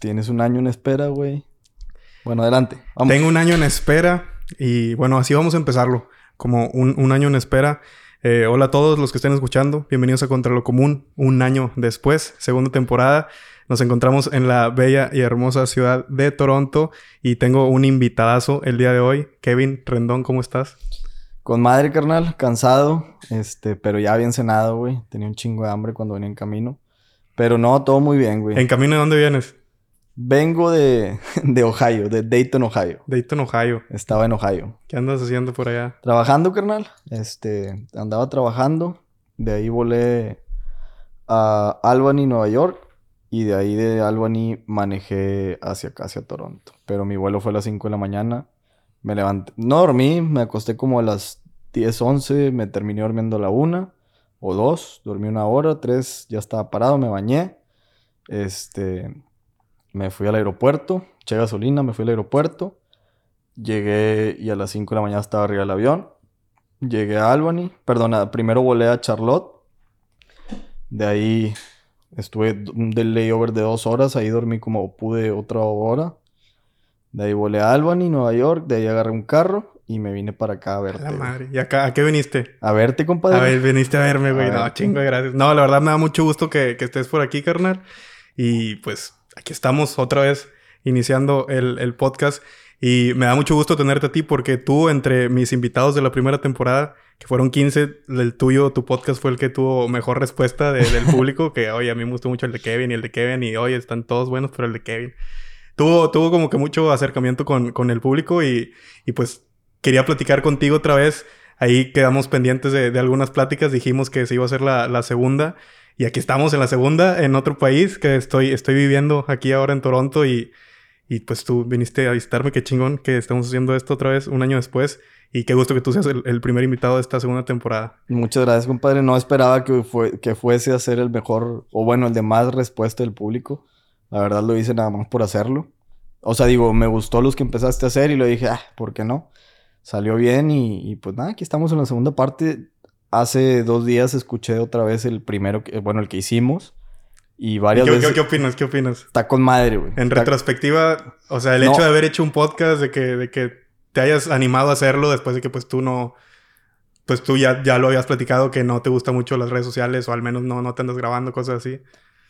tienes un año en espera, güey. Bueno, adelante. Vamos. Tengo un año en espera y bueno, así vamos a empezarlo. Como un, un año en espera. Eh, hola a todos los que estén escuchando. Bienvenidos a Contra lo Común. Un año después, segunda temporada. Nos encontramos en la bella y hermosa ciudad de Toronto y tengo un invitadazo el día de hoy. Kevin Rendón, ¿cómo estás? Con madre, carnal, cansado, este, pero ya bien cenado, güey. Tenía un chingo de hambre cuando venía en camino. Pero no, todo muy bien, güey. ¿En camino de dónde vienes? Vengo de, de Ohio, de Dayton, Ohio. Dayton, Ohio. Estaba en Ohio. ¿Qué andas haciendo por allá? Trabajando, carnal. Este, andaba trabajando. De ahí volé a Albany, Nueva York. Y de ahí de Albany manejé hacia acá, hacia Toronto. Pero mi vuelo fue a las 5 de la mañana. Me levanté. No dormí, me acosté como a las 10, 11. Me terminé durmiendo a la 1 o 2. Dormí una hora, 3 ya estaba parado, me bañé. Este. Me fui al aeropuerto, eché gasolina, me fui al aeropuerto. Llegué y a las 5 de la mañana estaba arriba del avión. Llegué a Albany, perdona, primero volé a Charlotte. De ahí estuve un layover de dos horas, ahí dormí como pude otra hora. De ahí volé a Albany, Nueva York, de ahí agarré un carro y me vine para acá a verte. A la madre. ¿Y acá a qué viniste? A verte, compadre. A ver, viniste a verme, güey. No, chingo, gracias. No, la verdad me da mucho gusto que, que, estés por aquí, carnal. Y pues aquí estamos otra vez iniciando el, el podcast. Y me da mucho gusto tenerte a ti porque tú, entre mis invitados de la primera temporada, que fueron 15, el tuyo, tu podcast fue el que tuvo mejor respuesta del público. que, oye, a mí me gustó mucho el de Kevin y el de Kevin. Y, oye, están todos buenos, pero el de Kevin. Tuvo, tuvo como que mucho acercamiento con, con el público y, y pues quería platicar contigo otra vez. Ahí quedamos pendientes de, de algunas pláticas. Dijimos que se iba a hacer la, la, segunda. Y aquí estamos en la segunda, en otro país que estoy, estoy viviendo aquí ahora en Toronto. Y, y pues tú viniste a visitarme. Qué chingón que estamos haciendo esto otra vez un año después. Y qué gusto que tú seas el, el primer invitado de esta segunda temporada. Muchas gracias, compadre. No esperaba que, fue, que fuese a ser el mejor, o bueno, el de más respuesta del público. La verdad lo hice nada más por hacerlo. O sea, digo, me gustó los que empezaste a hacer y lo dije, ah, ¿por qué no? Salió bien y, y, pues nada, aquí estamos en la segunda parte. Hace dos días escuché otra vez el primero, que, bueno, el que hicimos. Y varias ¿Qué, veces... ¿qué, ¿Qué, opinas? ¿Qué opinas? Está con madre, güey. En está... retrospectiva, o sea, el no. hecho de haber hecho un podcast, de que, de que te hayas animado a hacerlo después de que pues tú no... Pues tú ya, ya lo habías platicado que no te gustan mucho las redes sociales o al menos no, no te andas grabando cosas así.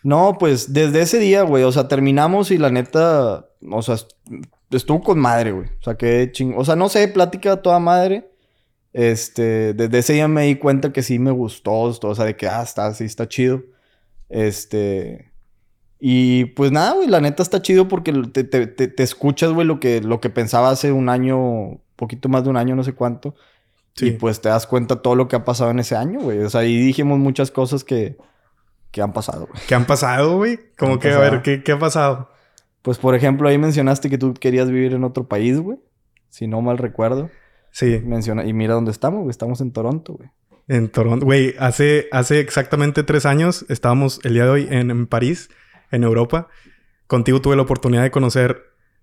No, pues desde ese día, güey. O sea, terminamos y la neta, o sea, estuvo con madre, güey. O sea, qué ching... O sea, no sé, plática toda madre. Este, desde ese día me di cuenta que sí me gustó, o sea, de que, ah, está, sí, está chido. Este, y pues nada, güey, la neta está chido porque te, te, te, te escuchas, güey, lo que, lo que pensaba hace un año, poquito más de un año, no sé cuánto. Sí. Y pues te das cuenta todo lo que ha pasado en ese año, güey. O sea, ahí dijimos muchas cosas que, que han pasado, güey. ¿Qué han pasado, güey? Como que, pasado? a ver, ¿qué, ¿qué ha pasado? Pues, por ejemplo, ahí mencionaste que tú querías vivir en otro país, güey. Si no mal recuerdo. Sí. Menciona... Y mira dónde estamos, güey. Estamos en Toronto, güey. En Toronto. Güey, hace, hace exactamente tres años estábamos el día de hoy en, en, París, en Europa. Contigo tuve la oportunidad de conocer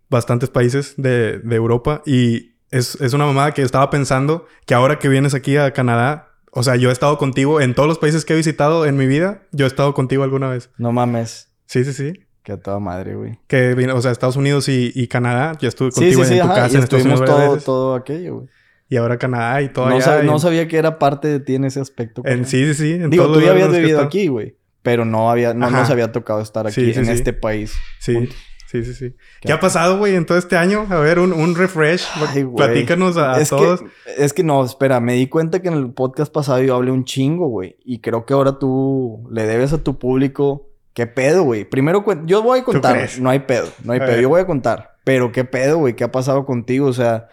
bastantes países de, de Europa y es, es una mamada que estaba pensando que ahora que vienes aquí a Canadá, o sea, yo he estado contigo en todos los países que he visitado en mi vida, yo he estado contigo alguna vez. No mames. Sí, sí, sí. Que a toda madre, güey. Que, o sea, Estados Unidos y, y Canadá, ya estuve contigo sí, sí, en sí, tu ajá, casa y en Estados Unidos. todo, todo aquello, güey. Y ahora Canadá y todo no, allá. sab y... no sabía que era parte de ti en ese aspecto. En, sí, sí, sí. En Digo, tú ya habías vivido aquí, güey. Pero no había, no nos había tocado estar aquí sí, sí, en sí. este país. Sí. Punto. Sí, sí, sí. ¿Qué, ¿Qué ha pasado, güey, en todo este año? A ver, un, un refresh. Ay, Platícanos a, es todos. Que, es que no, espera, me di cuenta que en el podcast pasado yo hablé un chingo, güey. Y creo que ahora tú le debes a tu público. ¿Qué pedo, güey? Primero, yo voy a contar. No hay pedo, no hay a pedo. Ver. Yo voy a contar. Pero ¿qué pedo, güey? ¿Qué ha pasado contigo? O sea,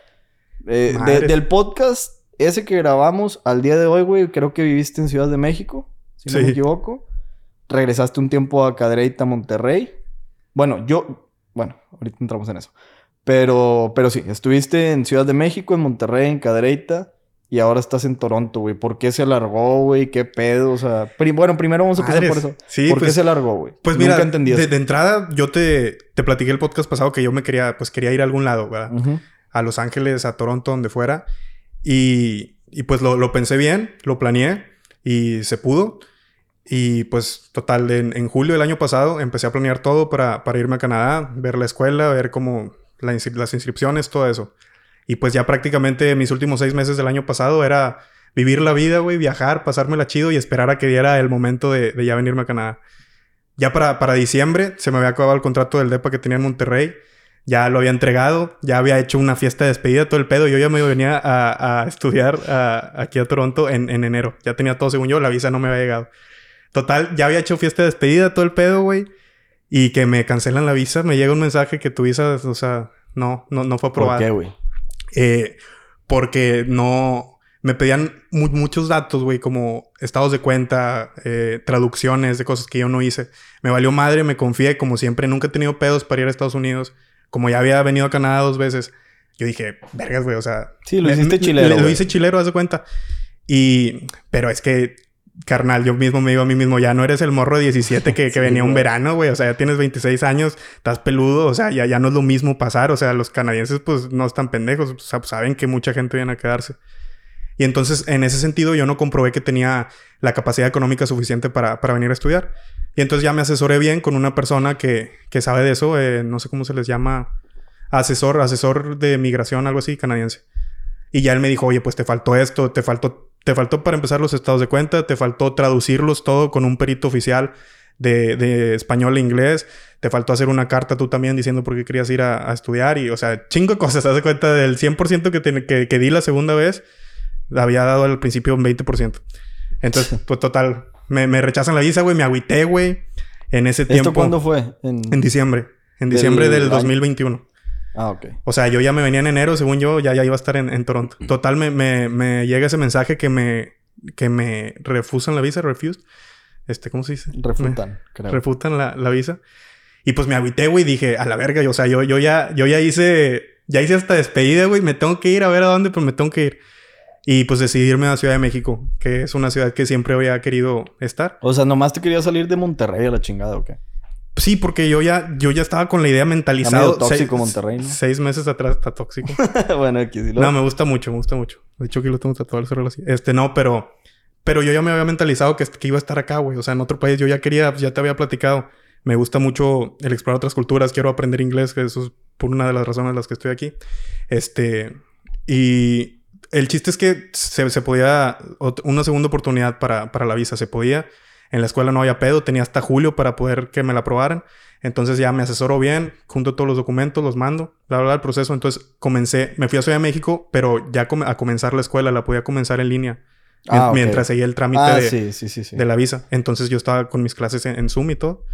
eh, de, del podcast ese que grabamos al día de hoy, güey, creo que viviste en Ciudad de México, si no me equivoco. Regresaste un tiempo a Cadereyta, Monterrey. Bueno, yo, bueno, ahorita entramos en eso. Pero, pero sí, estuviste en Ciudad de México, en Monterrey, en Cadereyta. Y ahora estás en Toronto, güey. ¿Por qué se alargó, güey? ¿Qué pedo? O sea, bueno, primero vamos a empezar Madres. por eso. Sí, ¿Por pues- qué se alargó, güey? Pues Nunca mira, entendí de, entrada yo te, te platiqué el podcast pasado que yo me quería, pues quería ir a algún lado, ¿verdad? Ujú. A Los Ángeles, a Toronto, donde fuera. Y, y pues lo, lo pensé bien, lo planeé y se pudo. Y pues, total, en, en, julio del año pasado empecé a planear todo para, para irme a Canadá, ver la escuela, ver cómo las inscripciones, todo eso. Y pues ya prácticamente mis últimos seis meses del año pasado era vivir la vida, güey, viajar, pasármela chido y esperar a que diera el momento de, de ya venirme a Canadá. Ya para, para diciembre se me había acabado el contrato del DEPA que tenía en Monterrey. Ya lo había entregado, ya había hecho una fiesta de despedida, todo el pedo. Yo ya me venía a, a estudiar aquí a Toronto en, en, enero. Ya tenía todo según yo, la visa no me había llegado. Total, ya había hecho fiesta de despedida, todo el pedo, güey. Y que me cancelan la visa, me llega un mensaje que tu visa, o sea, no, no, no fue aprobada. ¿Por qué, güey? Eh, porque no, me pedían muchos datos, güey, como estados de cuenta, eh, traducciones de cosas que yo no hice. Me valió madre, me confié, como siempre, nunca he tenido pedos para ir a Estados Unidos. Como ya había venido a Canadá dos veces, yo dije, vergas, güey, o sea... Sí, lo hiciste chilero. Lo hice chilero, haz de cuenta. Y... Pero es que, carnal, yo mismo me digo a mí mismo, ya no eres el morro de 17 que, que venía un verano, güey. O sea, ya tienes 26 años, estás peludo, o sea, ya, ya no es lo mismo pasar. O sea, los canadienses, pues, no están pendejos. O sea, saben que mucha gente viene a quedarse. Y entonces, en ese sentido, yo no comprobé que tenía la capacidad económica suficiente para, para venir a estudiar. Y entonces ya me asesoré bien con una persona que, que sabe de eso, eh, no sé cómo se les llama, asesor, asesor de migración, algo así, canadiense. Y ya él me dijo, oye, pues te faltó esto, te faltó, te faltó para empezar los estados de cuenta, te faltó traducirlos todo con un perito oficial de, de español e inglés, te faltó hacer una carta tú también diciendo por qué querías ir a, a estudiar y, o sea, chingo cosas, te das cuenta del 100% que, que, que di la segunda vez había dado al principio un 20%. Entonces, pues total, me, me rechazan la visa, güey, me agüité, güey. En ese tiempo. ¿Esto cuándo fue? En, diciembre. En diciembre del, 2021. Ah, ok. O sea, yo ya me venía en enero, según yo, ya, ya iba a estar en, en Toronto. Total, me, me, me, llega ese mensaje que me, que me refusan la visa, refused. Este, ¿cómo se dice? Refutan, creo. Refutan la, la visa. Y pues me agüité, güey, dije, a la verga, o sea, yo, yo ya, yo ya hice, ya hice hasta despedida, güey, me tengo que ir a ver a dónde, pues me tengo que ir. Y pues decidirme a Ciudad de México, que es una ciudad que siempre había querido estar. O sea, nomás te quería salir de Monterrey a la chingada, ¿o qué? Sí, porque yo ya, yo ya estaba con la idea mentalizada. tóxico Monterrey, ¿no? Seis meses atrás está tóxico. bueno, aquí sí lo... No, me gusta mucho, me gusta mucho. De hecho, aquí lo tengo tatuado el así. Este, no, pero... Pero yo ya me había mentalizado que, que iba a estar acá, güey. O sea, en otro país yo ya quería... Ya te había platicado. Me gusta mucho el explorar otras culturas. Quiero aprender inglés, que eso es por una de las razones las que estoy aquí. Este... Y el chiste es que se, podía, una segunda oportunidad para, para, la visa, se podía. En la escuela no había pedo, tenía hasta julio para poder que me la aprobaran. Entonces ya me asesoró bien, junto todos los documentos, los mando, bla, bla, el proceso. Entonces comencé, me fui a Ciudad de México, pero ya a comenzar la escuela, la podía comenzar en línea. Ah, mientras seguía el trámite ah, de, de, la visa. Entonces yo estaba con mis clases en, Zoom y todo.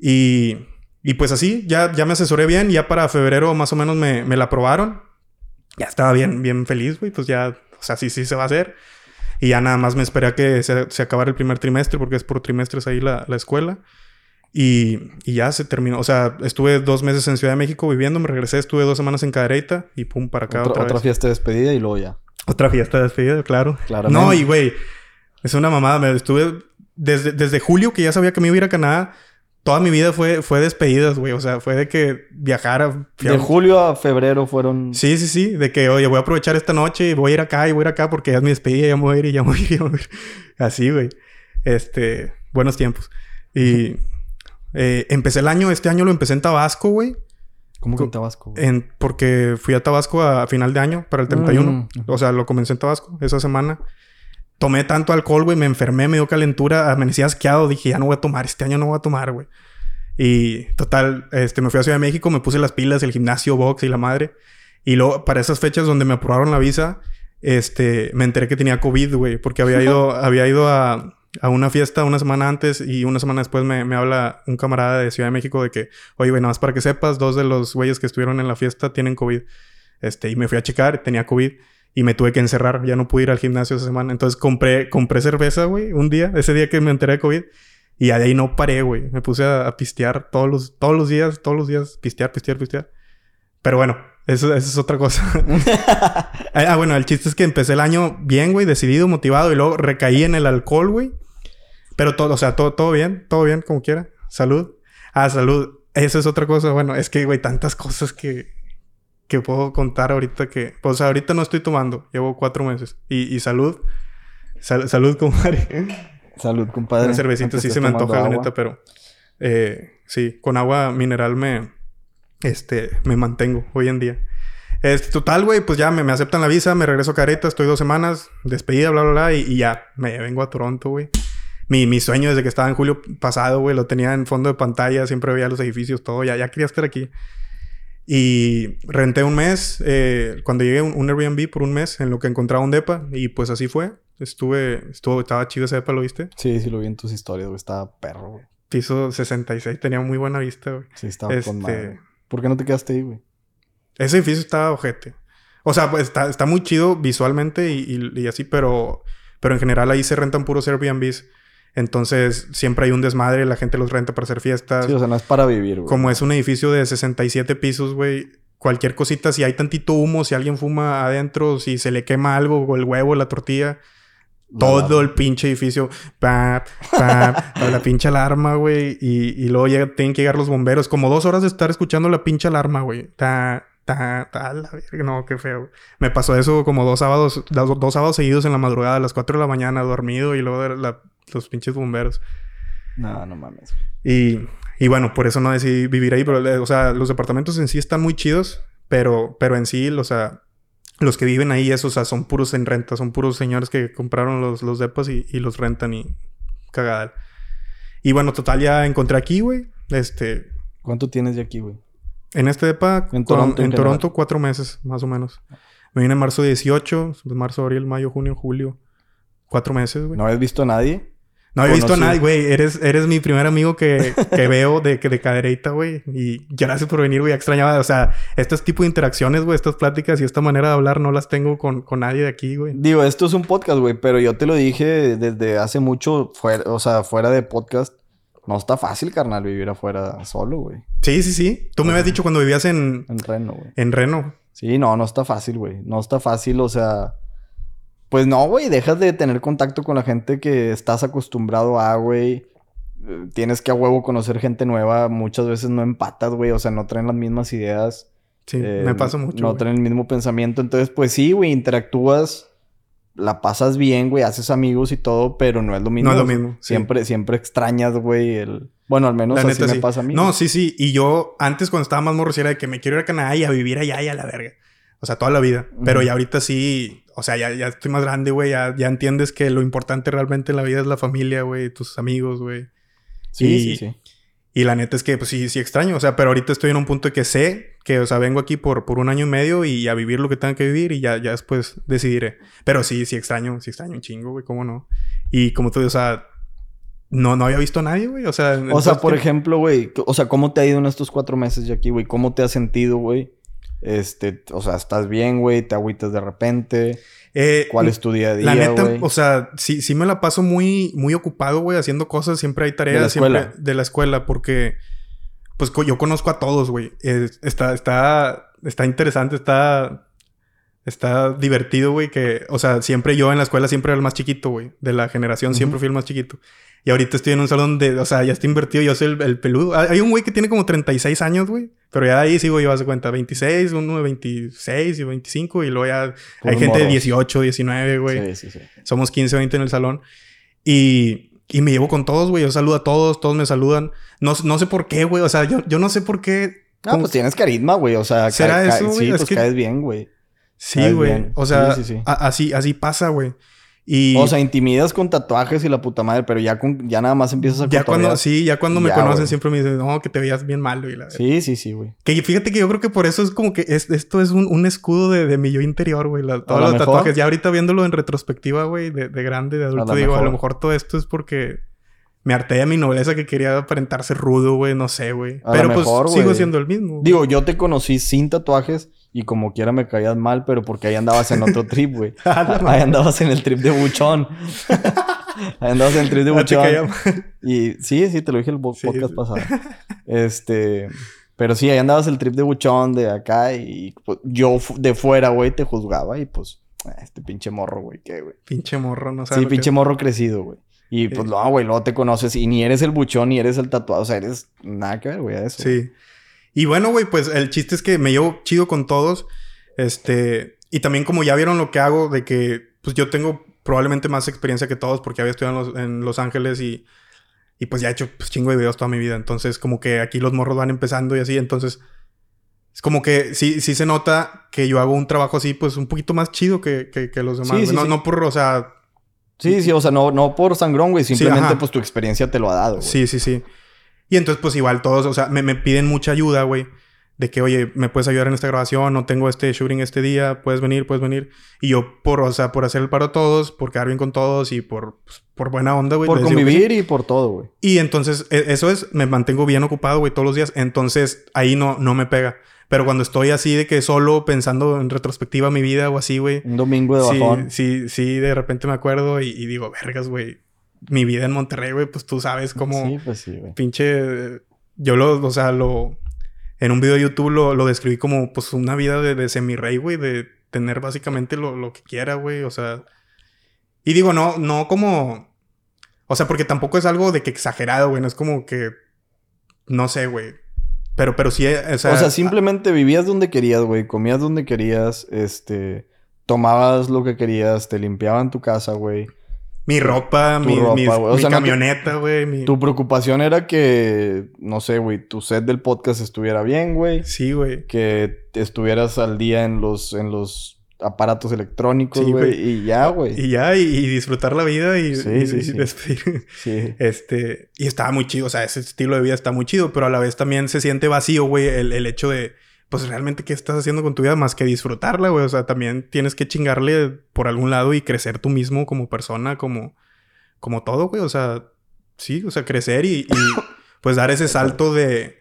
Y, y, pues así, ya, ya me asesoré bien. Ya para febrero más o menos me, me la aprobaron ya estaba bien, bien feliz, güey. Pues ya, o sea, sí, sí se va a hacer. Y ya nada más me esperé a que se, se acabara el primer trimestre, porque es por trimestres ahí la, la escuela. Y, y, ya se terminó. O sea, estuve dos meses en Ciudad de México viviendo, me regresé, estuve dos semanas en Cadereyta y pum, para acá otra, otra, fiesta de despedida y luego ya. Otra fiesta de despedida, claro. No, y güey, es una mamada. Me estuve desde, desde julio que ya sabía que me iba a ir a Canadá toda mi vida fue, fue despedidas, güey. O sea, fue de que viajara. De julio a febrero fueron. Sí, sí, sí. De que, oye, voy a aprovechar esta noche y voy a ir acá y voy a ir acá porque ya es mi despedida, ya me voy a ir y ya me voy a ir. Ya me voy a ir. Así, güey. Este, buenos tiempos. Y eh, empecé el año, este año lo empecé en Tabasco, güey. ¿Cómo que en Tabasco? En, porque fui a Tabasco a, final de año, para el 31. Mm. O sea, lo comencé en Tabasco esa semana tomé tanto alcohol, güey, me enfermé, me dio calentura, amanecía asqueado, dije, ya no voy a tomar, este año no voy a tomar, güey. Y total, este, me fui a Ciudad de México, me puse las pilas, el gimnasio, box y la madre. Y luego, para esas fechas donde me aprobaron la visa, este, me enteré que tenía COVID, güey, porque había ido, había ido a, a, una fiesta una semana antes y una semana después me, me, habla un camarada de Ciudad de México de que, oye, güey, nada más para que sepas, dos de los güeyes que estuvieron en la fiesta tienen COVID. Este, y me fui a checar, tenía COVID y me tuve que encerrar. Ya no pude ir al gimnasio esa semana. Entonces compré, compré cerveza, güey, un día, ese día que me enteré de COVID. Y de ahí no paré, güey. Me puse a, pistear todos los, todos los días, todos los días, pistear, pistear, pistear. Pero bueno, eso, eso es otra cosa. ah, bueno, el chiste es que empecé el año bien, güey, decidido, motivado y luego recaí en el alcohol, güey. Pero todo, o sea, todo, todo bien, todo bien, como quiera. Salud. Ah, salud. Eso es otra cosa. Bueno, es que, güey, tantas cosas que, que puedo contar ahorita que... Pues ahorita no estoy tomando. Llevo cuatro meses. Y, y salud. salud, comadre. Salud, compadre. Una cervecita sí se me antoja, la neta, pero... Eh, sí, con agua mineral me... Este, me mantengo hoy en día. Este, total, güey, pues ya me, me, aceptan la visa, me regreso a Careta, estoy dos semanas, despedida, bla, bla, bla, y, y ya, me vengo a Toronto, güey. Mi, mi, sueño desde que estaba en julio pasado, güey, lo tenía en fondo de pantalla, siempre veía los edificios, todo, ya, ya quería estar aquí. Y renté un mes, eh, cuando llegué un, un, Airbnb por un mes, en lo que encontraba un depa, y pues así fue. Estuve, estuvo, estaba chido ese depa, ¿lo viste? Sí, sí, lo vi en tus historias, güey, estaba perro, güey. Piso 66, tenía muy buena vista, güey. Sí, estaba este... con madre. ¿Por qué no te quedaste ahí, güey? Ese edificio está ojete. O sea, pues está, está muy chido visualmente y, y, y, así, pero, pero en general ahí se rentan puros Airbnbs. Entonces siempre hay un desmadre, la gente los renta para hacer fiestas. Sí, o sea, no es para vivir, güey. Como es un edificio de 67 pisos, güey. Cualquier cosita, si hay tantito humo, si alguien fuma adentro, si se le quema algo, o el huevo, la tortilla, todo el pinche edificio, pa, pa, la pinche alarma, güey. Y, y luego llega, tienen que llegar los bomberos. Como dos horas de estar escuchando la pinche alarma, güey. Ta, ta, ta, la verga. No, qué feo. Me pasó eso como dos sábados, dos, dos, sábados seguidos en la madrugada, a las 4 de la mañana, dormido. Y luego la, los pinches bomberos. No, no mames. Y, y bueno, por eso no decidí vivir ahí. Pero, o sea, los departamentos en sí están muy chidos. Pero, pero en sí, o sea, los que viven ahí, esos, o sea, son puros en renta, son puros señores que compraron los, los depas y, y los rentan y cagada. Y bueno, total, ya encontré aquí, güey. Este. ¿Cuánto tienes de aquí, güey? En este depa, en Toronto, en, en Toronto cuatro meses, más o menos. Me vine en marzo 18, marzo, abril, mayo, junio, julio. Cuatro meses, güey. ¿No habías visto a nadie? No he visto a nadie, güey. Eres, eres mi primer amigo que, que veo de, de cadereita, güey. Y gracias por venir, güey. Extrañaba. O sea, estos tipos de interacciones, güey, estas pláticas y esta manera de hablar no las tengo con, con nadie de aquí, güey. Digo, esto es un podcast, güey, pero yo te lo dije desde hace mucho, fuera, o sea, fuera de podcast. No está fácil, carnal, vivir afuera solo, güey. Sí, sí, sí. Tú me habías dicho cuando vivías en... En Reno, güey. En Reno. Sí, no, no está fácil, güey. No está fácil, o sea... Pues no, güey, dejas de tener contacto con la gente que estás acostumbrado a, güey. Tienes que a huevo conocer gente nueva. Muchas veces no empatas, güey. O sea, no traen las mismas ideas. Sí, eh, me pasa mucho. No traen el mismo pensamiento. Entonces, pues sí, güey, interactúas. La pasas bien, güey, haces amigos y todo, pero no es lo mismo. No es lo mismo. Sí. Siempre, siempre extrañas, güey, el... Bueno, al menos La así neta, me sí. pasa a mí. No, sí, sí. Y yo antes cuando estaba más morro era de que me quiero ir a Canadá y a vivir allá y a la verga. O sea, toda la vida. Pero Ujú. ya ahorita sí... O sea, ya, ya estoy más grande, güey. Ya, ya entiendes que lo importante realmente en la vida es la familia, güey. Tus amigos, güey. Sí, y- sí, sí. Y la neta es que, pues sí, sí extraño. O sea, pero ahorita estoy en un punto que sé que, o sea, vengo aquí por, por un año y medio y a vivir lo que tenga que vivir y ya, ya después decidiré. Pero sí, sí extraño, sí extraño un chingo, güey, cómo no. Y como tú, o sea, no, no había visto a nadie, güey. O sea, O sea, por ¿qué? ejemplo, güey, o sea, ¿cómo te ha ido en estos cuatro meses ya aquí, güey? ¿Cómo te has sentido, güey? Este, o sea, ¿estás bien, güey? ¿Te agüitas de repente? Eh, ¿Cuál es tu día a La día, neta, güey? o sea, sí, sí me la paso muy, muy ocupado, güey, haciendo cosas. Siempre hay tareas. la siempre escuela? de la escuela, porque, pues yo conozco a todos, güey. Eh, está, está, está interesante, está, está divertido, güey, que, o sea, siempre yo en la escuela siempre era el más chiquito, güey. De la generación siempre fui el más chiquito. Y ahorita estoy en un salón de, o sea, ya está invertido, yo soy el, el peludo. Hay hay un güey que tiene como 36 años, güey. Pero ya ahí sigo yo, haz de cuenta, 26, uno de 26 y 25, y luego ya hay Puros gente de morros. 18, 19, güey. Sí, sí, sí. Somos 15, 20 en el salón. Y, y me llevo con todos, güey. Yo saludo a todos, todos me saludan. No, no sé por qué, güey. O sea, yo, yo no sé por qué. Ah, cómo- pues tienes carisma, güey. O sea, ¿Será eso, güey? Sí, Es pues que- caes bien, güey. Sí, güey. O sea, así, así pasa, güey. Y O sea, intimidas con tatuajes y la puta madre, pero ya con, ya nada más empiezas a ya cuando, sí, ya cuando me Ya, conocen güey. siempre me dicen, no, que te veías bien malo. Y la... Sí, sí, sí, güey. Que fíjate que yo creo que por eso es como que es- esto es un, un escudo de, de mi yo interior, güey. la- Todos lo los mejor. tatuajes. Ya ahorita viéndolo en retrospectiva, güey, de, de grande, de adulto, digo, a lo mejor. todo esto es porque me harté de mi nobleza que quería aparentarse rudo, güey, no sé, güey. Pero pues sigo siendo el mismo. Digo, yo te conocí sin tatuajes y como quiera me caías mal, pero porque ahí andabas en otro trip, güey. A la ahí andabas en el trip de buchón. ahí andabas en el trip de Ah, buchón. Y sí, sí, te lo dije el podcast sí. pasado. Este, pero sí, ahí andabas el trip de buchón de acá y pues, yo de fuera, güey, te juzgaba y pues, ah, este pinche morro, güey, ¿qué, güey? Pinche morro, no sabes. Sí, que- pinche morro crecido, güey. Y pues, no, güey, luego te conoces y ni eres el buchón ni eres el tatuado, o sea, eres nada que ver, güey, a eso. Sí. Y bueno, güey, pues el chiste es que me llevo chido con todos. Este. Y también, como ya vieron lo que hago, de que pues yo tengo probablemente más experiencia que todos porque había estudiado en Los, en Los Ángeles y, y pues ya he hecho pues, chingo de videos toda mi vida. Entonces, como que aquí los morros van empezando y así. Entonces, es como que sí, sí se nota que yo hago un trabajo así, pues un poquito más chido que, que, los demás. no, no por, o sea. Sí, sí, o sea, no, no por sangrón, güey. Simplemente, pues tu experiencia te lo ha dado. Güey. Sí, sí, sí. Y entonces, pues igual todos, o sea, me, me piden mucha ayuda, güey de que, oye, me puedes ayudar en esta grabación, no tengo este shooting este día, puedes venir, puedes venir. Y yo, por, o sea, por hacer el paro a todos, por quedar bien con todos y por, pues, por buena onda, güey. Por convivir y por todo, güey. Y entonces, e, eso es, me mantengo bien ocupado, güey, todos los días. Entonces, ahí no, no me pega. Pero cuando estoy así de que solo pensando en retrospectiva mi vida o así, güey. Un domingo de bajón. Sí, sí, sí, de repente me acuerdo y, y digo, vergas, güey. Mi vida en Monterrey, güey, pues tú sabes cómo... Sí, pues sí, güey. Pinche... Yo lo, o sea, lo en un video de YouTube lo, lo describí como pues una vida de, de semi-rey, güey, de tener básicamente lo, lo que quiera, güey, o sea... Y digo, no, no como... O sea, porque tampoco es algo de que exagerado, güey, no es como que... No sé, güey. Pero, pero sí, o sea... O sea, simplemente vivías donde querías, güey, comías donde querías, este... Tomabas lo que querías, te limpiaban tu casa, güey. Mi ropa, mi, camioneta, güey. Tu preocupación era que, no sé, güey, tu set del podcast estuviera bien, güey. Sí, güey. Que estuvieras al día en los, en los aparatos electrónicos, güey. y ya, güey. Y ya, y, disfrutar la vida y, sí, sí, sí. sí. Este, y estaba muy chido, o sea, ese estilo de vida está muy chido, pero a la vez también se siente vacío, güey, el, el hecho de pues realmente qué estás haciendo con tu vida más que disfrutarla, güey. O sea, también tienes que chingarle por algún lado y crecer tú mismo como persona, como, como todo, güey. O sea, sí, o sea, crecer y, pues dar ese salto de,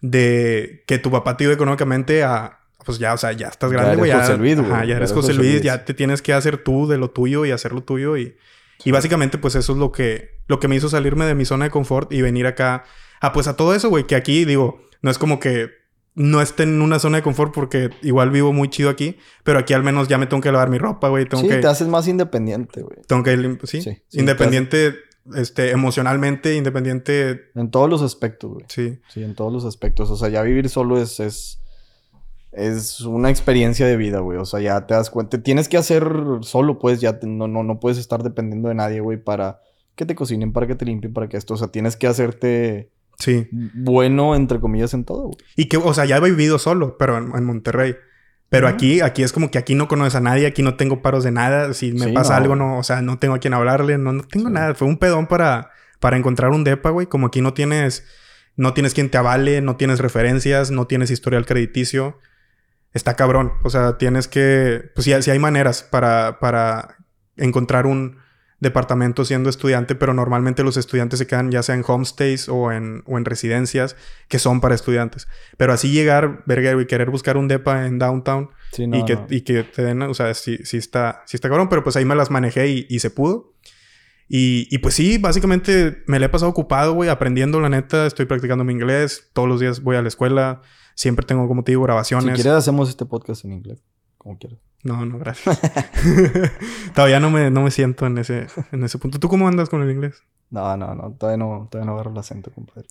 de que tu papá te dio económicamente a, pues ya, o sea, ya estás grande, güey. Ya, José Luis, güey. ya eres José, Luis, ya te tienes que hacer tú de lo tuyo y hacer lo tuyo y, y básicamente pues eso es lo que, lo que me hizo salirme de mi zona de confort y venir acá a pues a todo eso, güey, que aquí digo, no es como que no esté en una zona de confort porque igual vivo muy chido aquí, pero aquí al menos ya me tengo que lavar mi ropa, güey. sí, te haces más independiente, güey. Tengo que, sí, sí, independiente, este, emocionalmente, independiente. En todos los aspectos, güey. Sí. Sí, en todos los aspectos. O sea, ya vivir solo es, es, es una experiencia de vida, güey. O sea, ya te das cuenta. Tienes que hacer solo, pues, ya no, no, no puedes estar dependiendo de nadie, güey, para que te cocinen, para que te limpien, para que esto. O sea, tienes que hacerte Sí. Bueno, entre comillas, en todo, güey. Y que, o sea, ya he vivido solo, pero en, Monterrey. Pero aquí, aquí es como que aquí no conoces a nadie, aquí no tengo paros de nada. Si me pasa algo, no, o sea, no tengo a quien hablarle, no, no tengo nada. Fue un pedón para, para encontrar un depa, güey. Como aquí no tienes, no tienes quien te avale, no tienes referencias, no tienes historial crediticio. Está cabrón. O sea, tienes que, pues sí, sí hay maneras para, para encontrar un, departamento siendo estudiante, pero normalmente los estudiantes se quedan ya sea en homestays o en, o en residencias que son para estudiantes. Pero así llegar, verga, y querer buscar un depa en downtown y, que, y que te den, o sea, sí, sí, está, sí está cabrón, pero pues ahí me las manejé y, y se pudo. Y, y, pues sí, básicamente me le he pasado ocupado, güey, aprendiendo, la neta, estoy practicando mi inglés, todos los días voy a la escuela, siempre tengo, como te digo, grabaciones. Si quieres hacemos este podcast en inglés, como quieras. No, no, gracias. todavía no me, no me siento en ese, en ese punto. ¿Tú cómo andas con el inglés? No, no, no. Todavía no, todavía no agarro el acento, compadre.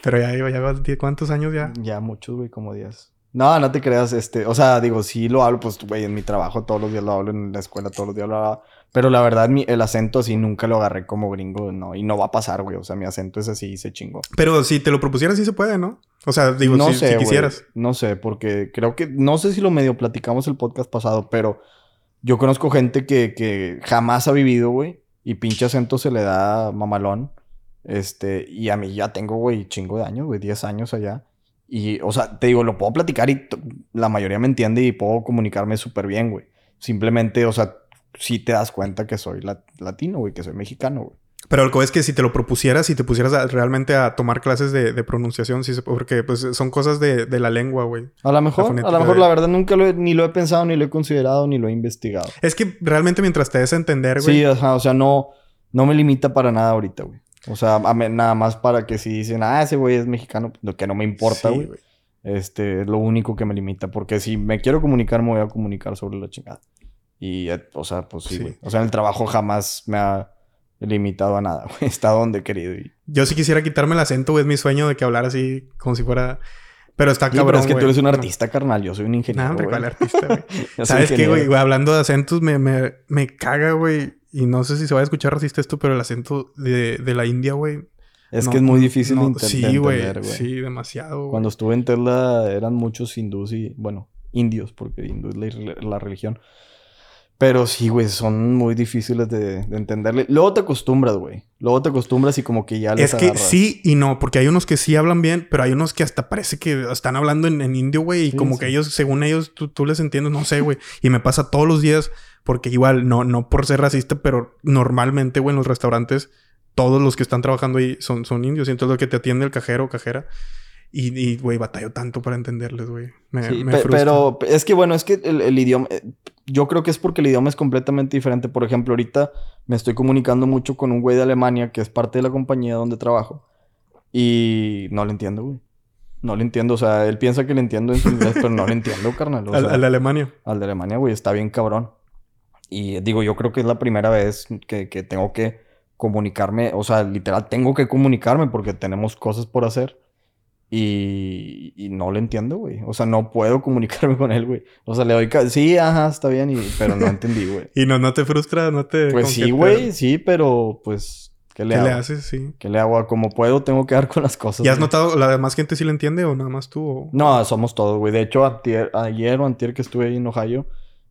Pero ya ya ¿cuántos años ya? Ya muchos, güey, como 10. No, no te creas, este, o sea, digo, sí lo hablo, pues, güey, en mi trabajo todos los días lo hablo, en la escuela todos los días lo hablo, pero la verdad, mi, el acento así nunca lo agarré como gringo, no, y no va a pasar, güey, o sea, mi acento es así, se chingó. Pero si te lo propusieras, sí se puede, ¿no? O sea, digo, no si, sé, si quisieras. no sé, porque creo que, no sé si lo medio platicamos el podcast pasado, pero yo conozco gente que, que jamás ha vivido, güey, y pinche acento se le da mamalón, este, y a mí ya tengo, güey, chingo de años, güey, 10 años allá. Y, o sea, te digo, lo puedo platicar y la mayoría me entiende y puedo comunicarme súper bien, güey. Simplemente, o sea, sí te das cuenta que soy latino, güey, que soy mexicano, güey. Pero lo que es que si te lo propusieras y te pusieras realmente a tomar clases de, pronunciación, sí porque pues son cosas de, la lengua, güey. A lo mejor, a lo mejor la verdad nunca lo he, ni lo he pensado, ni lo he considerado, ni lo he investigado. Es que realmente mientras te des a entender, güey. Sí, o sea, no, no me limita para nada ahorita, güey. O sea, nada más para que si dicen, ah, ese güey es mexicano, lo que no me importa, güey. este, es lo único que me limita. Porque si me quiero comunicar, me voy a comunicar sobre la chingada. Y, o sea, pues sí, güey. O sea, el trabajo jamás me ha limitado a nada, güey. Está donde he querido. Yo sí quisiera quitarme el acento, güey. Es mi sueño de que hablar así como si fuera... Pero está Sí, cabrón, pero es que tú eres un No. artista, carnal. Yo soy un ingeniero. No, hombre, güey. ¿cuál artista, güey? ¿Sabes qué, güey? Güey, Hablando de acentos, me, me, me caga, güey. Y no sé si se va a escuchar racista esto, pero el acento de, de la India, güey. Es no- que es muy difícil de, no, de Sí, güey. entender, güey. Sí, demasiado. güey. Cuando estuve en Tesla eran muchos hindús y, bueno, indios, porque hindú es la, la religión. Pero sí, güey, son muy difíciles de, de entenderle. Luego te acostumbras, güey. Luego te acostumbras y como que ya les Es que agarras. sí y no, porque hay unos que sí hablan bien, pero hay unos que hasta parece que están hablando en, en indio, güey, y Sí, como sí. que ellos, según ellos, tú, tú les entiendes, no sé, güey. Y me pasa todos los días, porque igual, no, no por ser racista, pero normalmente, güey, en los restaurantes, todos los que están trabajando ahí son, son indios, y entonces lo que te atiende el cajero o cajera. Y, güey, batallo tanto para entenderles, güey. Me, Sí, me frustra. pero es que bueno, es que el, el idioma, eh, yo creo que es porque el idioma es completamente diferente. Por ejemplo, ahorita me estoy comunicando mucho con un güey de Alemania que es parte de la compañía donde trabajo y no le entiendo, güey. No le entiendo, o sea, él piensa que le entiendo en su inglés, pero no le entiendo, carnal. o Al, sea, al de Alemania. al de Alemania, güey, está bien cabrón. Y digo, yo creo que es la primera vez que, que tengo que comunicarme, o sea, literal, tengo que comunicarme porque tenemos cosas por hacer. Y, y no le entiendo, güey. O sea, no puedo comunicarme con él, güey. O sea, le doy... Sí, ajá, está bien, y- pero no entendí, güey. Y no, no te frustra, no te... Pues sí, te- güey, sí, pero pues, ¿qué ¿Qué le le, hago? haces? Sí. ¿Qué le hago? Como puedo, tengo que dar con las cosas. ¿Y has güey. notado, la demás gente sí le entiende o nada más tú? o- No, somos todos, güey. De hecho, antier- ayer o antier que estuve ahí en Ohio,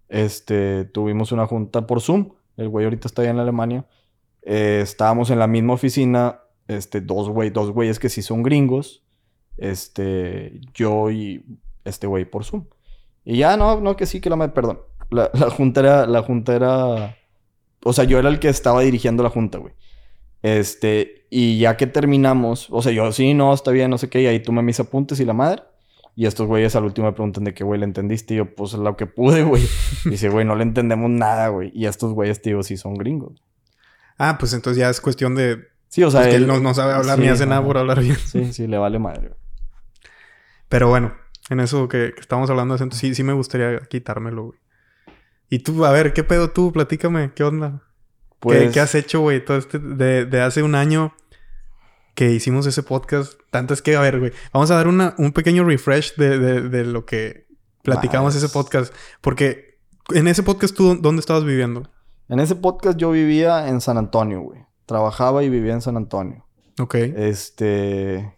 este, tuvimos una junta por Zoom. El güey ahorita está allá en Alemania. Eh, estábamos en la misma oficina, este, dos güey, dos güeyes que sí son gringos. Este, yo y este güey por Zoom. Y ya, no, no, que sí, que la madre, perdón. La, la junta era, la junta era, o sea, yo era el que estaba dirigiendo la junta, güey. Este, y ya que terminamos, o sea, yo, sí, no, está bien, no sé qué, y ahí tomé mis apuntes y la madre. Y estos güeyes al último me preguntan de qué, güey, le entendiste. Y yo, pues, lo que pude, güey. Dice, güey, no le entendemos nada, güey. Y estos güeyes, tío, sí son gringos. Ah, pues entonces ya es cuestión de... Sí, o sea, pues que él no, no sabe hablar sí, ni hace nada por hablar bien. Sí, sí, le vale madre, güey. Pero bueno, en eso que, que estamos hablando de acento, sí, sí me gustaría quitármelo, güey. Y tú, a ver, ¿qué pedo tú? Platícame, ¿qué onda? ¿Qué, Pues, qué has hecho, güey? Todo este... De, de hace un año que hicimos ese podcast. Tanto es que, a ver, güey. Vamos a dar una, un pequeño refresh de, de, de lo que platicamos ese podcast. Porque en ese podcast tú, ¿dónde estabas viviendo? En ese podcast yo vivía en San Antonio, güey. Trabajaba y vivía en San Antonio. Ok. Este.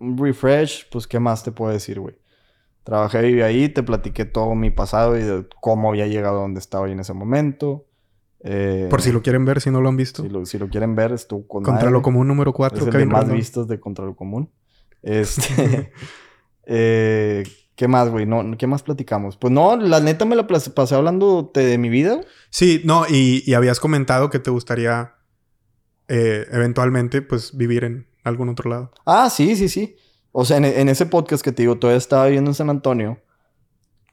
Un refresh, pues, ¿qué más te puedo decir, güey? Trabajé viví ahí, te platiqué todo mi pasado y de cómo había llegado a donde estaba ahí en ese momento. Eh, Por si lo quieren ver, si no lo han visto. si lo, si lo quieren ver, estuvo con Contra lo común número 4, Es el de más vistos de Contra lo Común. Este. eh, ¿Qué más, güey? No, ¿Qué más platicamos? Pues no, la neta me la pasé hablando de mi vida. Sí, no, y, y habías comentado que te gustaría eh, eventualmente, pues, vivir en algún otro lado. Ah, sí, sí, sí. O sea, en, en ese podcast que te digo, todavía estaba viviendo en San Antonio.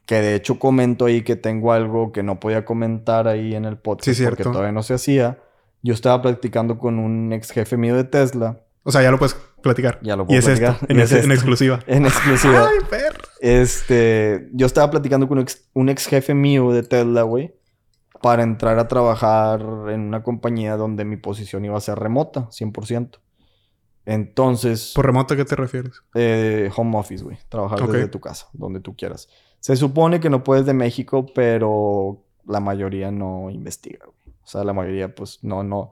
Que de hecho comento ahí que tengo algo que no podía comentar ahí en el podcast Sí, porque todavía no se hacía. Yo estaba practicando con un ex jefe mío de Tesla. O sea, ya lo puedes platicar. Ya lo y puedo es platicar. esto, en, Y es ese- en exclusiva. En exclusiva. ¡Ay, perro! Este, yo estaba platicando con un ex, un ex jefe mío de Tesla, güey, para entrar a trabajar en una compañía donde mi posición iba a ser remota, 100%. Entonces, ¿Por remoto a qué te refieres? eh, home office, güey, trabajar desde tu casa, donde tú quieras. Se supone que no puedes de México, pero la mayoría no investiga, güey. O sea, la mayoría, pues, no, no,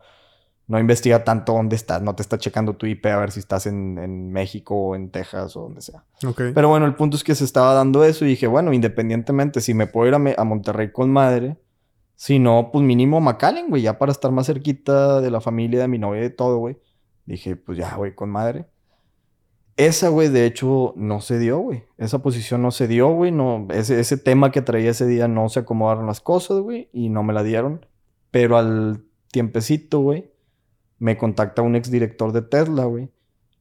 no investiga tanto dónde estás, no te está checando tu IP a ver si estás en, en México o en Texas o donde sea. Ok. Pero bueno, el punto es que se estaba dando eso y dije, bueno, independientemente, si me puedo ir a, a Monterrey con madre, si no, pues mínimo McAllen, güey, ya para estar más cerquita de la familia, de mi novia y de todo, güey. Dije, pues ya, güey, con madre. Esa, güey, de hecho, no se dio, güey. Esa posición no se dio, güey. No, ese, ese tema que traía ese día no se acomodaron las cosas, güey, y no me la dieron. Pero al tiempecito, güey, me contacta un exdirector de Tesla, güey.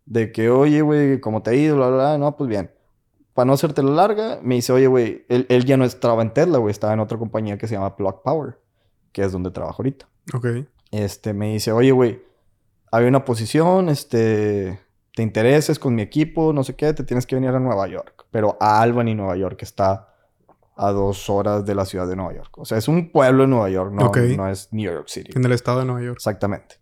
De que, oye, güey, ¿cómo te ha ido? Bla, bla, bla. No, pues bien. Para no hacerte la larga, me dice, oye, güey, él, él ya no estaba en Tesla, güey. Estaba en otra compañía que se llama Plug Power, que es donde trabajo ahorita. Ok. Este, me dice, oye, güey, había una posición, este, te intereses con mi equipo, no sé qué, te tienes que venir a Nueva York. Pero a Albany, Nueva York, que está a dos horas de la ciudad de Nueva York. O sea, es un pueblo en Nueva York, no, Ok. no es New York City. En el estado de Nueva York. Exactamente.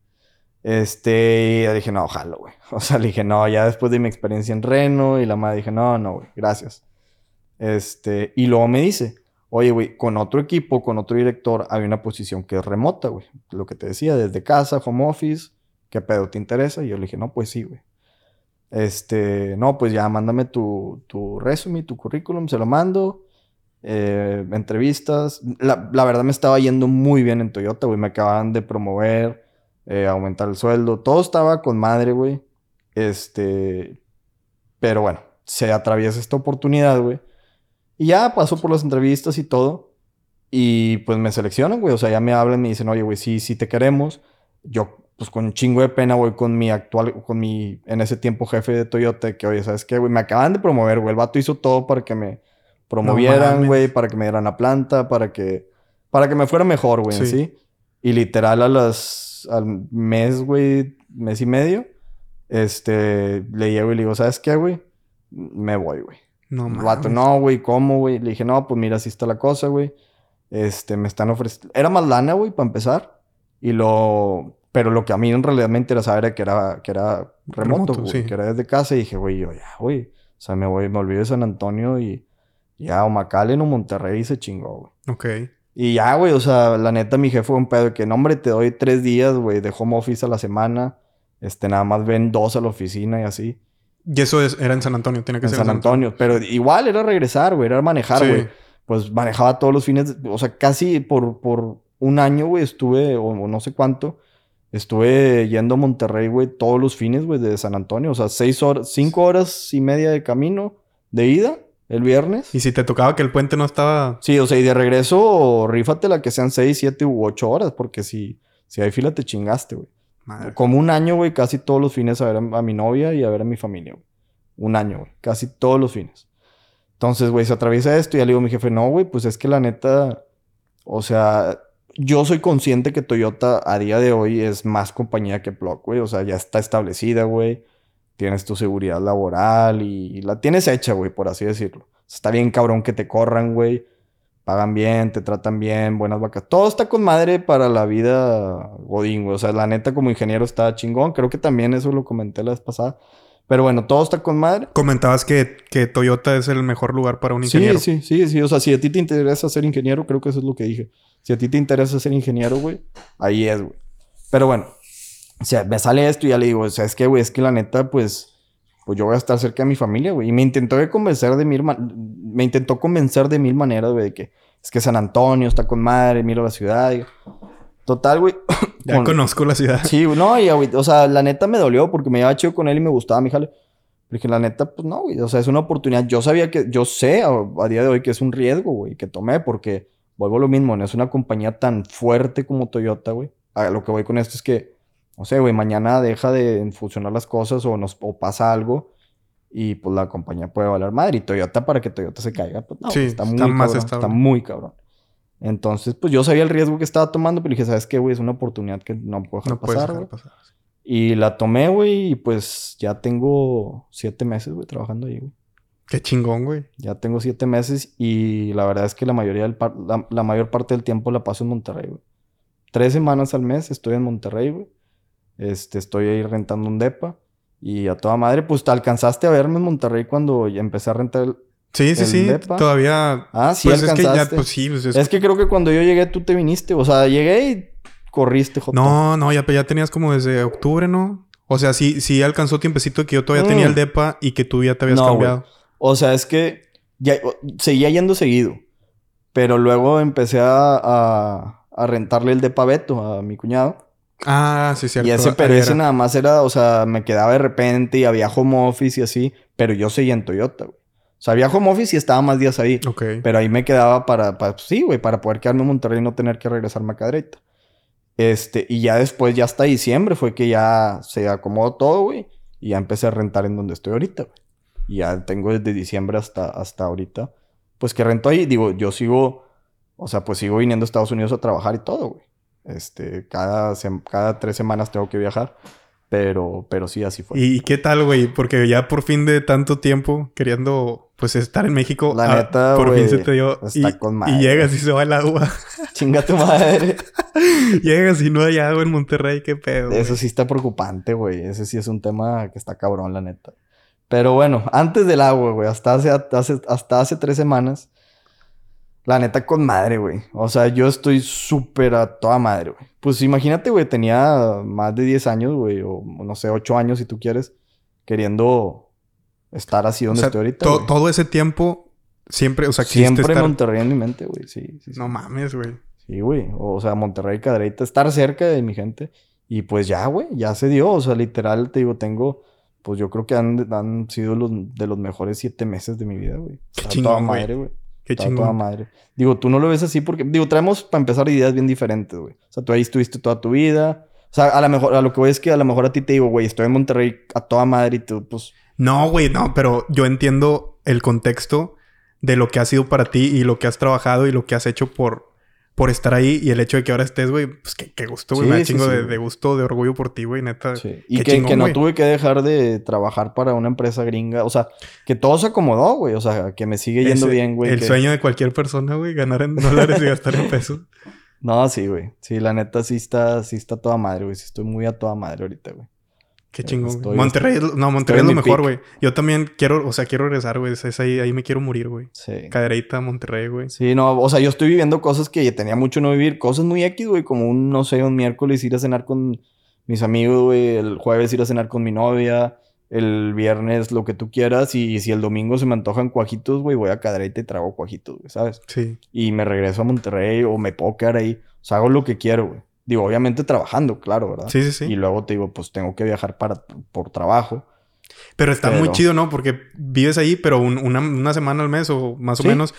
Este, y dije, no, ojalá, güey. O sea, le dije, no, ya después de mi experiencia en Reno y la madre dije, no, no, güey, gracias. Este, y luego me dice, oye, güey, con otro equipo, con otro director, hay una posición que es remota, güey. Lo que te decía, desde casa, home office, ¿qué pedo te interesa? Y yo le dije, no, pues sí, güey. Este, no, pues ya mándame tu, tu resumen, tu currículum, se lo mando. Eh, entrevistas. La, la, verdad me estaba yendo muy bien en Toyota, güey. Me acababan de promover, eh, aumentar el sueldo. Todo estaba con madre, güey. Este, pero bueno, se atraviesa esta oportunidad, güey. Y ya pasó por las entrevistas y todo. Y pues me seleccionan, güey. O sea, ya me hablan y me dicen, oye, güey, sí, sí te queremos. Yo, pues con un chingo de pena, voy con mi actual, con mi, en ese tiempo, jefe de Toyota, que, oye, ¿sabes qué, güey? Me acaban de promover, güey. El vato hizo todo para que me promovieran, güey, para que me dieran la planta, para que, para que me fuera mejor, güey, sí. ¿sí? Y literal a las, al mes, güey, mes y medio, este, le llego y le digo, ¿sabes qué, güey? Me voy, güey. No, mames. Vato, no, güey, ¿cómo, güey? Le dije, no, pues mira, así está la cosa, güey. Este, me están ofreciendo... Era más lana, güey, para empezar. Y lo... Pero lo que a mí en realidad me interesaba era que era, que era remoto, güey. Sí. Que era desde casa. Y dije, güey, yo ya, güey. O sea, me voy, me olvidé de San Antonio y... Ya, o McAllen o Monterrey se chingó, güey. Ok. Y ya, güey, o sea, la neta, mi jefe fue un pedo de que, no, hombre, te doy tres días, güey, de home office a la semana. Este, nada más ven dos a la oficina y así. Y eso es, era en San Antonio, tiene que en ser San Antonio. Pero igual era regresar, güey, era manejar, güey. Sí. Pues manejaba todos los fines, o sea, casi por, por un año, güey, estuve, o, o, no sé cuánto, estuve yendo a Monterrey, güey, todos los fines, güey, de San Antonio. O sea, seis horas, cinco horas y media de camino de ida el viernes. Y si te tocaba que el puente no estaba. Sí, o sea, y de regreso, rífatela que sean seis, siete u ocho horas, porque si, si hay fila te chingaste, güey. Como un año, güey, casi todos los fines a ver a, a, mi novia y a ver a mi familia, güey. Un año, güey. Casi todos los fines. Entonces, güey, se atraviesa esto y ya le digo a mi jefe, no, güey, pues es que la neta, o sea, yo soy consciente que Toyota a día de hoy es más compañía que Block, güey. O sea, ya está establecida, güey. Tienes tu seguridad laboral y la tienes hecha, güey, por así decirlo. Está bien cabrón que te corran, güey. Pagan bien, te tratan bien, buenas vacas. Todo está con madre para la vida godín, güey. O sea, la neta como ingeniero está chingón. Creo que también eso lo comenté la vez pasada. Pero bueno, todo está con madre. Comentabas que, que, Toyota es el mejor lugar para un ingeniero. Sí, sí, sí, sí. O sea, si a ti te interesa ser ingeniero, creo que eso es lo que dije. Si a ti te interesa ser ingeniero, güey, ahí es, güey. Pero bueno, o sea, me sale esto y ya le digo, o sea, es que, güey, es que la neta, pues, pues yo voy a estar cerca de mi familia, güey. Y me intentó convencer de mil, me intentó convencer de mil maneras, güey, de que es que San Antonio está con madre, miro la ciudad. Y... Total, güey. Ya con... conozco la ciudad. Sí, no, y, güey, o sea, la neta me dolió porque me llevaba chido con él y me gustaba mi jale. Pero dije, la neta, pues no, güey. O sea, es una oportunidad. Yo sabía que, yo sé a, a día de hoy que es un riesgo, güey, que tomé porque vuelvo a lo mismo, no es una compañía tan fuerte como Toyota, güey. A lo que voy con esto es que, no sé, güey, mañana deja de funcionar las cosas o, nos, o pasa algo y pues la compañía puede valer madre. Y Toyota, para que Toyota se caiga, pues no, sí, está, muy está cabrón, más está muy cabrón. Entonces, pues yo sabía el riesgo que estaba tomando, pero dije, ¿sabes qué, güey? Es una oportunidad que no puedo dejar no pasar, dejar pasar. Y la tomé, güey, y pues ya tengo siete meses, güey, trabajando ahí, güey. Qué chingón, güey. Ya tengo siete meses y la verdad es que la mayoría del par la, la, mayor parte del tiempo la paso en Monterrey, güey. Tres semanas al mes estoy en Monterrey, güey. Este, estoy ahí rentando un depa. Y a toda madre, pues te alcanzaste a verme en Monterrey cuando empecé a rentar el, Sí, sí, sí. depa. Todavía. Ah, sí, pues es que ya, alcanzaste. pues sí. Pues es... Es que creo que cuando yo llegué tú te viniste. O sea, llegué y corriste, Jota. No, no, ya, ya tenías como desde octubre, ¿no? O sea, sí, sí alcanzó tiempecito que yo todavía Mm. tenía el depa y que tú ya te habías No, cambiado. O sea, es que ya, seguía yendo seguido. Pero luego empecé a, a, a rentarle el depa a Beto, a mi cuñado. Ah, sí, cierto. Y ese, pero ese nada más era, o sea, me quedaba de repente y había home office y así. Pero yo seguía en Toyota, güey. O sea, había home office y estaba más días ahí. Ok. Pero ahí me quedaba para, para sí, güey, para poder quedarme en Monterrey y no tener que regresarme derecha. Este, y ya después, ya hasta diciembre, fue que ya se acomodó todo, güey. Y ya empecé a rentar en donde estoy ahorita, güey. Y ya tengo desde diciembre hasta, hasta ahorita. Pues que rento ahí, digo, yo sigo, o sea, pues sigo viniendo a Estados Unidos a trabajar y todo, güey. Este, cada, cada tres semanas tengo que viajar. Pero, pero sí, así fue. ¿Y qué tal, güey? Porque ya por fin de tanto tiempo queriendo pues estar en México. La ah, neta, Por fin güey, se te dio. está y, con y madre. llegas y se va el agua. Chinga tu madre. llegas y no hay agua en Monterrey, qué pedo. Eso sí está preocupante, güey. Ese sí es un tema que está cabrón, la neta. Pero bueno, antes del agua, güey, hasta hace, hace- hasta hace tres semanas, la neta con madre, güey. O sea, yo estoy súper a toda madre, güey. Pues imagínate, güey, tenía más de 10 años, güey, o no sé, 8 años si tú quieres, queriendo estar así O donde sea, estoy ahorita. to- güey. todo ese tiempo, siempre, o sea, Siempre estar... Monterrey en mi mente, güey. Sí, sí, sí. No mames, güey. Sí, güey. O sea, Monterrey, Cadereyta, estar cerca de mi gente. Y pues ya, güey, ya se dio. O sea, literal, te digo, tengo, pues yo creo que han, han sido los, de los mejores siete meses de mi vida, güey. Qué Está chingón, toda madre, güey. Qué Está toda chingón. madre. Digo, tú no lo ves así porque, digo, traemos para empezar ideas bien diferentes, güey. O sea, tú ahí estuviste toda tu vida. O sea, a lo mejor, a lo que voy es que a lo mejor a ti te digo, güey, estoy en Monterrey a toda madre y tú, pues, No, güey, no, pero yo entiendo el contexto de lo que ha sido para ti y lo que has trabajado y lo que has hecho por, por estar ahí y el hecho de que ahora estés, güey, pues qué, qué gusto, güey. Sí, me da sí, chingo sí, de, de gusto, de orgullo por ti, güey, neta. Sí. Y Qué que, chingón, que no tuve que dejar de trabajar para una empresa gringa. O sea, que todo se acomodó, güey. O sea, que me sigue yendo Ese- bien, güey. El que- sueño de cualquier persona, güey, ganar en dólares y gastar en pesos. No, sí, güey. Sí, la neta sí está, sí está toda madre, güey. Sí estoy muy a toda madre ahorita, güey. Qué Eh, chingón. estoy- Monterrey, no, Monterrey es lo mejor, güey. Yo también quiero, o sea, quiero regresar, güey. Es, ahí, ahí me quiero morir, güey. Sí. Cadereita, Monterrey, güey. Sí, no, o sea, yo estoy viviendo cosas que tenía mucho no vivir. Cosas muy X, güey. Como un, no sé, un miércoles ir a cenar con mis amigos, güey. El jueves ir a cenar con mi novia. El viernes lo que tú quieras. Y si el domingo se me antojan cuajitos, güey, voy a Cadereyta y trago cuajitos, güey, ¿sabes? Sí. y me regreso a Monterrey o me puedo quedar ahí. O sea, hago lo que quiero, güey. Digo, obviamente trabajando, claro, ¿verdad? Sí, sí, sí. Y luego te digo, pues tengo que viajar para, por trabajo. Pero está muy chido, ¿no? Porque vives ahí, pero un- una, una semana al mes o más o Sí. menos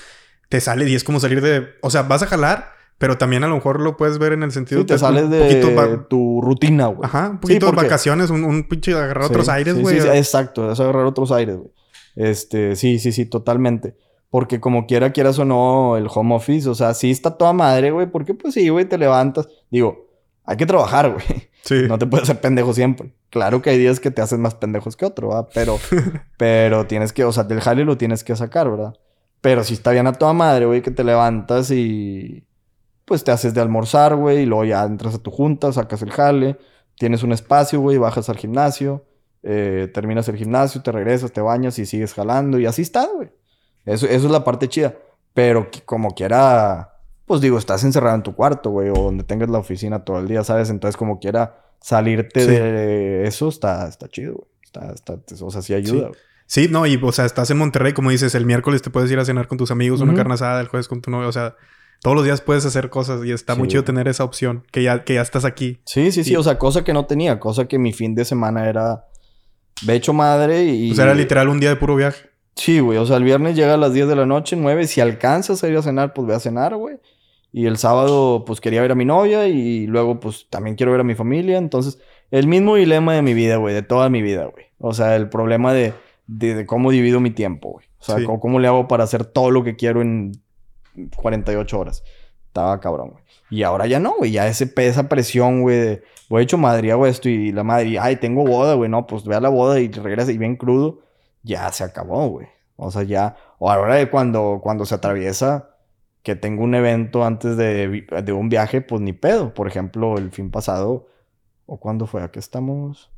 te sale y es como salir de... O sea, vas a jalar, pero también a lo mejor lo puedes ver en el sentido Sí, te de sales de va- tu rutina, güey. Ajá, un Sí, poquito de porque- vacaciones, un, un pinche agarrar Sí, otros aires, sí, güey. sí, sí, exacto, es agarrar otros aires, güey. Este, sí, sí, sí, totalmente. Porque como quiera, quieras o no, el home office, o sea, sí está toda madre, güey. Porque pues sí, güey, te levantas. Digo, hay que trabajar, güey. Sí. No te puedes hacer pendejo siempre. Claro que hay días que te haces más pendejos que otro, ¿verdad? Pero, pero tienes que, o sea, del jale lo tienes que sacar, ¿verdad? Pero si está bien a toda madre, güey, que te levantas y pues te haces de almorzar, güey, y luego ya entras a tu junta, sacas el jale, tienes un espacio, güey, bajas al gimnasio, eh, terminas el gimnasio, te regresas, te bañas y sigues jalando y así está, güey. Eso, eso es la parte chida. Pero como quiera, pues digo, estás encerrado en tu cuarto, güey, o donde tengas la oficina todo el día, ¿sabes? Entonces, como quiera salirte Sí. de eso, está, está chido, güey. Está, está, o sea, sí ayuda, Sí. güey. Sí, no, y o sea, estás en Monterrey, como dices, el miércoles te puedes ir a cenar con tus amigos, una carne asada, el jueves con tu novio, o sea, todos los días puedes hacer cosas y está Sí, muy chido tener esa opción, que ya, que ya estás aquí. Sí, sí, sí. Y- O sea, cosa que no tenía. Cosa que mi fin de semana era... De hecho, madre y... O sea, era literal un día de puro viaje. Sí, güey. O sea, el viernes llega a las 10 de la noche, 9. Si alcanzas a ir a cenar, pues ve a cenar, güey. Y el sábado, pues quería ver a mi novia. Y luego, pues también quiero ver a mi familia. Entonces, el mismo dilema de mi vida, güey. De toda mi vida, güey. O sea, el problema de, de, de cómo divido mi tiempo, güey. O sea, Sí. cómo, cómo le hago para hacer todo lo que quiero en 48 horas. Estaba cabrón, güey. Y ahora ya no, güey. Ya ese, esa presión, güey, de... Voy hecho madre, hago esto y la madre... Ay, tengo boda, güey. No, pues ve a la boda y regresa y bien crudo. Ya se acabó, güey. O sea, ya... O ahora de cuando, cuando se atraviesa que tengo un evento antes de, de un viaje, pues ni pedo. Por ejemplo, el fin pasado... ¿O cuándo fue? ¿A qué estamos?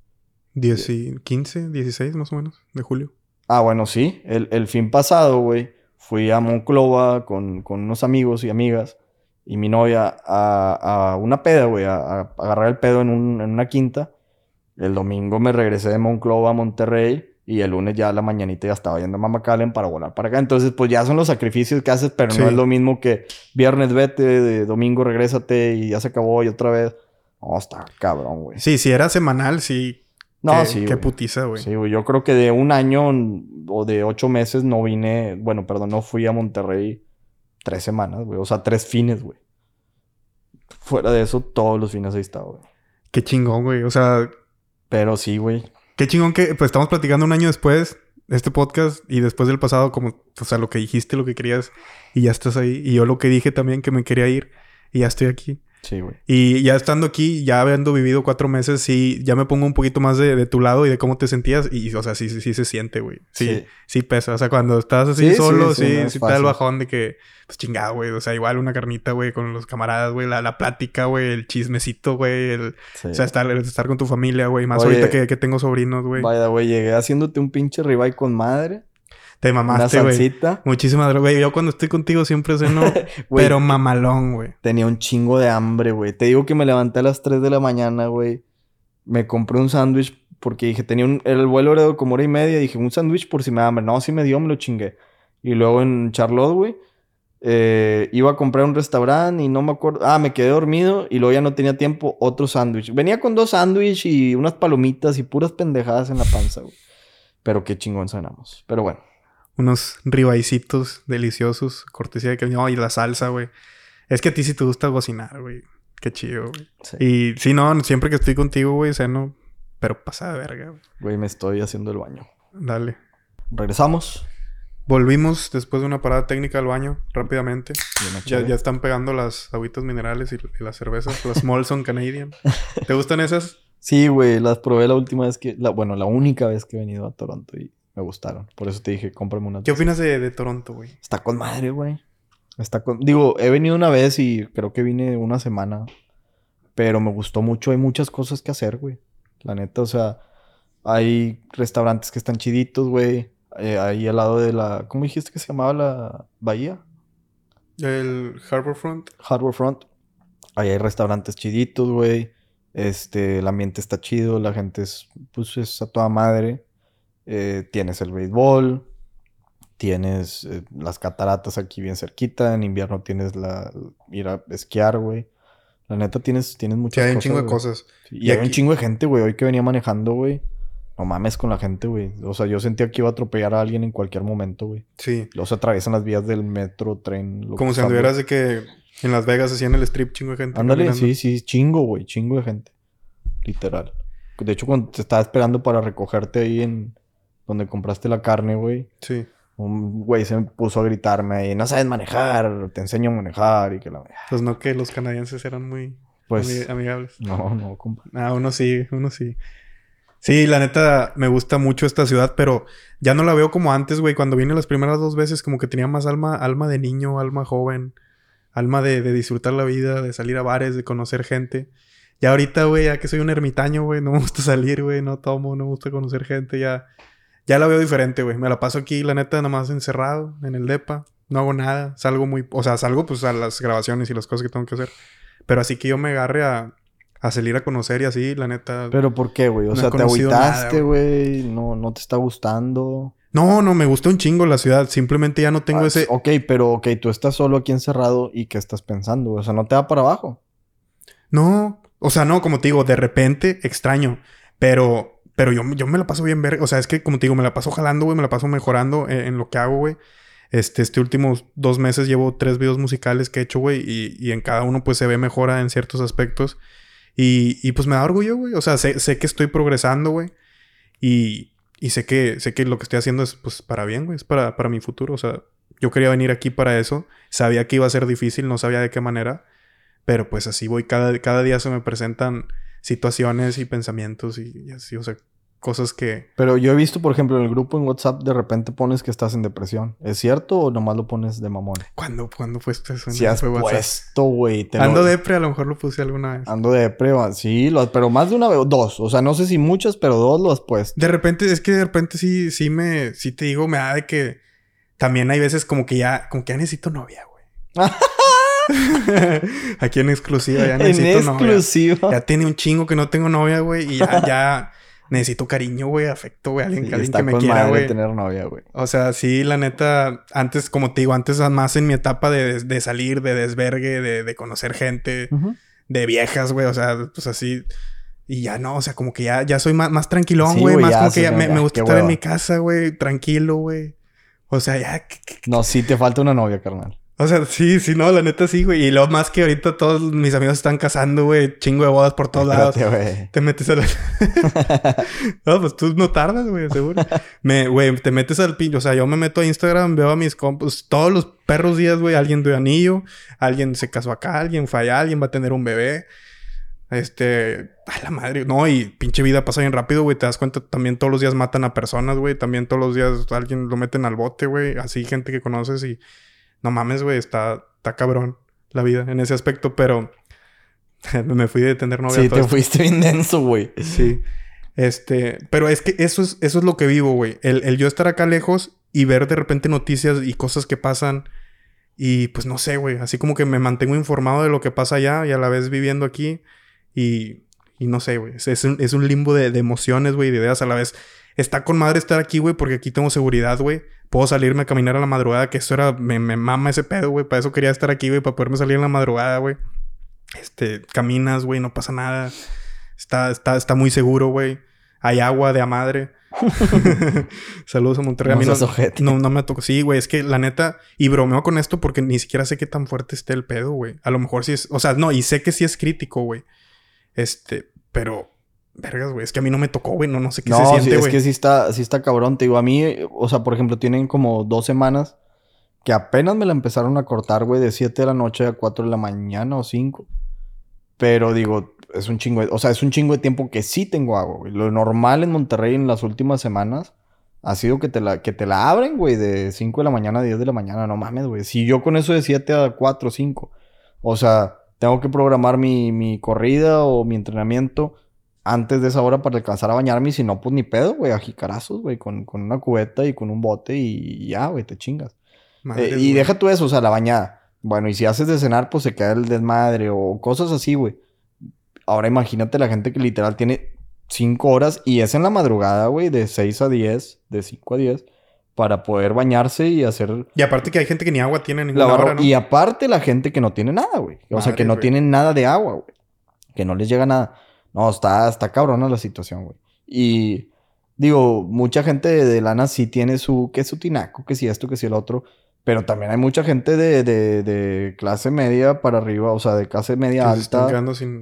10 y 15, 16 más o menos, de julio. Ah, bueno, sí. El, el fin pasado, güey, fui a Monclova con, con unos amigos y amigas y mi novia a, a una peda, güey, a, a agarrar el pedo en, un- en una quinta. El domingo me regresé de Monclova a Monterrey y el lunes ya a la mañanita ya estaba yendo a Mamacalen para volar para acá. Entonces, pues ya son los sacrificios que haces, pero Sí. no es lo mismo que viernes vete, domingo regrésate y ya se acabó y otra vez. No, está cabrón, güey. Sí, si era semanal, sí. No, qué, sí, Qué putiza, güey. Sí, güey. Yo creo que de un año o de ocho meses no vine. Bueno, perdón, no fui a Monterrey tres semanas, güey. O sea, tres fines, güey. Fuera de eso, todos los fines ahí estaba, güey. Qué chingón, güey. O sea, Pero sí, güey. Qué chingón que pues estamos platicando un año después de este podcast y después del pasado, como, o sea, lo que dijiste, lo que querías y ya estás ahí. Y yo lo que dije también que me quería ir y ya estoy aquí. Sí, güey. Y ya estando aquí, ya habiendo vivido cuatro meses, sí, ya me pongo un poquito más de, de tu lado y de cómo te sentías. Y, o sea, sí, sí, sí se siente, güey. Sí, sí, Sí. pesa. O sea, cuando estás así Sí, solo, sí, sí, no te da el bajón de que, pues chingado, güey. O sea, igual una carnita, güey, con los camaradas, güey. La, la plática, güey. El chismecito, güey. El, Sí. O sea, estar, estar con tu familia, güey. Más Oye, ahorita que, que tengo sobrinos, güey. Vaya, güey, llegué haciéndote un pinche ribeye con madre. Te mamaste, güey. salsita. Muchísimas gracias, güey. Yo cuando estoy contigo siempre ceno, pero mamalón, güey. Tenía un chingo de hambre, güey. Te digo que me levanté a las 3 de la mañana, güey. Me compré un sándwich porque dije, tenía un... El vuelo era como hora y media. Dije, un sándwich por si me da hambre. No, si me dio, me lo chingué. Y luego en Charlotte, güey, eh, iba a comprar un restaurante y no me acuerdo... Ah, me quedé dormido y luego ya no tenía tiempo. Otro sándwich. Venía con dos sándwiches y unas palomitas y puras pendejadas en la panza, güey. Pero qué chingón cenamos. Pero bueno. Unos ribaicitos deliciosos. Cortesía de que... No, y la salsa, güey. Es que a ti sí te gusta cocinar, güey. Qué chido, güey. Sí. Y sí, no, siempre que estoy contigo, güey, ceno. Pero pasa de verga, güey. Güey, me estoy haciendo el baño. Dale. Regresamos. Volvimos después de una parada técnica al baño, rápidamente. Ya, ya están pegando las agüitas minerales y, y las cervezas, las Molson Canadian. ¿Te gustan esas? Sí, güey, las probé la última vez que, la, bueno, la única vez que he venido a Toronto y me gustaron. Por eso te dije, cómprame una. ¿Qué opinas de, de Toronto, güey? Está con madre, güey. Está con, digo, he venido una vez y creo que vine una semana, pero me gustó mucho. Hay muchas cosas que hacer, güey. La neta, o sea, hay restaurantes que están chiditos, güey. Eh, ahí al lado de la, ¿cómo dijiste que se llamaba la bahía? El Harbourfront. Harbor Front. Ahí hay restaurantes chiditos, güey. Este, el ambiente está chido, la gente es, pues, es a toda madre. Eh, tienes el béisbol, tienes eh, las cataratas aquí bien cerquita. En invierno tienes la, ir a esquiar, güey. La neta tienes, tienes Sí, muchas hay un chingo de cosas. Sí, Y Y hay un aquí- chingo de gente, güey. Hoy que venía manejando, güey. No mames con la gente, güey. O sea, yo sentía que iba a atropellar a alguien en cualquier momento, güey. Sí. Los atraviesan las vías del metro, tren. lo Como que si anduvieras de que en Las Vegas hacían el strip chingo de gente. Ándale, sí, sí, chingo, güey, chingo de gente. Literal. De hecho, cuando te estaba esperando para recogerte ahí en donde compraste la carne, güey, Sí. un güey se puso a gritarme ahí, no sabes manejar, te enseño a manejar y que la... Pues no que los canadienses eran muy Pues, ami- amigables. no, no, compa. Ah, uno sí, uno sí. Sí, la neta, me gusta mucho esta ciudad, pero ya no la veo como antes, güey. Cuando vine las primeras dos veces, como que tenía más alma, alma de niño, alma joven, alma de, de disfrutar la vida, de salir a bares, de conocer gente. Ya ahorita, güey, ya que soy un ermitaño, güey, no me gusta salir, güey, no tomo, no me gusta conocer gente, ya, ya la veo diferente, güey. Me la paso aquí, la neta, nada más encerrado en el DEPA, no hago nada, salgo muy, o sea, salgo pues a las grabaciones y las cosas que tengo que hacer. Pero así que yo me agarre a, a salir a conocer y así, la neta. Pero ¿por qué, güey? O No sea, te agüitaste, güey, no, no te está gustando. No, no, me gusta un chingo la ciudad. Simplemente ya no tengo Ah, ese. Ok, pero ok, tú estás solo aquí encerrado y ¿qué estás pensando? O sea, no te da para abajo. No. O sea, no, como te digo, de repente extraño. Pero. Pero yo, yo me la paso bien ver. O sea, es que como te digo, me la paso jalando, güey. Me la paso mejorando en, en lo que hago, güey. Este, este últimos dos meses llevo tres videos musicales que he hecho, güey. Y, y en cada uno, pues, se ve mejora en ciertos aspectos. Y, y pues me da orgullo, güey. O sea, sé, sé que estoy progresando, güey. Y, y sé que, sé que lo que estoy haciendo es, pues, para bien, güey. Es para, para mi futuro. O sea, yo quería venir aquí para eso. Sabía que iba a ser difícil, no sabía de qué manera. Pero pues así voy. Cada, cada día se me presentan situaciones y pensamientos y, y así, o sea, cosas que... Pero yo he visto, por ejemplo, en el grupo en WhatsApp, de repente pones que estás en depresión. ¿Es cierto o nomás lo pones de mamón? ¿Cuándo, ¿cuándo fue esto? Eso? Si has puesto, güey. lo- Ando depre, a lo mejor lo puse alguna vez. Ando de prueba, sí, lo- pero más de una vez, dos. O sea, no sé si muchas, pero dos lo has puesto. De repente, es que de repente sí, sí me... Sí te digo, me da de que... También hay veces como que ya... Como que ya necesito novia, güey. Aquí en exclusiva ya En necesito novia. exclusiva. Ya tiene un chingo que no tengo novia, güey. Y ya, ya necesito cariño, güey. Afecto, güey. Alguien, Sí, alguien que me quiera, güey. tener novia, güey. O sea, sí, la neta, antes, como te digo, antes más en mi etapa de, de salir, de desvergue, de, de conocer gente, de viejas, güey, o sea, pues así. Y ya no, o sea, como que ya, ya soy más, más tranquilón, Sí, güey, güey, más ya como que ya me, me gusta estar en mi casa, güey, tranquilo, güey. O sea, ya, ¿qué- qué- No, sí te falta una novia, carnal. O sea, sí, sí, no, la neta sí, güey. Y lo más que ahorita todos mis amigos están casando, güey. Chingo de bodas por todos lados. Te metes al... no, pues tú no tardas, güey, seguro. me, güey, te metes al pincho. O sea, yo me meto a Instagram, veo a mis compas. Todos los perros días, güey. Alguien de anillo. Alguien se casó acá. Alguien falla. Alguien va a tener un bebé. Este... Ay, la madre. No, y pinche vida pasa bien rápido, güey. Te das cuenta, también todos los días matan a personas, güey. También todos los días alguien lo meten al bote, güey. Así, gente que conoces y no mames, güey, está, está cabrón la vida en ese aspecto, pero me fui de tener novia. Sí, te fuiste bien denso, güey. Sí. Este, pero es que eso es, eso es lo que vivo, güey. El, el, yo estar acá lejos y ver de repente noticias y cosas que pasan. Y pues no sé, güey. Así como que me mantengo informado de lo que pasa allá y a la vez viviendo aquí. Y, y no sé, güey. Es, un, es un limbo de, de emociones, güey, de ideas a la vez. Está con madre estar aquí, güey, porque aquí tengo seguridad, güey. Puedo salirme a caminar a la madrugada, que eso era, me, me mama ese pedo, güey. Para eso quería estar aquí, güey, para poderme salir en la madrugada, güey. Este, caminas, güey, no pasa nada. Está, está, está muy seguro, güey. Hay agua de a madre. Saludos a Monterrey. No, a mí no, no, me tocó. Sí, güey, es que la neta, y bromeo con esto porque ni siquiera sé qué tan fuerte esté el pedo, güey. A lo mejor sí es, o sea, no, y sé que sí es crítico, güey. Este, pero Vergas, güey. Es que a mí no me tocó, güey. No, no sé qué se siente, güey. No, es que sí está, sí está cabrón. Te digo, a mí, o sea, por ejemplo, tienen como dos semanas que apenas me la empezaron a cortar, güey, de 7 de la noche a 4 de la mañana o 5. Pero digo, es un chingo, de, o sea, es un chingo de tiempo que sí tengo agua, güey. Lo normal en Monterrey en las últimas semanas ha sido que te la, que te la abren, güey, de 5 de la mañana a 10 de la mañana. No mames, güey. Si yo con eso de 7 a 4 o 5, o sea, tengo que programar mi, mi corrida o mi entrenamiento antes de esa hora para alcanzar a bañarme. Y si no, pues ni pedo, güey, a jicarazos, güey, con, con, una cubeta y con un bote y ya, güey, te chingas. Eh, y deja tú eso, o sea, la bañada. Bueno, y si haces de cenar, pues se queda el desmadre o cosas así, güey. Ahora imagínate la gente que literal tiene cinco horas y es en la madrugada, güey, de 6 a 10, de 5 a 10, para poder bañarse y hacer... Y aparte que hay gente que ni agua tiene ninguna hora, ¿no? Y aparte la gente que no tiene nada, güey. O sea, que no tiene nada de agua, güey. Que no les llega nada. No, está, está cabrona la situación, güey. Y digo, mucha gente de, lana sí tiene su, que su tinaco, que si esto, que si el otro. Pero también hay mucha gente de, de, de clase media para arriba, o sea, de clase media alta,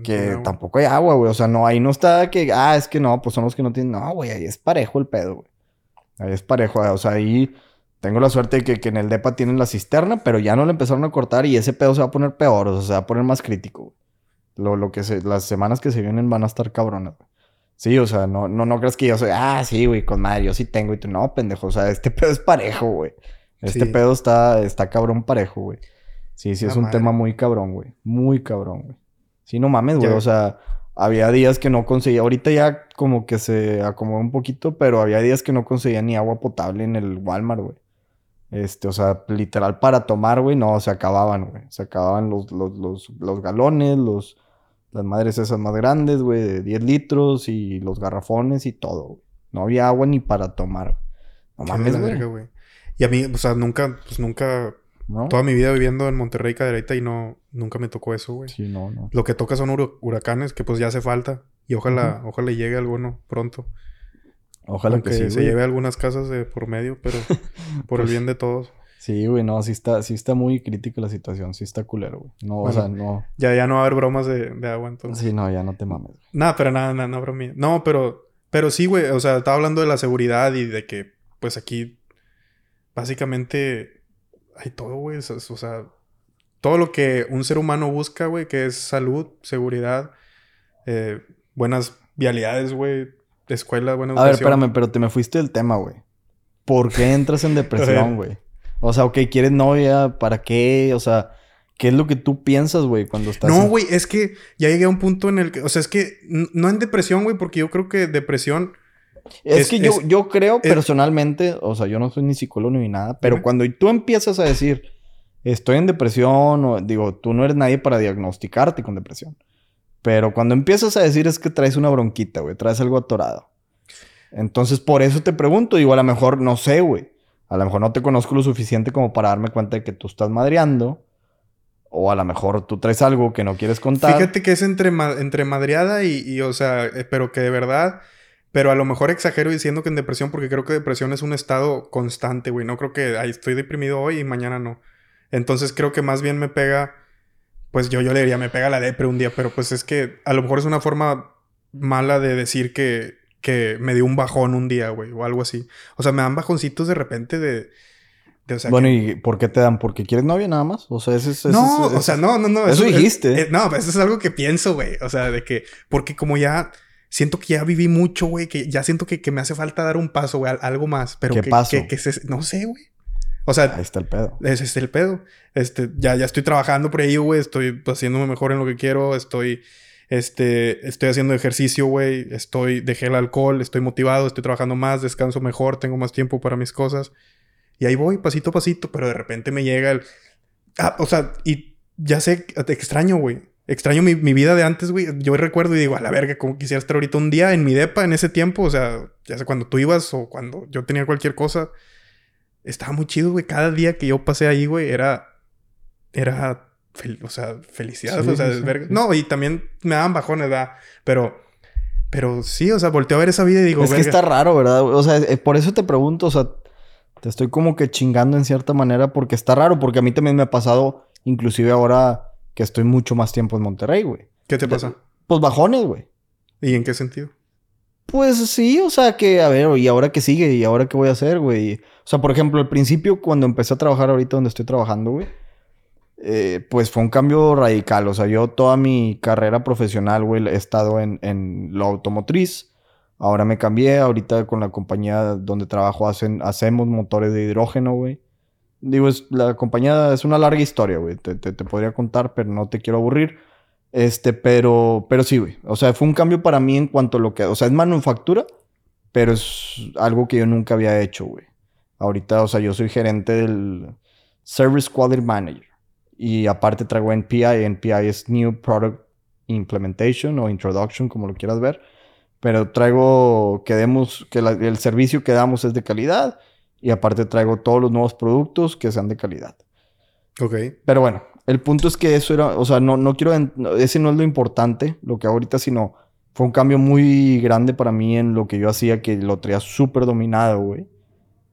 que tampoco hay agua, güey. O sea, no, ahí no está que, ah, es que no, pues son los que no tienen. No, güey, ahí es parejo el pedo, güey. Ahí es parejo, o sea, ahí tengo la suerte de que, que, en el DEPA tienen la cisterna, pero ya no le empezaron a cortar y ese pedo se va a poner peor, o sea, se va a poner más crítico, güey. Lo, lo que se, las semanas que se vienen van a estar cabronas, Sí, o sea, no, no, no crees que yo soy, ah, sí, güey, con madre, yo sí tengo y tú, no, pendejo, o sea, este pedo es parejo, güey. Este pedo está, está cabrón parejo, güey. Sí, sí, es un tema muy cabrón, güey. Muy cabrón, güey. Sí, no mames, güey. O sea, había días que no conseguía. Ahorita ya como que se acomodó un poquito, pero había días que no conseguía ni agua potable en el Walmart, güey. Este, o sea, literal para tomar, güey, no, se acababan, güey. Se acababan los, los, los, los galones, los, las madres esas más grandes, güey, de 10 litros y los garrafones y todo, No había agua ni para tomar. No mames, güey. Y a mí, o sea, nunca, pues nunca, toda mi vida viviendo en Monterrey, Cadereyta, y no, nunca me tocó eso, güey. Sí, no, no. Lo que toca son huracanes, que pues ya hace falta. Y ojalá, ojalá llegue alguno pronto. Ojalá que sí, se lleve algunas casas de por medio, pero por el pues bien de todos. Sí, güey, no, sí está, sí está muy crítica la situación, sí está culero, güey. No, o sea, no. Ya, ya no va a haber bromas de, de agua entonces. Sí, no, ya no te mames. Nada, pero nada, nada, no bromía. No, pero, pero sí, güey, o sea, estaba hablando de la seguridad y de que, pues aquí, básicamente, hay todo, güey. O sea, todo lo que un ser humano busca, güey, que es salud, seguridad, eh, buenas vialidades, güey, escuela, buena educación. A ver, espérame, pero te me fuiste del tema, güey. ¿Por qué entras en depresión, güey? O sea, ok, ¿quieres novia? ¿Para qué? O sea, ¿qué es lo que tú piensas, güey, cuando estás... No, güey, es que ya llegué a un punto en el que... O sea, es que no en depresión, güey, porque yo creo que depresión... Es, que yo, yo creo personalmente, o sea, yo no soy ni psicólogo ni nada, pero cuando tú empiezas a decir, estoy en depresión, o digo, tú no eres nadie para diagnosticarte con depresión. Pero cuando empiezas a decir es que traes una bronquita, güey, traes algo atorado. Entonces, por eso te pregunto, digo, a lo mejor, no sé, güey. A lo mejor no te conozco lo suficiente como para darme cuenta de que tú estás madreando. O a lo mejor tú traes algo que no quieres contar. Fíjate que es entre, entre madreada y, o sea, eh, pero que de verdad. Pero a lo mejor exagero diciendo que en depresión, porque creo que depresión es un estado constante, güey. No creo que ahí estoy deprimido hoy y mañana no. Entonces creo que más bien me pega, pues yo, yo le diría, me pega la depre un día, pero pues es que a lo mejor es una forma mala de decir que, que me dio un bajón un día, güey, o algo así. O sea, me dan bajoncitos de repente de... bueno, ¿y por qué te dan? ¿Porque quieres novia nada más? O sea, ese es... no, o sea, no, no, no. Eso, dijiste. no, eso es algo que pienso, güey. O sea, de que... Porque como ya... Siento que ya viví mucho, güey. Que ya siento que, que me hace falta dar un paso, güey. Algo más. Pero ¿Qué que, paso? Que, se, no sé, güey. O sea... Ahí está el pedo. Ese es el pedo. Este... Ya, ya estoy trabajando por ahí, güey. Estoy haciéndome mejor en lo que quiero. Estoy este, estoy haciendo ejercicio, güey. Estoy, dejé el alcohol, estoy motivado, estoy trabajando más, descanso mejor, tengo más tiempo para mis cosas. Y ahí voy, pasito a pasito, pero de repente me llega el... Ah, o sea, y ya sé, extraño, güey. Extraño mi, mi, vida de antes, güey. Yo recuerdo y digo, a la verga, como quisiera estar ahorita un día en mi depa en ese tiempo. O sea, ya sé cuando tú ibas o cuando yo tenía cualquier cosa. Estaba muy chido, güey. Cada día que yo pasé ahí, güey, era... Era o sea, felicidad. o sea, No, y también me daban bajones, ¿verdad? Pero, pero sí, o sea, volteo a ver esa vida y digo, es que está raro, ¿verdad? O sea, eh, por eso te pregunto, o sea, te estoy como que chingando en cierta manera porque está raro, porque a mí también me ha pasado, inclusive ahora que estoy mucho más tiempo en Monterrey, güey. ¿Qué te pasa? Pues bajones, güey. ¿Y en qué sentido? Pues sí, o sea, que, a ver, ¿y ahora qué sigue? ¿Y ahora qué voy a hacer, güey? O sea, por ejemplo, al principio, cuando empecé a trabajar ahorita donde estoy trabajando, güey, eh, pues fue un cambio radical. O sea, yo toda mi carrera profesional, güey, he estado en, en lo automotriz. Ahora me cambié. Ahorita con la compañía donde trabajo hacen, hacemos motores de hidrógeno, güey. Digo, es, la compañía es una larga historia, güey. Te, te, podría contar, pero no te quiero aburrir. Este, pero, pero sí, güey. O sea, fue un cambio para mí en cuanto a lo que... O sea, es manufactura, pero es algo que yo nunca había hecho, güey. Ahorita, o sea, yo soy gerente del Service Quality Manager. Y aparte traigo NPI. NPI es New Product Implementation o Introduction, como lo quieras ver. Pero traigo que demos, que el servicio que damos es de calidad. Y aparte traigo todos los nuevos productos que sean de calidad. Ok. Pero bueno, el punto es que eso era, o sea, no, no quiero, ese no es lo importante, lo que ahorita, sino fue un cambio muy grande para mí en lo que yo hacía, que lo traía súper dominado, güey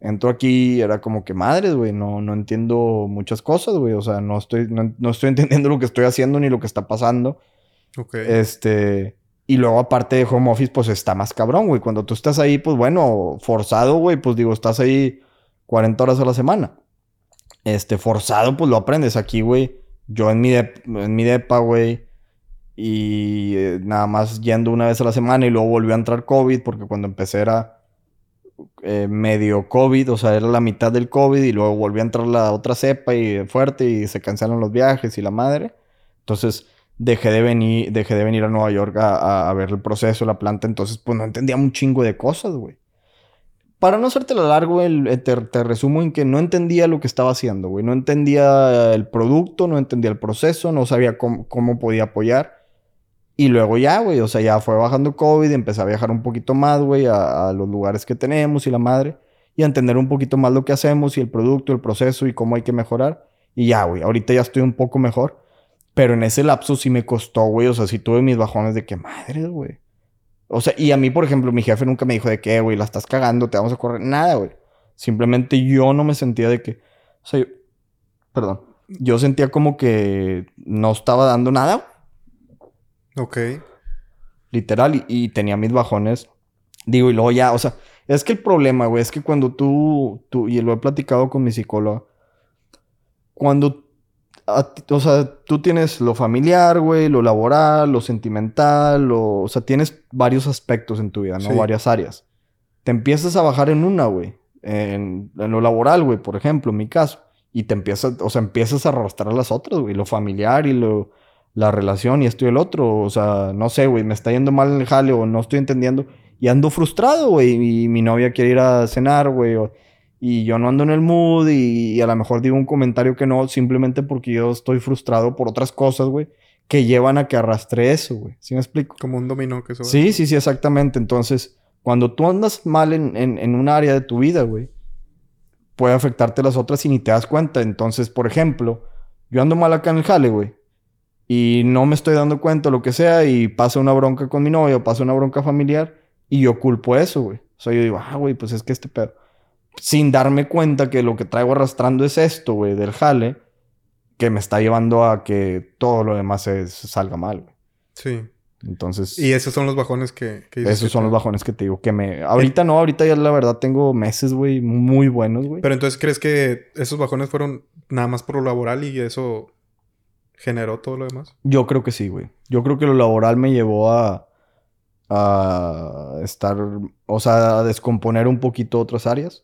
entro aquí era como que madres, güey, no, no entiendo muchas cosas, güey. O sea, no estoy, no, estoy entendiendo lo que estoy haciendo ni lo que está pasando. Ok. Este. Y luego, aparte de home office, pues está más cabrón, güey. Cuando tú estás ahí, pues bueno, forzado, güey, pues digo, estás ahí 40 horas a la semana. Este, forzado, pues lo aprendes aquí, güey. Yo en mi, en mi depa, güey. Y eh, nada más yendo una vez a la semana y luego volvió a entrar COVID porque cuando empecé era eh, medio COVID, o sea, era la mitad del COVID y luego volvió a entrar la otra cepa y fuerte y se cancelan los viajes y la madre. Entonces dejé de venir, dejé de venir a Nueva York a, ver el proceso, la planta, entonces pues no entendía un chingo de cosas, güey. Para no hacerte lo largo, el, eh, te, te, resumo en que no entendía lo que estaba haciendo, güey. No entendía el producto, no entendía el proceso, no sabía cómo, cómo podía apoyar. Y luego ya, güey, o sea, ya fue bajando COVID, empecé a viajar un poquito más, güey, a, los lugares que tenemos y la madre, y a entender un poquito más lo que hacemos y el producto, el proceso y cómo hay que mejorar. Y ya, güey, ahorita ya estoy un poco mejor, pero en ese lapso sí me costó, güey, o sea, sí tuve mis bajones de que madre, güey. O sea, y a mí, por ejemplo, mi jefe nunca me dijo de que, güey, la estás cagando, te vamos a correr, nada, güey. Simplemente yo no me sentía de que, o sea, yo, perdón, yo sentía como que no estaba dando nada, Ok. Literal, y, tenía mis bajones. Digo, y luego ya, o sea, es que el problema, güey, es que cuando tú, tú, y lo he platicado con mi psicóloga, cuando, o sea, tú tienes lo familiar, güey, lo laboral, lo sentimental, lo, o sea, tienes varios aspectos en tu vida, ¿no? Varias áreas. Te empiezas a bajar en una, güey, en, en, lo laboral, güey, por ejemplo, en mi caso, y te empiezas, o sea, empiezas a arrastrar a las otras, güey, lo familiar y lo la relación y esto y el otro. O sea, no sé, güey, me está yendo mal en el jale o no estoy entendiendo. Y ando frustrado, güey. Y mi novia quiere ir a cenar, güey. Y yo no ando en el mood y, a lo mejor digo un comentario que no, simplemente porque yo estoy frustrado por otras cosas, güey, que llevan a que arrastre eso, güey. ¿Sí me explico? Como un dominó que eso. Sí, sí, sí, exactamente. Entonces, cuando tú andas mal en, en, en un área de tu vida, güey, puede afectarte las otras y ni te das cuenta. Entonces, por ejemplo, yo ando mal acá en el jale, güey y no me estoy dando cuenta, lo que sea, y pasa una bronca con mi novio, pasa una bronca familiar, y yo culpo eso, güey. O sea, yo digo, ah, güey, pues es que este pedo. Sin darme cuenta que lo que traigo arrastrando es esto, güey, del jale, que me está llevando a que todo lo demás se, se salga mal, güey. Sí. Entonces... Y esos son los bajones que... que dices Esos que son te- los bajones que te digo que me... Ahorita no, ahorita ya la verdad tengo meses, güey, muy buenos, güey. Pero entonces, ¿crees que esos bajones fueron nada más por lo laboral y eso generó todo lo demás? Yo creo que sí, güey. Yo creo que lo laboral me llevó a... A estar... O sea, a descomponer un poquito otras áreas.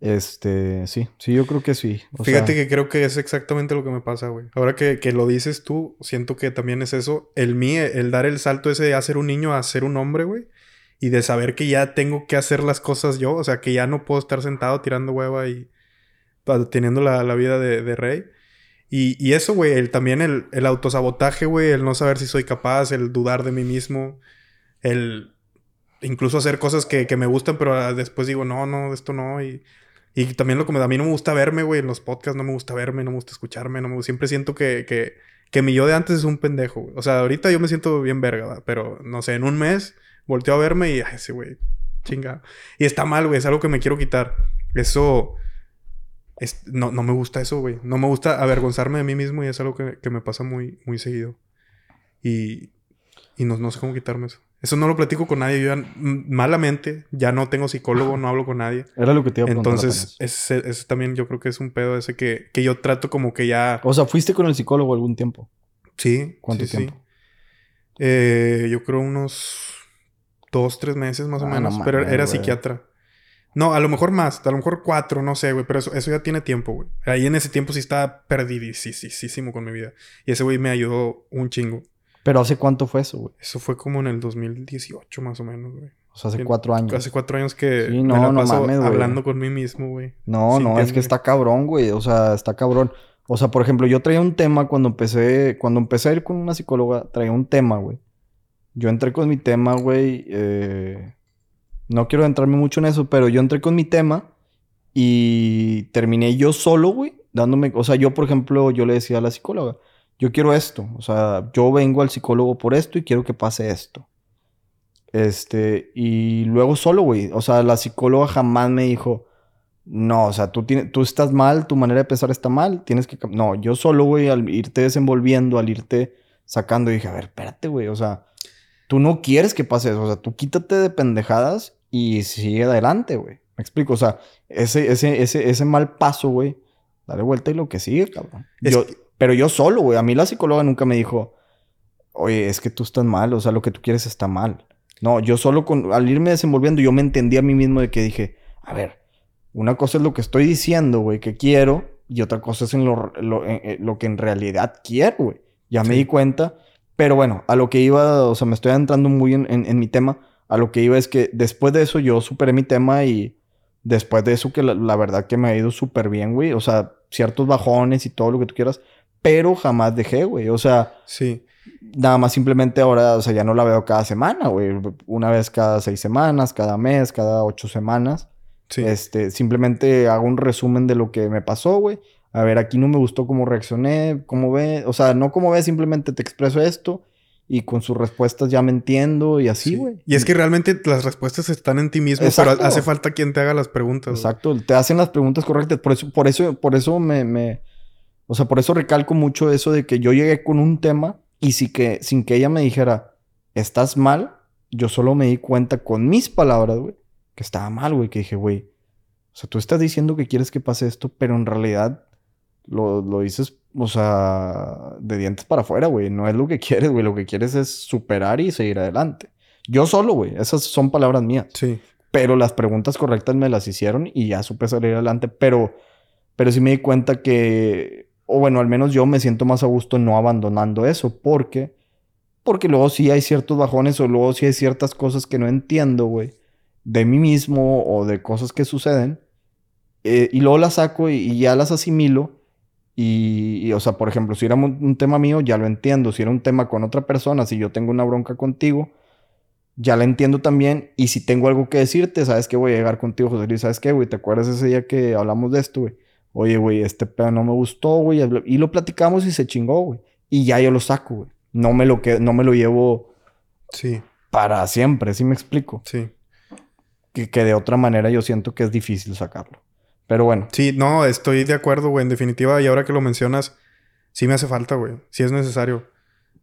Este... Sí, sí, yo creo que sí. O Fíjate sea, que creo que es exactamente lo que me pasa, güey. Ahora que, que lo dices tú, siento que también es eso. El mí, el dar el salto ese de hacer un niño a ser un hombre, güey. Y de saber que ya tengo que hacer las cosas yo. O sea, que ya no puedo estar sentado tirando hueva y teniendo la, la vida de, de rey. Y, eso, güey, el, también el, el autosabotaje, güey, el no saber si soy capaz, el dudar de mí mismo, el incluso hacer cosas que, que me gustan, pero ah, después digo, no, no, esto no. Y, y también lo que me, a mí no me gusta verme, güey, en los podcasts no me gusta verme, no me gusta escucharme, no me, siempre siento que, que, que mi yo de antes es un pendejo, güey. O sea, ahorita yo me siento bien verga, pero no sé, en un mes volteo a verme y, ay, ese güey, chinga. Y está mal, güey, es algo que me quiero quitar. Eso, es, no, no me gusta eso, güey. No me gusta avergonzarme de mí mismo y es algo que, que me pasa muy, muy seguido. Y, y no, no sé cómo quitarme eso. Eso no lo platico con nadie. Yo ya, mm, malamente, ya no tengo psicólogo, no hablo con nadie. Era lo que te iba a preguntar Entonces, ese, ese también yo creo que es un pedo ese que, que yo trato como que ya... O sea, ¿fuiste con el psicólogo algún tiempo? Sí. ¿Cuánto sí, sí. tiempo? Eh, yo creo unos dos, tres meses más o Ah, no menos. pero era psiquiatra. No, a lo mejor más, a lo mejor cuatro, no sé, güey, pero eso, eso ya tiene tiempo, güey. Ahí en ese tiempo sí estaba perdidísimo con mi vida. Y ese güey me ayudó un chingo. Pero ¿hace cuánto fue eso, güey? Eso fue como en el 2018 más o menos, güey. O sea, hace cuatro años. Hace cuatro años que Sí, me no, la no paso mames, hablando con mí mismo, güey. No, no, es que está cabrón, güey. O sea, está cabrón. O sea, por ejemplo, yo traía un tema cuando empecé, cuando empecé a ir con una psicóloga, traía un tema, güey. Yo entré con mi tema, güey. eh, No quiero entrarme mucho en eso, pero yo entré con mi tema y terminé yo solo, güey, dándome, o sea, yo, por ejemplo, yo le decía a la psicóloga, yo quiero esto, o sea, yo vengo al psicólogo por esto y quiero que pase esto. Este, y luego solo, güey, o sea, la psicóloga jamás me dijo, no, o sea, tú, tienes, tú estás mal, tu manera de pensar está mal, tienes que... cam-". No, yo solo, güey, al irte desenvolviendo, al irte sacando, dije, a ver, espérate, güey, o sea, tú no quieres que pase eso, o sea, tú quítate de pendejadas y sigue adelante, güey. Me explico, o sea, ese, ese, ese, ese mal paso, güey, dale vuelta y lo que sigue, cabrón. Yo, que- Pero yo solo, güey, a mí la psicóloga nunca me dijo, oye, es que tú estás mal, o sea, lo que tú quieres está mal. No, yo solo con, al irme desenvolviendo, yo me entendí a mí mismo de que dije, a ver, una cosa es lo que estoy diciendo, güey, que quiero, y otra cosa es en lo, lo- en- en lo que en realidad quiero, güey. Ya me di cuenta, pero bueno, a lo que iba, o sea, me estoy entrando muy en, en- en mi tema, a lo que iba es que después de eso yo superé mi tema y después de eso que la, la verdad que me ha ido súper bien, güey, o sea, ciertos bajones y todo lo que tú quieras, pero jamás dejé, güey, o sea... Sí. Nada más simplemente ahora, o sea, ya no la veo cada semana, güey. Una vez cada seis semanas, cada mes, cada ocho semanas. Sí. Este, simplemente hago un resumen de lo que me pasó, güey. A ver, aquí no me gustó cómo reaccioné, cómo ve, o sea, no cómo ve, simplemente te expreso esto y con sus respuestas ya me entiendo y así, Sí. güey. Y es que realmente las respuestas están en ti mismo, Exacto. pero hace falta quien te haga las preguntas. Exacto, te hacen las preguntas correctas, por eso, por eso, por eso me, me, o sea, por eso recalco mucho eso de que yo llegué con un tema y sí que, sin que ella me dijera, estás mal, yo solo me di cuenta con mis palabras, güey, que estaba mal, güey, que dije, güey, o sea, tú estás diciendo que quieres que pase esto, pero en realidad lo, lo dices, o sea, de dientes para afuera, güey, no es lo que quieres, güey, lo que quieres es superar y seguir adelante. Yo solo, güey, esas son palabras mías. Sí. Pero las preguntas correctas me las hicieron y ya supe salir adelante. Pero, pero sí me di cuenta que, o bueno, al menos yo me siento más a gusto no abandonando eso. Porque, porque luego sí hay ciertos bajones o luego sí hay ciertas cosas que no entiendo, güey, de mí mismo o de cosas que suceden. eh, y luego las saco y, y ya las asimilo. Y, y, o sea, por ejemplo, si era un, un tema mío, ya lo entiendo. Si era un tema con otra persona, si yo tengo una bronca contigo, ya la entiendo también. Y si tengo algo que decirte, sabes que voy a llegar contigo, José Luis. ¿Sabes qué, güey? ¿Te acuerdas ese día que hablamos de esto, güey? Oye, güey, este pedo no me gustó, güey. Y lo platicamos y se chingó, güey. Y ya yo lo saco, güey. No me lo, que, no me lo llevo Sí. para siempre, ¿sí me explico? Sí. Que, que de otra manera yo siento que es difícil sacarlo. Pero bueno, Sí, no, estoy de acuerdo, güey. En definitiva, y ahora que lo mencionas, sí me hace falta, güey. Sí es necesario.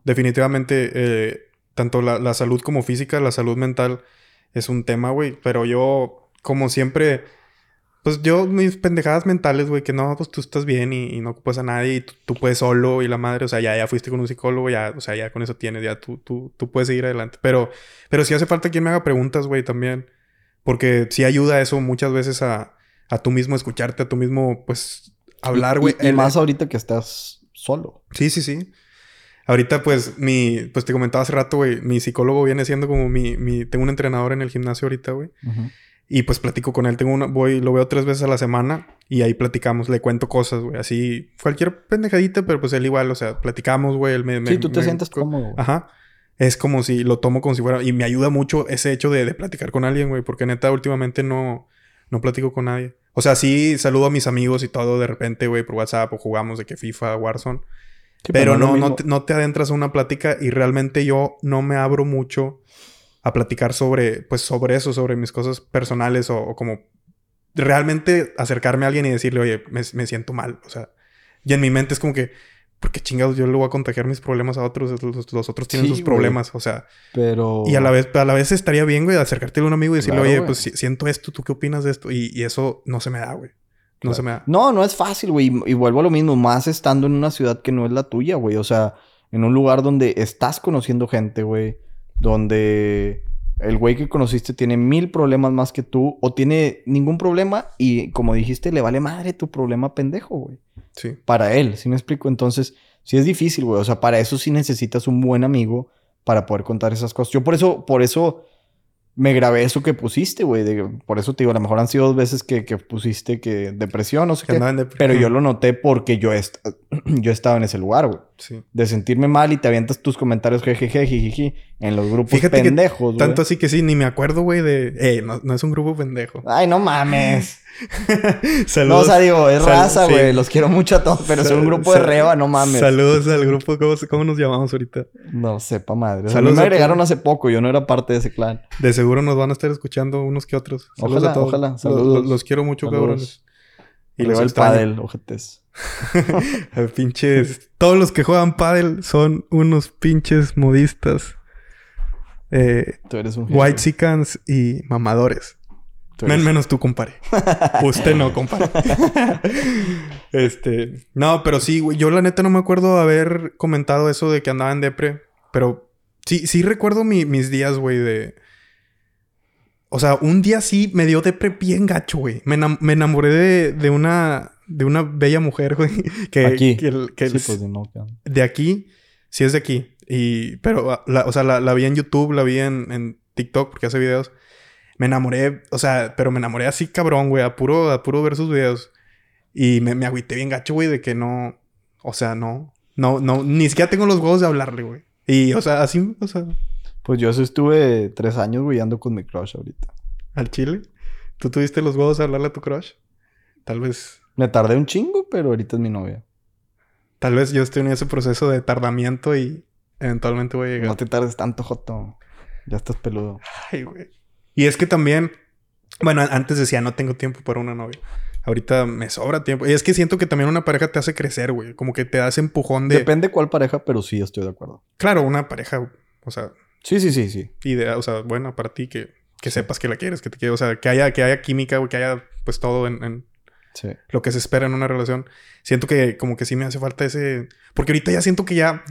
Definitivamente, eh, tanto la, la, salud como física, la salud mental es un tema, güey. Pero yo, como siempre, pues yo, mis pendejadas mentales, güey, que no, pues tú estás bien y, no ocupas a nadie y tú, tú, puedes solo y la madre, o sea, ya, ya fuiste con un psicólogo, ya, o sea, ya con eso tienes, ya tú, tú, tú puedes seguir adelante. Pero, pero sí hace falta quien me haga preguntas, güey, también. Porque sí ayuda eso muchas veces a, a tú mismo escucharte, a tú mismo, pues, hablar, güey. Y, y, y más ahorita que estás solo. Sí, sí, sí. Ahorita, pues, mi... Pues te comentaba hace rato, güey. Mi psicólogo viene siendo como mi... mi tengo un entrenador en el gimnasio ahorita, güey. Uh -huh. Y pues platico con él. Tengo una... Voy... Lo veo tres veces a la semana. Y ahí platicamos. Le cuento cosas, güey. Así... Cualquier pendejadita, pero pues él igual. O sea, platicamos, güey. Él me... Sí, tú te me, sientes cómodo. Ajá. Es como si lo tomo como si fuera... Y me ayuda mucho ese hecho de, de platicar con alguien, güey. Porque neta, últimamente no... No platico con nadie. O sea, sí saludo a mis amigos y todo de repente, güey, por WhatsApp o jugamos de que FIFA, Warzone. Sí, pero, pero, no, no, te, no, te, adentras a una plática y realmente yo no me abro mucho a platicar sobre, pues, sobre eso, sobre mis cosas personales o, o como realmente acercarme a alguien y decirle, oye, me, me, siento mal. O sea, y en mi mente es como que, porque chingados yo le voy a contagiar mis problemas a otros, los, los otros tienen sí, sus problemas, güey. o sea. Pero. Y a la vez, a la vez estaría bien, güey, acercarte a un amigo y decirle, claro, oye, pues siento esto, ¿tú qué opinas de esto? Y, y eso no se me da, güey. No claro. se me da. No, no es fácil, güey. Y vuelvo a lo mismo, más estando en una ciudad que no es la tuya, güey. O sea, en un lugar donde estás conociendo gente, güey. Donde el güey que conociste tiene mil problemas más que tú. O tiene ningún problema. Y como dijiste, le vale madre tu problema pendejo, güey. Sí. Para él, ¿sí me explico? Entonces, sí es difícil, güey. O sea, para eso sí necesitas un buen amigo para poder contar esas cosas. Yo por eso, por eso me grabé eso que pusiste, güey. Por eso te digo, a lo mejor han sido dos veces que, que pusiste que depresión, no sé que qué. Pero yo lo noté porque yo, est yo estaba en ese lugar, güey. Sí. De sentirme mal y te avientas tus comentarios jejeje, jijiji, en los grupos Fíjate pendejos, güey. Tanto así que sí, ni me acuerdo, güey, de... Eh, no, no es un grupo pendejo. Ay, no mames. Saludos. No, o sea, digo, es raza, güey. Sí. Los quiero mucho a todos, pero es un grupo de reba, no mames. Saludos al grupo. ¿Cómo, cómo nos llamamos ahorita? No, sepa madre. Saludos. me agregaron hace poco. Yo no era parte de ese clan. De seguro nos van a estar escuchando unos que otros. Saludos ojalá, a todos. Ojalá. Saludos. Los, los quiero mucho, Saludos. cabrones. Y luego el pádel, ojetes. pinches... Todos los que juegan pádel son unos pinches modistas. Eh, Tú eres un White Sicans y mamadores. Men menos tú, compare. Usted no, compare. este. No, pero sí, güey. Yo la neta no me acuerdo haber comentado eso de que andaba en depre. Pero sí, sí recuerdo mi, mis días, güey, de. O sea, un día sí me dio depre bien gacho, güey. Me, enam me, enamoré de, de, una. De una bella mujer, güey. Que, aquí. Que, que sí, pues, no, de aquí. Sí es de aquí. Y... Pero, la, o sea, la, la, vi en YouTube, la vi en, en TikTok porque hace videos me enamoré, o sea, pero me enamoré así cabrón, güey, a puro, a puro ver sus videos. Y me, me agüité bien gacho, güey, de que no, o sea, no, no, no, ni siquiera tengo los huevos de hablarle, güey. Y, o sea, así, o sea. Pues yo estuve tres años, güey, ando con mi crush ahorita. ¿Al chile? ¿Tú tuviste los huevos de hablarle a tu crush? Tal vez. Me tardé un chingo, pero ahorita es mi novia. Tal vez yo estoy en ese proceso de tardamiento y eventualmente voy a llegar. No te tardes tanto, Joto. Ya estás peludo. Ay, güey. Y es que también, bueno, antes decía, no tengo tiempo para una novia. Ahorita me sobra tiempo. Y es que siento que también una pareja te hace crecer, güey. Como que te da ese empujón de... Depende cuál pareja, pero sí estoy de acuerdo. Claro, una pareja, o sea... Sí, sí, sí, sí. Idea, o sea, buena para ti, que, que sepas que la quieres, que te quieres. O sea, que haya, que haya química, güey, que haya pues todo en, en sí. lo que se espera en una relación. Siento que como que sí me hace falta ese... Porque ahorita ya siento que ya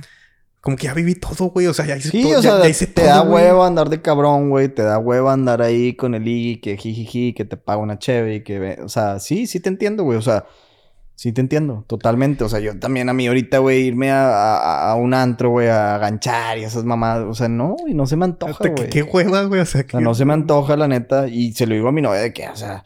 como que ya viví todo, güey. O sea, ya hice sí, todo. O sea, ya, ya hice te todo, da güey. huevo andar de cabrón, güey. Te da huevo andar ahí con el Iggy, que jijiji, que te paga una cheve y que... O sea, sí, sí te entiendo, güey. O sea, sí te entiendo. Totalmente. O sea, yo también a mí ahorita, güey, irme a, a, a, un antro, güey, a ganchar y esas mamadas. O sea, no, y no se me antoja, güey. ¿Qué, hueva, güey? O sea, o sea, no se me antoja, la neta. Y se lo digo a mi novia de que, o sea...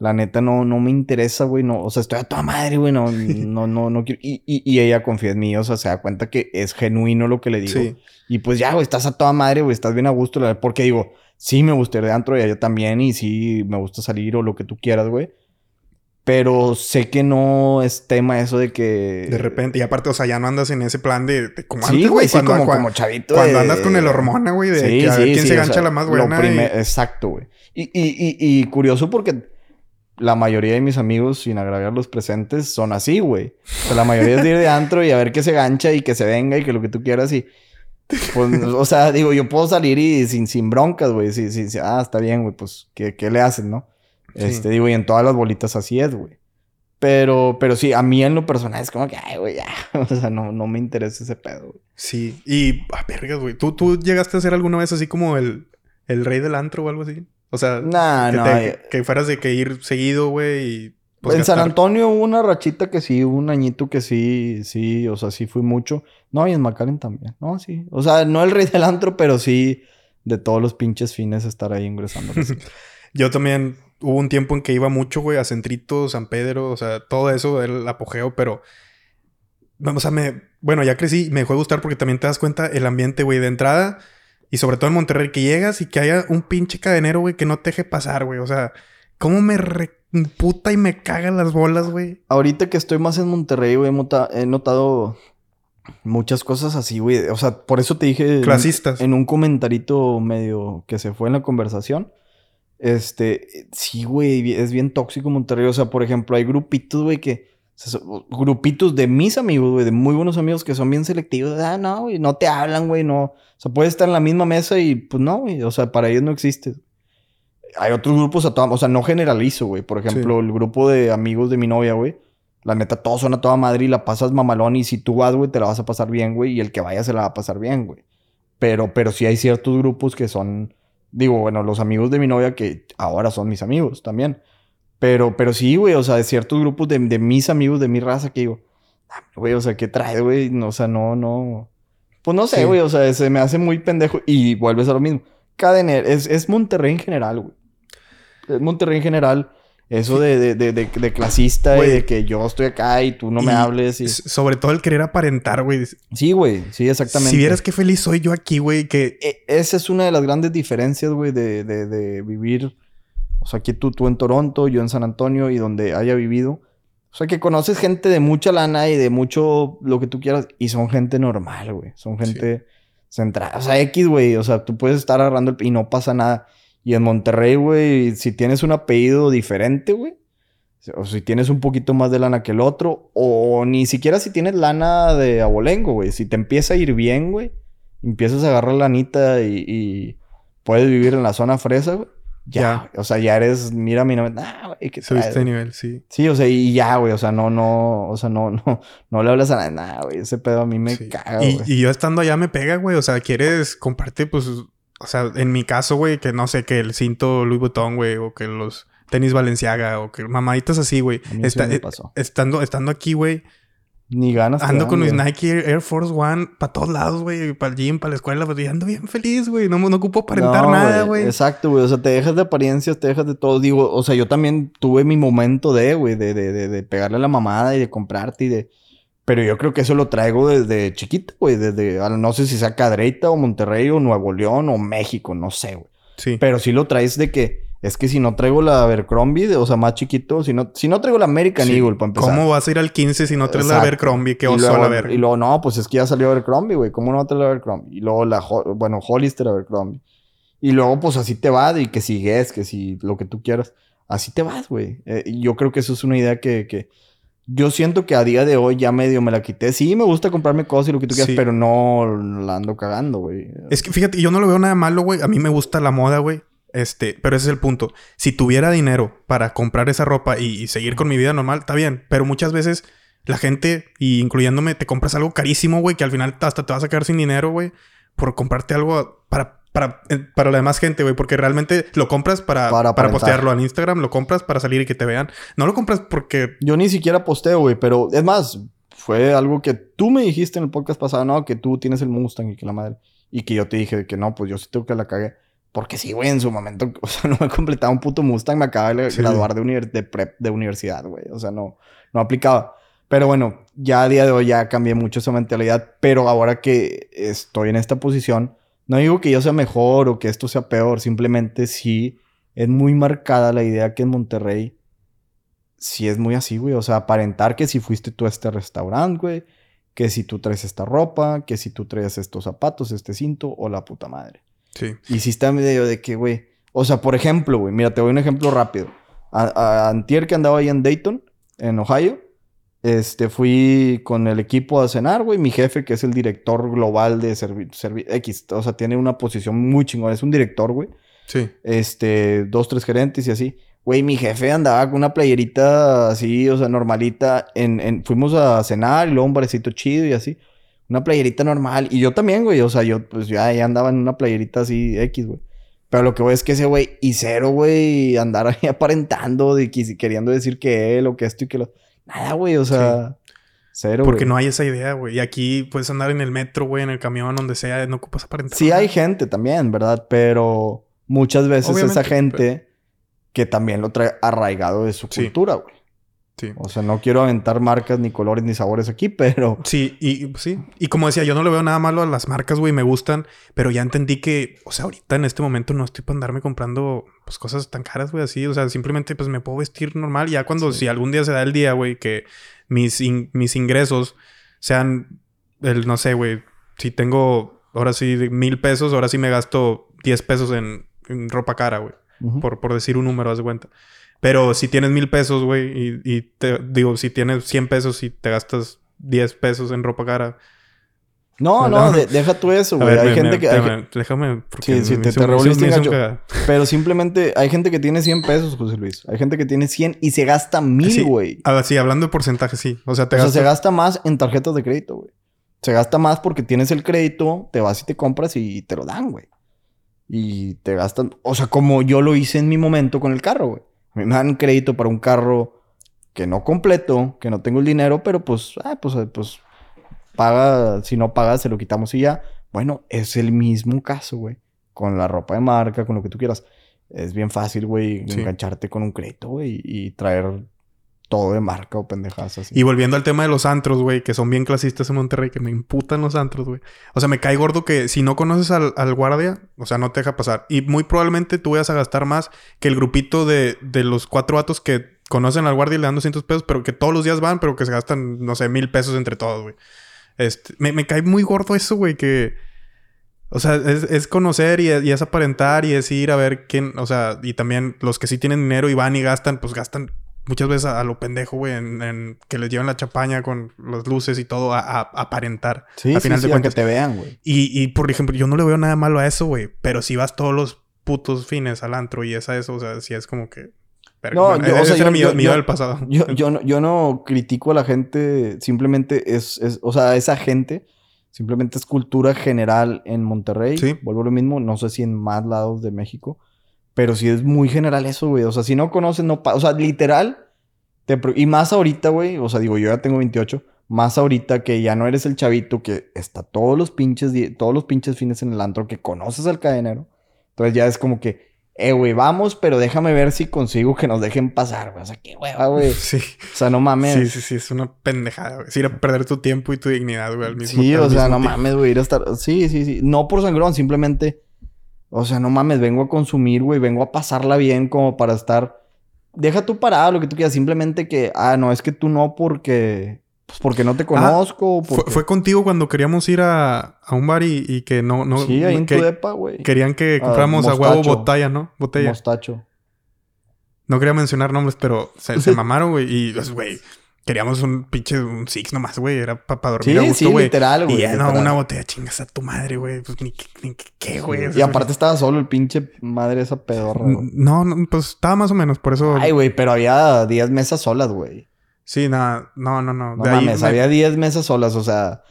La neta no, no me interesa, güey. No, o sea, estoy a toda madre, güey. No, no, no, no quiero. Y, y, y, ella confía en mí. O sea, se da cuenta que es genuino lo que le digo. Sí. Y pues ya, güey, estás a toda madre, güey. Estás bien a gusto. Porque digo, sí me gusta ir de antro y a ella también. Y sí me gusta salir o lo que tú quieras, güey. Pero sé que no es tema eso de que... De repente. Y aparte, o sea, ya no andas en ese plan de... de como sí, güey. Sí, como, cuando, como chavito. Cuando de... andas con el hormona, güey. De sí, que a sí, ver quién se gancha o sea, la más buena. Primer... Y... Exacto, güey. Y, y, y, curioso porque la mayoría de mis amigos, sin agraviar los presentes, son así, güey. O sea, la mayoría es de ir de antro y a ver que se gancha y que se venga y que lo que tú quieras y... Pues, o sea, digo, yo puedo salir y sin, sin broncas, güey. Sí, sí, sí, ah, está bien, güey, pues, ¿qué, ¿qué, le hacen, no? Este, digo, y en todas las bolitas así es, güey. Pero, pero sí, a mí en lo personal es como que, ay, güey, ya. O sea, no, no me interesa ese pedo, güey. Sí, y, ah, vergas, güey. ¿Tú, ¿Tú llegaste a ser alguna vez así como el, el rey del antro o algo así? O sea, nah, que, no, te, eh. que, fueras de que ir seguido, güey, y... Pues, en gastar. San Antonio hubo una rachita que sí, hubo un añito que sí, sí, o sea, sí fui mucho. No, y en McAllen también, no, sí. O sea, no el rey del antro, pero sí de todos los pinches fines estar ahí ingresando. Yo también hubo un tiempo en que iba mucho, güey, a Centrito, San Pedro, o sea, todo eso, el apogeo, pero. O sea, me. Bueno, ya crecí, me dejó de gustar porque también te das cuenta el ambiente, güey, de entrada. Y sobre todo en Monterrey, que llegas y que haya un pinche cadenero, güey, que no te deje pasar, güey. O sea, ¿cómo me reputa y me cagan las bolas, güey? Ahorita que estoy más en Monterrey, güey, he notado muchas cosas así, güey. O sea, por eso te dije. Clasistas. En, en un comentarito medio que se fue en la conversación. Este, sí, güey, es bien tóxico Monterrey. O sea, por ejemplo, hay grupitos, güey, que. Grupitos de mis amigos, güey, de muy buenos amigos que son bien selectivos. Ah, no, güey, no te hablan, güey, no. O sea, puedes estar en la misma mesa y pues no, güey. O sea, para ellos no existe. Hay otros grupos a toda. O sea, no generalizo, güey. Por ejemplo, sí. el grupo de amigos de mi novia, güey. La neta, todos son a toda madre y la pasas mamalón. Y si tú vas, güey, te la vas a pasar bien, güey. Y el que vaya se la va a pasar bien, güey. Pero, pero sí hay ciertos grupos que son. Digo, bueno, los amigos de mi novia que ahora son mis amigos también. Pero, pero sí, güey, o sea, de ciertos grupos de, de mis amigos, de mi raza, que digo, güey, o sea, ¿qué trae, güey? No, o sea, no, no. Pues no sé, güey, sí. o sea, se me hace muy pendejo. Y vuelves a lo mismo. Cadener, es, es Monterrey en general, güey. Es Monterrey en general. Eso de, de, de, de, de clasista güey. y de que yo estoy acá y tú no y me hables. Y... Sobre todo el querer aparentar, güey. Sí, güey. Sí, exactamente. Si vieras qué feliz soy yo aquí, güey, que... E esa es una de las grandes diferencias, güey, de, de, de, vivir... O sea, aquí tú, tú en Toronto, yo en San Antonio y donde haya vivido. O sea, que conoces gente de mucha lana y de mucho lo que tú quieras. Y son gente normal, güey. Son gente sí. centrada. O sea, X, güey. O sea, tú puedes estar agarrando el... Y no pasa nada. Y en Monterrey, güey, si tienes un apellido diferente, güey. O si tienes un poquito más de lana que el otro. O ni siquiera si tienes lana de abolengo, güey. Si te empieza a ir bien, güey. Empiezas a agarrar lanita y, y puedes vivir en la zona fresa, güey. Ya, ya, o sea, ya eres, mira mi nombre, nah, güey, que Subiste de nivel, sí. Sí, o sea, y ya, güey, o sea, no, no, o sea, no, no, no le hablas a nadie, nah, güey, ese pedo a mí me sí. caga, y, y, yo estando allá me pega, güey, o sea, quieres compartir, pues, o sea, en mi caso, güey, que no sé, que el cinto Louis Vuitton, güey, o que los tenis Valenciaga, o que mamaditas así, güey. Está, sí eh, estando, estando aquí, güey, ni ganas. Ando con mis Nike Air Force One para todos lados, güey. Para el gym, para la escuela. Pues, y ando bien feliz, güey. No, no ocupo aparentar no, nada, güey. Exacto, güey. O sea, te dejas de apariencias, te dejas de todo. Digo, o sea, yo también tuve mi momento de, güey, de, de, de, de, pegarle a la mamada y de comprarte y de... Pero yo creo que eso lo traigo desde chiquito, güey. Desde, no sé si sea Cadreita o Monterrey o Nuevo León o México, no sé, güey. Sí. Pero sí lo traes de que... Es que si no traigo la Abercrombie, o sea, más chiquito, si no, si no traigo la American sí. Eagle, para empezar. ¿Cómo vas a ir al 15 si no traes Exacto. la Abercrombie? Qué oso luego, a ver. Y luego, no, pues es que ya salió Abercrombie, güey. ¿Cómo no va a traer la Abercrombie? Y luego la, bueno, Hollister Abercrombie. Y luego, pues así te vas, y que si Guess, que si lo que tú quieras. Así te vas, güey. Eh, yo creo que eso es una idea que, que, yo siento que a día de hoy ya medio me la quité. Sí, me gusta comprarme cosas y lo que tú quieras, sí. pero no la ando cagando, güey. Es que fíjate, yo no lo veo nada malo, güey. A mí me gusta la moda, güey. Este, pero ese es el punto. Si tuviera dinero para comprar esa ropa y, y, seguir con mi vida normal, está bien. Pero muchas veces la gente, y incluyéndome, te compras algo carísimo, güey, que al final hasta te vas a quedar sin dinero, güey, por comprarte algo para, para, eh, para la demás gente, güey. Porque realmente lo compras para, para, para postearlo en Instagram, lo compras para salir y que te vean. No lo compras porque... Yo ni siquiera posteo, güey, pero es más, fue algo que tú me dijiste en el podcast pasado, ¿no? Que tú tienes el Mustang y que la madre. Y que yo te dije que no, pues yo sí tengo que la cagué. Porque sí, güey, en su momento, o sea, no me completaba un puto Mustang, me acaba de sí. graduar de, univers de prep de universidad, güey. O sea, no, no aplicaba. Pero bueno, ya a día de hoy ya cambié mucho esa mentalidad. Pero ahora que estoy en esta posición, no digo que yo sea mejor o que esto sea peor. Simplemente sí es muy marcada la idea que en Monterrey sí es muy así, güey. O sea, aparentar que si fuiste tú a este restaurante, güey. Que si tú traes esta ropa, que si tú traes estos zapatos, este cinto o la puta madre. Sí. Y si está medio de que, güey. O sea, por ejemplo, güey, mira, te doy un ejemplo rápido. a, antier que andaba ahí en Dayton, en Ohio. Este, fui con el equipo a cenar, güey. Mi jefe, que es el director global de X, o sea, tiene una posición muy chingona. Es un director, güey. Sí. Este, dos, tres gerentes y así. Güey, mi jefe andaba con una playerita así, o sea, normalita. En, en, fuimos a cenar y luego un barecito chido y así. Una playerita normal. Y yo también, güey. O sea, yo pues ya, andaba en una playerita así X, güey. Pero lo que voy es que ese güey, y cero, güey, andar ahí aparentando, de que, queriendo decir que él o que esto y que lo. Nada, güey, o sea. Cero, Porque no hay esa idea, güey. Y aquí puedes andar en el metro, güey, en el camión, donde sea, no ocupas aparentar. Sí, hay gente también, ¿verdad? Pero muchas veces esa gente que también lo trae arraigado de su cultura, güey. O sea, no quiero aventar marcas, ni colores, ni sabores aquí, pero... Sí, y sí. Y como decía, yo no le veo nada malo a las marcas, güey, me gustan, pero ya entendí que, o sea, ahorita en este momento no estoy para andarme comprando, pues, cosas tan caras, güey, así. O sea, simplemente, pues, me puedo vestir normal. Ya cuando, si algún día se da el día, güey, que mis, mis ingresos sean, el, no sé, güey, si tengo, ahora sí, mil pesos, ahora sí me gasto diez pesos en, ropa cara, güey. por, por decir un número, haz de cuenta. Pero si tienes mil pesos, güey, y, te digo, si tienes 100 pesos y te gastas 10 pesos en ropa cara. No, no, deja tú eso, güey. Hay gente que. déjame. Porque sí, sí, te, te revolviste. Pero simplemente hay gente que tiene 100 pesos, José Luis. Hay gente que tiene 100 y se gasta mil, güey. Sí, sí, hablando de porcentaje, sí. O sea, te o sea, se gasta más en tarjetas de crédito, güey. Se gasta más porque tienes el crédito, te vas y te compras y te lo dan, güey. Y te gastan. O sea, como yo lo hice en mi momento con el carro, güey. Me dan crédito para un carro que no completo, que no tengo el dinero, pero pues, ah, pues, eh, pues, paga, si no paga, se lo quitamos y ya. Bueno, es el mismo caso, güey. Con la ropa de marca, con lo que tú quieras. Es bien fácil, güey, engancharte con un crédito, güey, y traer todo de marca o pendejadas. Y volviendo al tema de los antros, güey, que son bien clasistas en Monterrey, que me imputan los antros, güey. O sea, me cae gordo que si no conoces al, guardia, o sea, no te deja pasar. Y muy probablemente tú vayas a gastar más que el grupito de, de los cuatro vatos que conocen al guardia y le dan 200 pesos, pero que todos los días van, pero que se gastan, no sé, mil pesos entre todos, güey. Este, me, me cae muy gordo eso, güey, que... O sea, es, es conocer y, es aparentar y es ir a ver quién, o sea, y también los que sí tienen dinero y van y gastan, pues gastan muchas veces a, lo pendejo, güey, en, que les llevan la chapaña con las luces y todo a, aparentar. Sí, a final de cuentas. que te vean, güey. Y, y, por ejemplo, yo no le veo nada malo a eso, güey. Pero si vas todos los putos fines al antro y es a eso, o sea, si es como que... no, yo, o sea, era mi, del pasado. Yo, yo, no, yo no critico a la gente, simplemente es, es, o sea, esa gente simplemente es cultura general en Monterrey. Sí. Vuelvo a lo mismo, no sé si en más lados de México. Pero sí es muy general eso, güey. O sea, si no conoces, no O sea, literal. y más ahorita, güey. O sea, digo, yo ya tengo 28. Más ahorita que ya no eres el chavito que está todos los pinches, todos los pinches fines en el antro, que conoces al cadenero. Entonces ya es como que, eh, güey, vamos, pero déjame ver si consigo que nos dejen pasar, güey. O sea, qué hueva, güey. Sí. O sea, no mames. Sí, sí, sí, es una pendejada, güey. Es ir a perder tu tiempo y tu dignidad, güey, al mismo Sí, o sea, no mames, güey, ir a estar. Sí, sí, sí. No por sangrón, simplemente o sea, no mames, vengo a consumir, güey, vengo a pasarla bien como para estar. Deja tú parado lo que tú quieras, simplemente que, ah, no, es que tú no porque. Pues porque no te ah, conozco. fue, contigo cuando queríamos ir a, un bar y, que no. no sí, ahí en tu depa, güey. Querían que compráramos a huevo botella, ¿no? Botella. Mostacho. No quería mencionar nombres, pero se, se mamaron, güey. Y, pues, güey, Queríamos un pinche, un six nomás, güey. Era para dormir a gusto, güey. literal, güey. Y ya no, una botella chingas a tu madre, güey. Pues ni, ni qué, güey. Y aparte estaba solo el pinche madre esa pedorra. No, no, pues estaba más o menos, por eso. Ay, güey, pero había 10 mesas solas, güey. Sí, nada, no, no, no. No mames, había 10 mesas solas, o sea.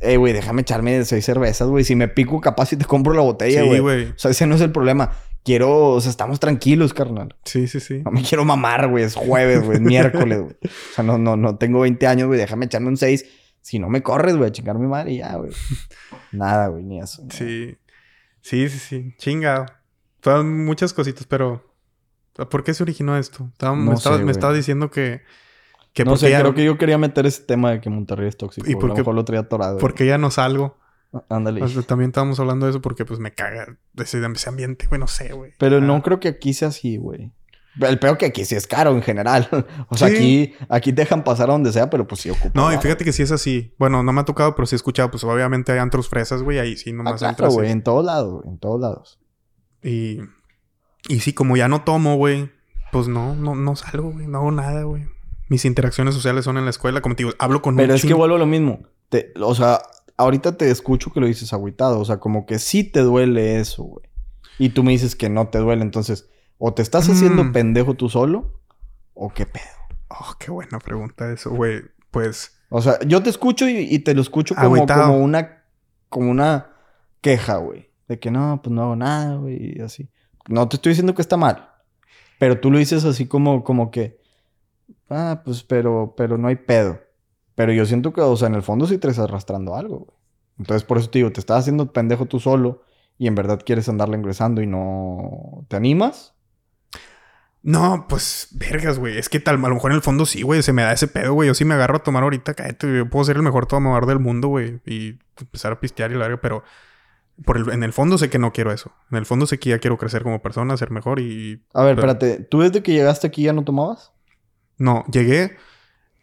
Eh, güey, déjame echarme seis cervezas, güey. Si me pico, capaz si te compro la botella, güey. Sí, güey. O sea, ese no es el problema quiero, o sea, estamos tranquilos, carnal. Sí, sí, sí. No me quiero mamar, güey. Es jueves, güey. Es miércoles, güey. O sea, no, no, no tengo 20 años, güey. Déjame echarme un 6. Si no me corres, güey, a chingar mi madre y ya, güey. Nada, güey, ni eso. Sí. Sí, sí, sí. Chingado. Fueron muchas cositas, pero. ¿Por qué se originó esto? Estaba, me, estaba, diciendo que. que no sé, creo que yo quería meter ese tema de que Monterrey es tóxico. ¿Y por qué? lo traía atorado. Porque ya no salgo. Ándale. también estábamos hablando de eso porque pues me caga ese, ese ambiente, güey, no sé, güey. Pero no creo que aquí sea así, güey. El peor que aquí sí es caro en general. o sea, aquí, aquí dejan pasar a donde sea, pero pues sí ocupa. No, y fíjate que sí es así. Bueno, no me ha tocado, pero sí he escuchado. Pues obviamente hay antros fresas, güey. Ahí sí nomás ah, claro, güey. En todos lados, En todos lados. Y... Y sí, como ya no tomo, güey. Pues no, no, no salgo, güey. No hago nada, güey. Mis interacciones sociales son en la escuela. Como te digo, hablo con Pero es que vuelvo a lo mismo. Te, o sea, ahorita te escucho que lo dices agüitado. O sea, como que sí te duele eso, güey. Y tú me dices que no te duele. Entonces, o te estás haciendo Mm. pendejo tú solo, o qué pedo. Oh, qué buena pregunta eso, güey. Pues, O sea, yo te escucho y, y te lo escucho como, como una... Como una queja, güey. De que no, pues no hago nada, güey. Y así. No te estoy diciendo que está mal. Pero tú lo dices así como, como que... Ah, pues pero, pero no hay pedo. Pero yo siento que, o sea, en el fondo sí te estás arrastrando algo, güey. Entonces, por eso te digo, te estás haciendo pendejo tú solo y en verdad quieres andarle ingresando y no... ¿Te animas? no, pues, vergas, güey. Es que tal, a lo mejor en el fondo sí, güey. Se me da ese pedo, güey. Yo sí me agarro a tomar ahorita, cállate. Yo puedo ser el mejor tomador del mundo, güey. Y empezar a pistear y la verga, pero... Por el- en el fondo sé que no quiero eso. En el fondo sé que ya quiero crecer como persona, ser mejor y... A ver, Pero- espérate. ¿Tú desde que llegaste aquí ya no tomabas? No, llegué...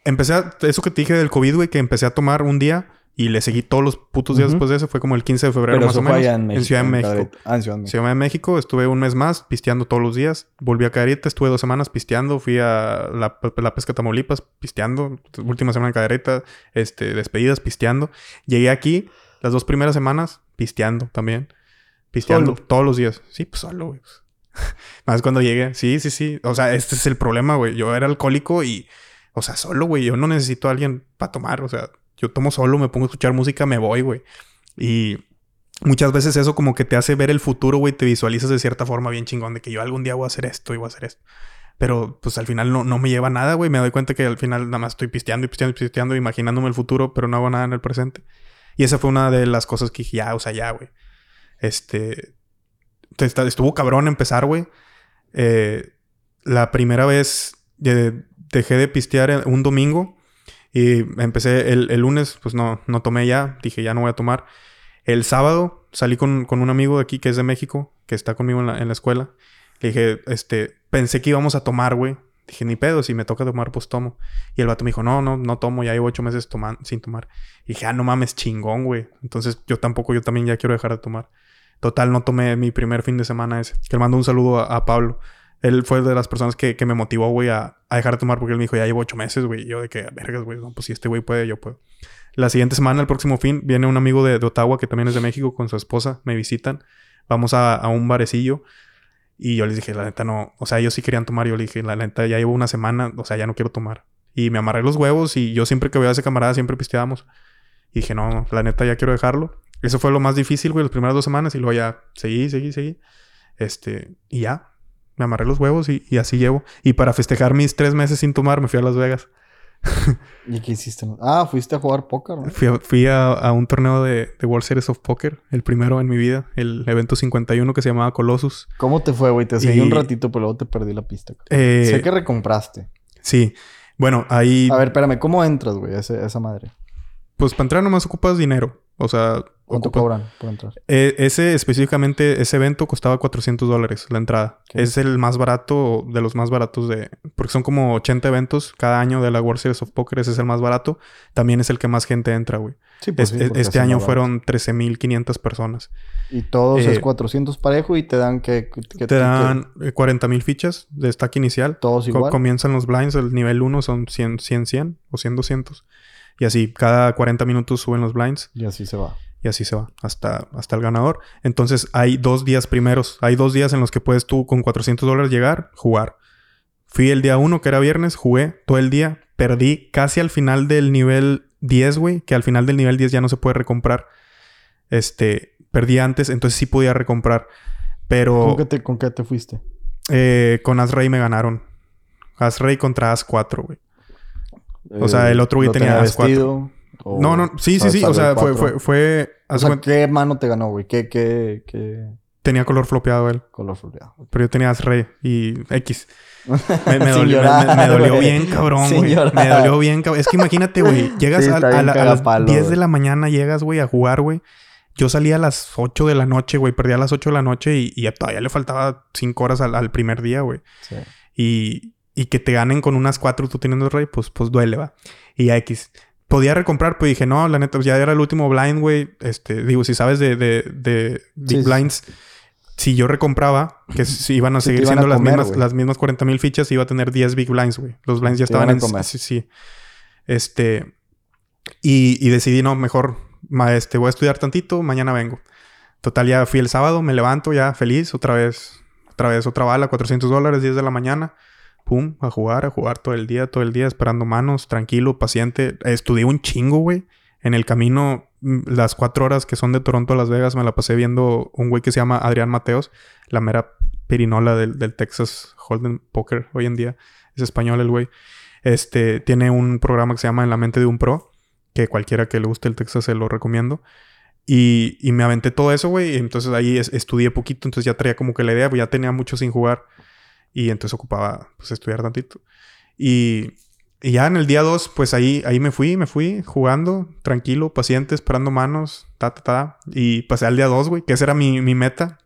Empecé a... Eso que te dije del COVID, güey, que empecé a tomar un día y le seguí todos los putos días Ujú. después de eso. Fue como el 15 de febrero Pero más eso o fue menos. allá en México. Ciudad de México. Ah, en Ciudad de México. Ciudad de México, estuve un mes más pisteando todos los días. Volví a Cadereyta, estuve dos semanas pisteando. Fui a la, la pesca Tamaulipas pisteando. Última semana en Cadereyta, este, despedidas pisteando. Llegué aquí las dos primeras semanas pisteando también. Pisteando Solo. todos los días. Sí, pues solo, güey. Más cuando llegué. Sí, sí, sí. O sea, este es el problema, güey. Yo era alcohólico y, o sea, solo, güey. Yo no necesito a alguien para tomar. O sea, yo tomo solo, me pongo a escuchar música, me voy, güey. Y muchas veces eso como que te hace ver el futuro, güey. Te visualizas de cierta forma bien chingón de que yo algún día voy a hacer esto y voy a hacer esto. Pero pues al final no, no me lleva nada, güey. Me doy cuenta que al final nada más estoy pisteando y pisteando y pisteando, imaginándome el futuro, pero no hago nada en el presente. Y esa fue una de las cosas que dije, ya, o sea, ya, güey. Este. Estuvo cabrón empezar, güey. Eh, la primera vez eh, dejé de pistear un domingo y empecé el, el lunes, pues no, no tomé ya. Dije, ya no voy a tomar. El sábado salí con, con un amigo de aquí que es de México, que está conmigo en la, en la escuela. Le dije, este, pensé que íbamos a tomar, güey. Dije, ni pedo, si me toca tomar, pues tomo. Y el vato me dijo, no, no, no tomo, ya llevo ocho meses toman- sin tomar. Y dije, ah, no mames, chingón, güey. Entonces yo tampoco, yo también ya quiero dejar de tomar. Total, no tomé mi primer fin de semana ese. Que le mando un saludo a, a Pablo. Él fue de las personas que, que me motivó, güey, a, a dejar de tomar porque él me dijo, ya llevo ocho meses, güey. Yo de que, vergas, güey, no, pues si este güey puede, yo puedo. La siguiente semana, el próximo fin, viene un amigo de, de Ottawa que también es de México con su esposa. Me visitan. Vamos a, a un barecillo. Y yo les dije, la neta no. O sea, ellos sí querían tomar. Yo les dije, la neta ya llevo una semana. O sea, ya no quiero tomar. Y me amarré los huevos. Y yo siempre que veo a ese camarada, siempre pisteábamos. Y dije, no, la neta ya quiero dejarlo. Eso fue lo más difícil, güey, las primeras dos semanas. Y luego ya seguí, seguí, seguí. Este, y ya. Me amarré los huevos y, y así llevo. Y para festejar mis tres meses sin tomar, me fui a Las Vegas. ¿Y qué hiciste? Ah, fuiste a jugar póker, ¿no? Fui, a, fui a- a un torneo de, de World Series of Poker, el primero en mi vida, el evento 51 que se llamaba Colossus. ¿Cómo te fue, güey? Te seguí Y- un ratito, pero luego te perdí la pista. Eh, sé que recompraste. Sí. Bueno, ahí, A ver, espérame, ¿cómo entras, güey, a, esa madre? pues para entrar nomás ocupas dinero. O sea, ¿Cuánto ocupas- cobran por entrar? Eh, ese específicamente, ese evento costaba 400 dólares la entrada. Es el más barato, de los más baratos de... Porque son como 80 eventos cada año de la World Series of Poker. Ese es el más barato. También es el que más gente entra, güey. Sí, Es- sí, es- este año fueron 13.500 personas. Y todos eh, es 400 parejo y te dan que... que- que- Te dan eh, 40.000 fichas de stack inicial. Todos Co- igual. comienzan los blinds, el nivel 1 son 100, 100, 100 o 100, 200. Y así, cada 40 minutos suben los blinds. Y así se va y así se va hasta, hasta el ganador. Entonces hay dos días primeros, hay dos días en los que puedes tú con 400 dólares llegar, jugar. Fui el día 1, que era viernes, jugué todo el día, perdí casi al final del nivel 10, güey, que al final del nivel 10 ya no se puede recomprar. Este, perdí antes, entonces sí podía recomprar, pero... ¿Con qué te, con qué te fuiste? Eh, con Asrey me ganaron. Asrey contra As 4, güey. O sea, eh, el otro güey tenía, tenía As 4. ¿O No, no, sí, sí, sí. O sea, fue, fue, fue. O haz sea, cuenta- ¿qué mano te ganó, güey? ¿Qué, qué, qué tenía color flopeado él. color floreado? Pero yo tenía Rey y X. Me, dolió, llorar, me- me dolió bien cabrón, güey. Me dolió bien cabrón. Es que imagínate, güey. Llegas Sí, a, está a bien la- a las cagapalo, 10 de la mañana, llegas, güey, a jugar, güey. Yo salía a las 8 de la noche, güey. Perdí a las 8 de la noche y, y todavía le faltaba 5 horas al, al primer día, güey. Sí. Y, y que te ganen con unas 4 tú teniendo Rey, pues, pues duele, va. Y X. Podía recomprar, pues dije, no, la neta, ya era el último blind, güey. Este, digo, si sabes de, de, de Big Sí, sí. Blinds, si yo recompraba, que si iban a seguir siendo las, mismas, las mismas 40 mil fichas, iba a tener 10 big blinds, güey. Los blinds ya estaban en... Sí, sí. Este... Y, y, decidí, no, mejor, este, voy a estudiar tantito, mañana vengo. Total, ya fui el sábado, me levanto ya feliz, otra vez, otra vez, otra bala, 400 dólares, 10 de la mañana. A jugar, a jugar todo el día, todo el día, esperando manos, tranquilo, paciente. Estudié un chingo, güey. En el camino Mm, las cuatro horas que son de Toronto a Las Vegas me la pasé viendo un güey que se llama Adrián Mateos, la mera perinola del, Texas Hold'em Poker hoy en día. Es español el güey. Este, tiene un programa que se llama En la mente de un pro, que cualquiera que le guste el Texas se lo recomiendo. Y, y me aventé todo eso, güey. Entonces ahí estudié poquito, entonces ya traía como que la idea, pues ya tenía mucho sin jugar. Y entonces ocupaba, pues, estudiar tantito. Y y ya en el día 2, pues ahí, ahí me fui, me fui jugando, tranquilo, paciente, esperando manos, ta, ta, ta. Y pasé al día 2, güey, que esa era mi, meta.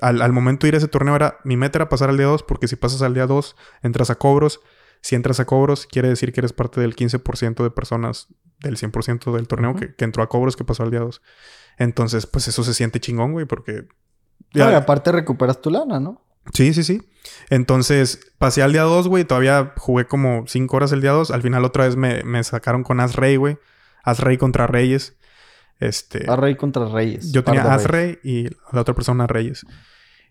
Al, momento de ir a ese torneo era, mi meta era pasar al día 2, porque si pasas al día 2, entras a cobros. Si entras a cobros, quiere decir que eres parte del 15% de personas del 100% del torneo que, entró a cobros que pasó al día 2. Entonces, pues eso se siente chingón, güey, porque... Ya... y aparte recuperas tu lana, ¿no? Sí, sí, sí. Entonces, pasé al día 2, güey. Todavía jugué como 5 horas el día 2. Al final otra vez me, me sacaron con As-Rey, güey. As-Rey contra Reyes. Este... As-Rey contra Reyes. Yo tenía As-Rey y la otra persona Reyes.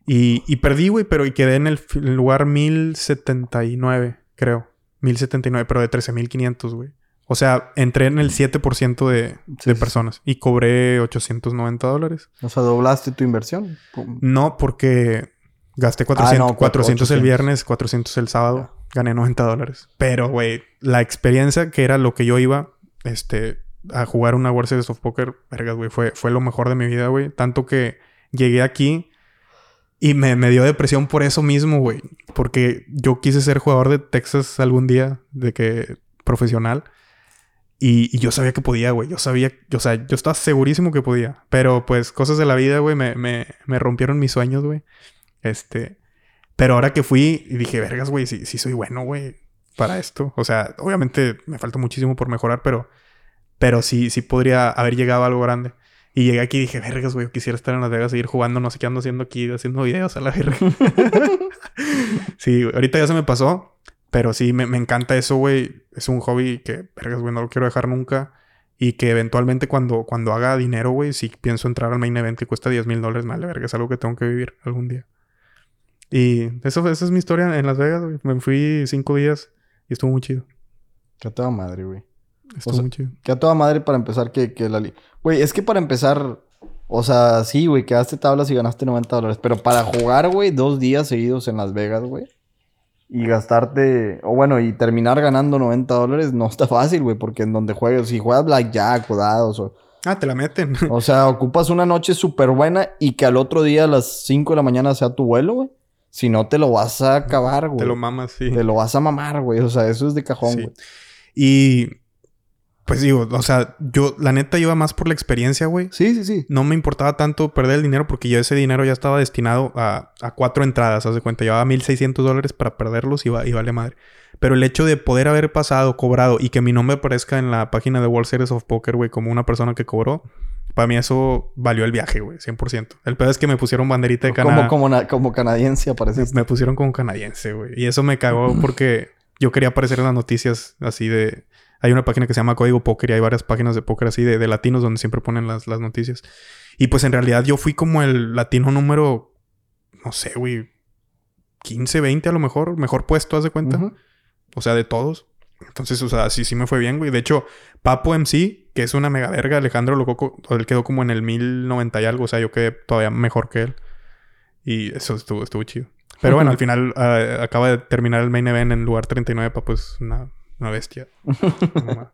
Y, y perdí, güey, pero y quedé en el, lugar 1079, creo. 1079, pero de 13500, güey. O sea, entré en el 7% de, de personas y cobré 890 dólares. O sea, doblaste tu inversión. No, porque Gasté 400, 400 ah, el viernes, 400 el sábado. Gané 90 dólares. Pero, güey, la experiencia que era lo que yo iba, este, a jugar una World Series of Poker, vergas, güey, fue, fue lo mejor de mi vida, güey. Tanto que llegué aquí y me, me dio depresión por eso mismo, güey. Porque yo quise ser jugador de Texas algún día, de que profesional. Y, yo sabía que podía, güey. Yo sabía, o sea, yo estaba segurísimo que podía. Pero pues cosas de la vida, güey, me, me, me rompieron mis sueños, güey. Este. Pero ahora que fui y dije, vergas, güey, sí, sí soy bueno, güey, para esto. O sea, obviamente me falta muchísimo por mejorar, pero. Pero sí, sí podría haber llegado a algo grande. Y llegué aquí y dije, vergas, güey, quisiera estar en Las Vegas, seguir jugando, no sé qué ando haciendo aquí, haciendo videos a la verga. sí, ahorita ya se me pasó, pero sí, me, me encanta eso, güey. Es un hobby que, vergas, güey, no lo quiero dejar nunca. Y que eventualmente cuando, cuando haga dinero, güey, si pienso entrar al main event que cuesta 10 mil dólares, vale verga, es algo que tengo que vivir algún día. Y eso, esa es mi historia en Las Vegas, güey. Me fui cinco días y estuvo muy chido. Que a toda madre, güey. Estuvo muy chido. Que a toda madre para empezar que, que la... Güey, es que para empezar... O sea, sí, güey, quedaste tablas y ganaste 90 dólares. Pero para jugar, güey, dos días seguidos en Las Vegas, güey. Y gastarte... O bueno, y terminar ganando 90 dólares no está fácil, güey. Porque en donde juegues... Si juegas blackjack o dados o... Ah, te la meten. o sea, ocupas una noche súper buena y que al otro día a las 5 de la mañana sea tu vuelo, güey. Si no, te lo vas a acabar, güey. Te lo mamas, sí. Te lo vas a mamar, güey. O sea, eso es de cajón, güey. Y pues digo, o sea, yo la neta iba más por la experiencia, güey. Sí, sí, sí. No me importaba tanto perder el dinero porque yo ese dinero ya estaba destinado a, a cuatro entradas, haz de cuenta. Llevaba 1600 dólares para perderlos y, y vale madre. Pero el hecho de poder haber pasado, cobrado y que mi nombre aparezca en la página de World Series of Poker, güey, como una persona que cobró, para mí eso valió el viaje, güey, 100%. El pedo es que me pusieron banderita de Canadá. Como, como, como canadiense aparece. Me pusieron como canadiense, güey. Y eso me cagó porque yo quería aparecer en las noticias así de... Hay una página que se llama Código Póker y hay varias páginas de póker así de, de latinos donde siempre ponen las, las, noticias. Y pues en realidad yo fui como el latino número, no sé, güey, 15, 20 a lo mejor, mejor puesto, haz de cuenta. O sea, de todos. Entonces, o sea, sí, sí me fue bien, güey. De hecho, Papo MC, que es una mega verga, Alejandro Lococo, él quedó como en el 1090 y algo. O sea, yo quedé todavía mejor que él. Y eso estuvo, estuvo chido. Pero bueno, al final ah, acaba de terminar el main event en lugar 39. Papo es una, una bestia.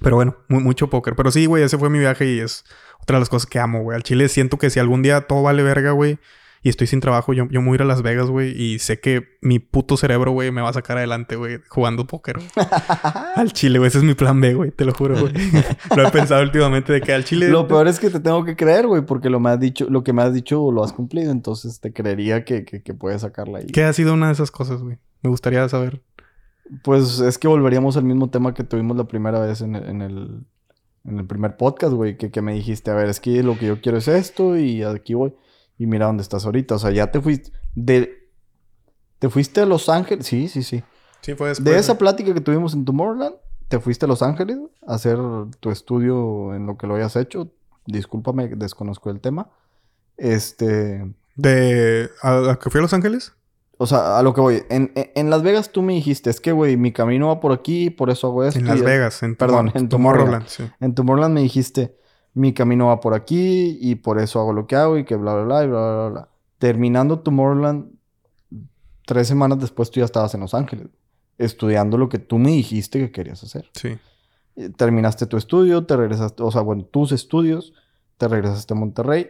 Pero bueno, mucho póker. Pero sí, güey, ese fue mi viaje y es otra de las cosas que amo, güey. Al Chile siento que si algún día todo vale verga, güey, y estoy sin trabajo, yo, yo me voy a ir a Las Vegas, güey, y sé que mi puto cerebro, güey, me va a sacar adelante, güey, jugando póker. al chile, güey, ese es mi plan B, güey, te lo juro, güey. lo he pensado últimamente de que al chile. Lo peor es que te tengo que creer, güey, porque lo, me has dicho, lo que me has dicho lo has cumplido, entonces te creería que, que, puedes sacarla ahí. ¿Qué ha sido una de esas cosas, güey? Me gustaría saber. Pues es que volveríamos al mismo tema que tuvimos la primera vez en el, en el, en el primer podcast, güey, que, que me dijiste, a ver, es que lo que yo quiero es esto y aquí voy. Y mira dónde estás ahorita. O sea, ya te fuiste de... ¿Te fuiste a Los Ángeles? Sí, sí, sí. Sí, fue después. De esa plática que tuvimos en Tomorrowland, te fuiste a Los Ángeles a hacer tu estudio en lo que lo hayas hecho. Discúlpame, desconozco el tema. Este... ¿De... ¿A, a que fui a Los Ángeles? O sea, a lo que voy. En, en- en Las Vegas tú me dijiste, es que, güey, mi camino va por aquí, por eso hago esto. En Las Vegas, en Perdón, en Tomorrowland, sí. En Tomorrowland me dijiste, mi camino va por aquí y por eso hago lo que hago y que bla, bla, bla, y bla, bla, bla. Terminando Tomorrowland, tres semanas después tú ya estabas en Los Ángeles, estudiando lo que tú me dijiste que querías hacer. Sí. Terminaste tu estudio, te regresaste, o sea, bueno, tus estudios, te regresaste a Monterrey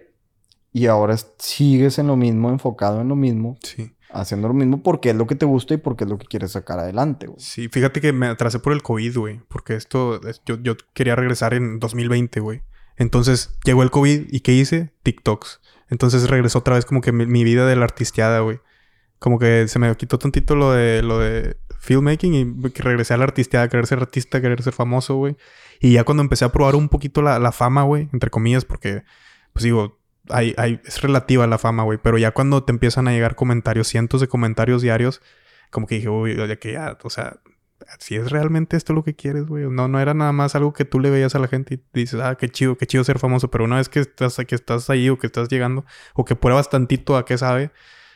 y ahora es- sigues en lo mismo, enfocado en lo mismo, Sí. haciendo lo mismo porque es lo que te gusta y porque es lo que quieres sacar adelante, güey. Sí, fíjate que me atrasé por el COVID, güey. Porque esto, es- yo, yo quería regresar en 2020, güey. Entonces llegó el COVID y ¿qué hice? TikToks. Entonces regresó otra vez como que mi, vida de la artisteada, güey. Como que se me quitó tantito lo de, lo de filmmaking y regresé a la artisteada, querer ser artista, querer ser famoso, güey. Y ya cuando empecé a probar un poquito la, fama, güey, entre comillas, porque, pues digo, hay, hay, es relativa la fama, güey. Pero ya cuando te empiezan a llegar comentarios, cientos de comentarios diarios, como que dije, uy, ya que ya, o sea, si es realmente esto lo que quieres, güey. No, no era nada más algo que tú le veías a la gente y dices, ah, qué chido, qué chido ser famoso. Pero una vez que estás, que estás ahí o que estás llegando o que pruebas tantito a qué sabe,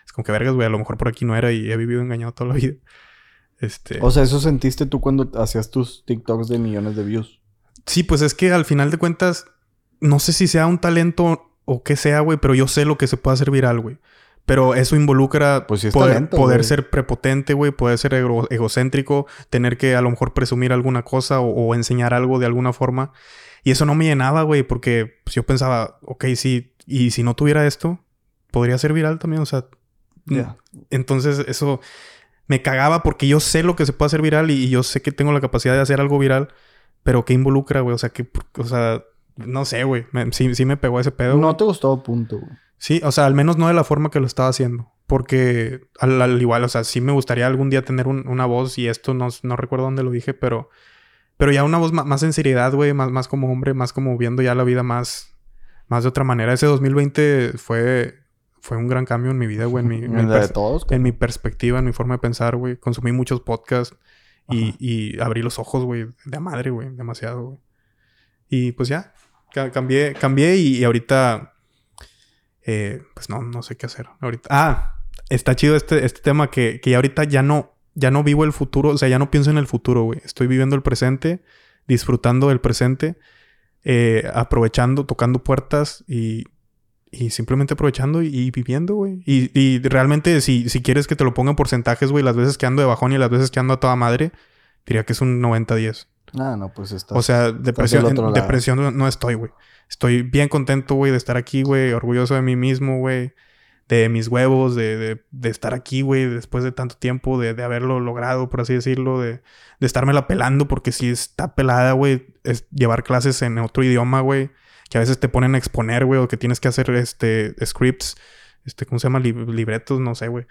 es como que vergas, güey, a lo mejor por aquí no era y he vivido engañado toda la vida. Este. O sea, eso sentiste tú cuando hacías tus TikToks de millones de views. Sí, pues es que al final de cuentas, no sé si sea un talento o qué sea, güey, pero yo sé lo que se puede hacer viral, güey. Pero eso involucra Pues sí es poder, talento, poder güey. ser prepotente, güey, poder ser ego- egocéntrico, tener que a lo mejor presumir alguna cosa o, o enseñar algo de alguna forma. Y eso no me llenaba, güey, porque pues, yo pensaba, ok, sí, y si no tuviera esto, podría ser viral también, o sea. Ya. Entonces eso me cagaba porque yo sé lo que se puede hacer viral y, y yo sé que tengo la capacidad de hacer algo viral, pero ¿qué involucra, güey? O sea, que, o sea, no sé, güey. Sí, sí me pegó ese pedo. No te gustó, punto. güey. Sí, o sea, al menos no de la forma que lo estaba haciendo. Porque al, al igual, o sea, sí me gustaría algún día tener un- una voz y esto no, no recuerdo dónde lo dije, pero... Pero ya una voz más, en seriedad, güey, más, más como hombre, más como viendo ya la vida más, más de otra manera. Ese 2020 fue, fue un gran cambio en mi vida, güey, en mi, mi de todos. en mi perspectiva, en mi forma de pensar, güey. Consumí muchos podcasts y, y abrí los ojos, güey, de madre, güey, demasiado, güey. Y pues ya, ca- cambié, cambié y, y ahorita, eh, pues no, no sé qué hacer. Ahorita, ah, está chido este, este tema que, que ya ahorita ya no, ya no vivo el futuro, o sea, ya no pienso en el futuro, güey. Estoy viviendo el presente, disfrutando del presente, eh, aprovechando, tocando puertas y, y simplemente aprovechando y, viviendo, güey. Y, y realmente, si, si quieres que te lo ponga en porcentajes, güey, las veces que ando de bajón y las veces que ando a toda madre, diría que es un 90-10. Ah, no, pues estás. O sea, depresión, en depresión no- no estoy, güey. Estoy bien contento, güey, de estar aquí, güey. Orgulloso de mí mismo, güey. De mis huevos, de, de, de estar aquí, güey, después de tanto tiempo, de, de haberlo logrado, por así decirlo, de, de estármela pelando, porque si está pelada, güey, es llevar clases en otro idioma, güey, que a veces te ponen a exponer, güey, o que tienes que hacer, este, scripts, este, ¿cómo se llama? Lib- libretos, no sé, güey.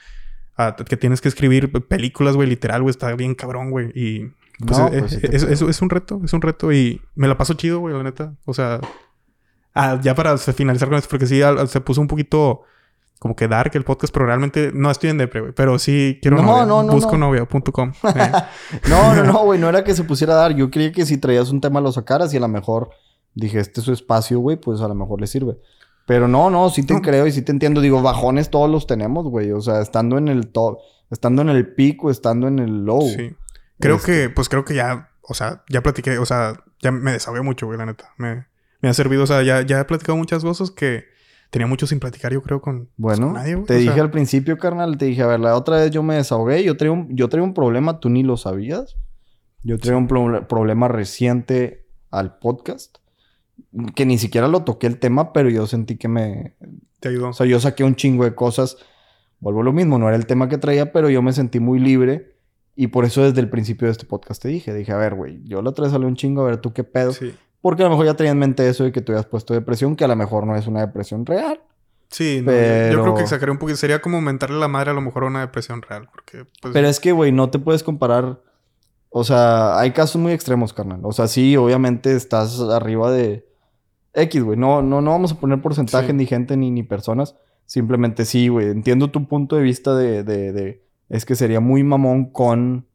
Ah, que tienes que escribir películas, güey, literal, güey, está bien cabrón, güey. Y pues, No, eh, pues sí es, creo. es- es un reto, es un reto y me la paso chido, güey, la neta. O sea, ah, ya para finalizar con esto, porque sí, se puso un poquito como que dark el podcast, pero realmente no estoy en depre, güey. Pero sí quiero No, novia. no, no, Busco no. novia.com. Eh, No, no, no, güey. No era que se pusiera a dar. Yo creía que si traías un tema lo sacaras y a lo mejor dije, este es su espacio, güey, pues a lo mejor le sirve. Pero no, no, sí te No. creo y sí te entiendo. Digo, bajones todos los tenemos, güey. O sea, estando en el top, estando en el pico, estando en el low. sí. Creo Este- que, pues creo que ya, o sea, ya platiqué, o sea, ya me desahogué mucho, güey, la neta. Me, me ha servido, o sea, ya, ya he platicado muchas cosas que tenía mucho sin platicar, yo creo, con, Bueno, con nadie, güey. te O dije sea, al principio, carnal, te dije, a ver, la otra vez yo me desahogué, yo traía un, yo traía un problema, tú ni lo sabías. Yo traía un pro- problema reciente al podcast, que ni siquiera lo toqué el tema, pero yo sentí que me... te ayudó. O sea, yo saqué un chingo de cosas, vuelvo a lo mismo, no era el tema que traía, pero yo me sentí muy libre. Y por eso desde el principio de este podcast te dije, dije, a ver, güey, yo la otra vez un chingo, a ver tú qué pedo. Sí. Porque a lo mejor ya traía en mente eso de que tú habías puesto depresión, que a lo mejor no es una depresión real. Sí, no, yo- creo que exageré un poquito. Sería como mentarle la madre a lo mejor a una depresión real. Porque, pues, Pero es que, güey, no te puedes comparar. O sea, hay casos muy extremos, carnal. O sea, sí, obviamente estás arriba de X, güey. No, no, no vamos a poner porcentaje Sí. ni gente ni, ni personas. Simplemente sí, güey. Entiendo tu punto de vista de, de, de es que sería muy mamón con,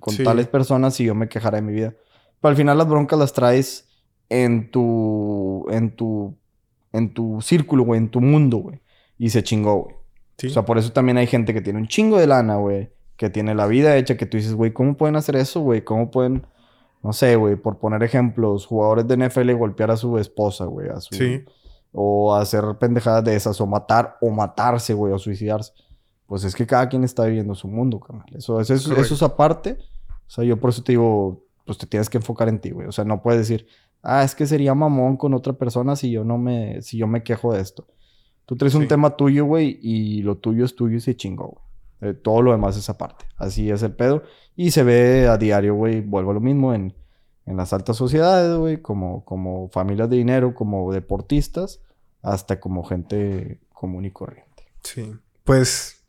con tales personas si yo me quejara de mi vida. Pero al final las broncas las traes en tu, en tu, en tu círculo, güey, en tu mundo, güey. Y se chingó, güey. O sea, por eso también hay gente que tiene un chingo de lana, güey. Que tiene la vida hecha, que tú dices, güey, ¿cómo pueden hacer eso, güey? ¿Cómo pueden, no sé, güey, por poner ejemplos, jugadores de NFL golpear a su esposa, güey? A su, sí. O hacer pendejadas de esas, o matar, o matarse, güey, o suicidarse. Pues es que cada quien está viviendo su mundo, carnal. Eso, eso, eso, eso es aparte. O sea, yo por eso te digo, pues te tienes que enfocar en ti, güey. O sea, no puedes decir, ah, es que sería mamón con otra persona si yo no me, si yo me quejo de esto. Tú traes un tema tuyo, güey, y lo tuyo es tuyo y se chingó, güey. Eh, todo lo demás es aparte. Así es el pedo. Y se ve a diario, güey, vuelvo a lo mismo en, en las altas sociedades, güey, como, como familias de dinero, como deportistas, hasta como gente común y corriente. Sí. Pues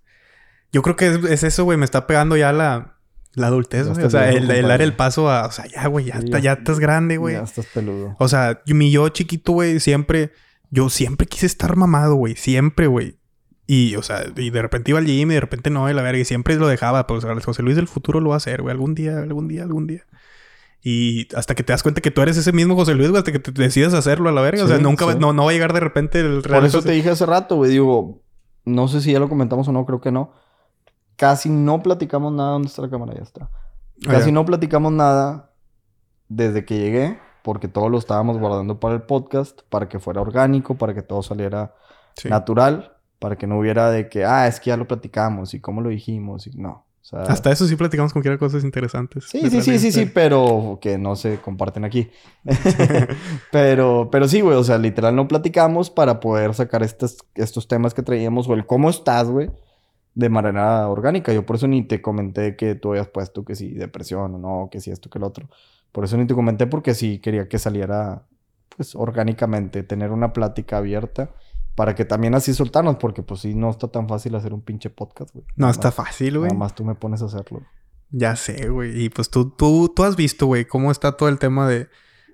yo creo que es, es eso, güey, me está pegando ya la, la adultez, güey. O sea, el, dar el paso a... O sea, ya, güey, ya, ya, estás grande, güey. Ya estás peludo. O sea, mi yo chiquito, güey, siempre... Yo siempre quise estar mamado, güey. Siempre, güey. Y, o sea, y de repente iba al gym y de repente no, y la verga. Y siempre lo dejaba. Pero, o sea, José Luis del futuro lo va a hacer, güey. Algún día, algún día, algún día. Y hasta que te das cuenta que tú eres ese mismo José Luis, güey. Hasta que te decidas hacerlo a la verga. o sea, nunca... Va, no, no va a llegar de repente el... Por eso te dije hace rato, güey. Digo... No sé si ya lo comentamos o no. Creo que no. Casi no platicamos nada. ¿Dónde está la cámara? Ya está. Casi no platicamos nada desde que llegué, porque todo lo estábamos guardando para el podcast, para que fuera orgánico, para que todo saliera natural, para que no hubiera de que, ah, es que ya lo platicamos y cómo lo dijimos y no. Hasta eso sí platicamos con que cosas interesantes. Sí, sí, sí, sí, sí, pero que no se comparten aquí. pero, pero sí, güey, o sea, literal no platicamos para poder sacar estos, estos temas que traíamos o el cómo estás, güey de manera orgánica. Yo por eso ni te comenté que tú habías puesto que si depresión o no, que si esto, que el otro. Por eso ni te comenté porque sí quería que saliera pues orgánicamente, tener una plática abierta para que también así soltarnos, porque pues sí, no está tan fácil hacer un pinche podcast, güey. No está fácil, güey. Nada más tú me pones a hacerlo. Ya sé, güey. Y pues tú, tú, tú has visto, güey, cómo está todo el tema de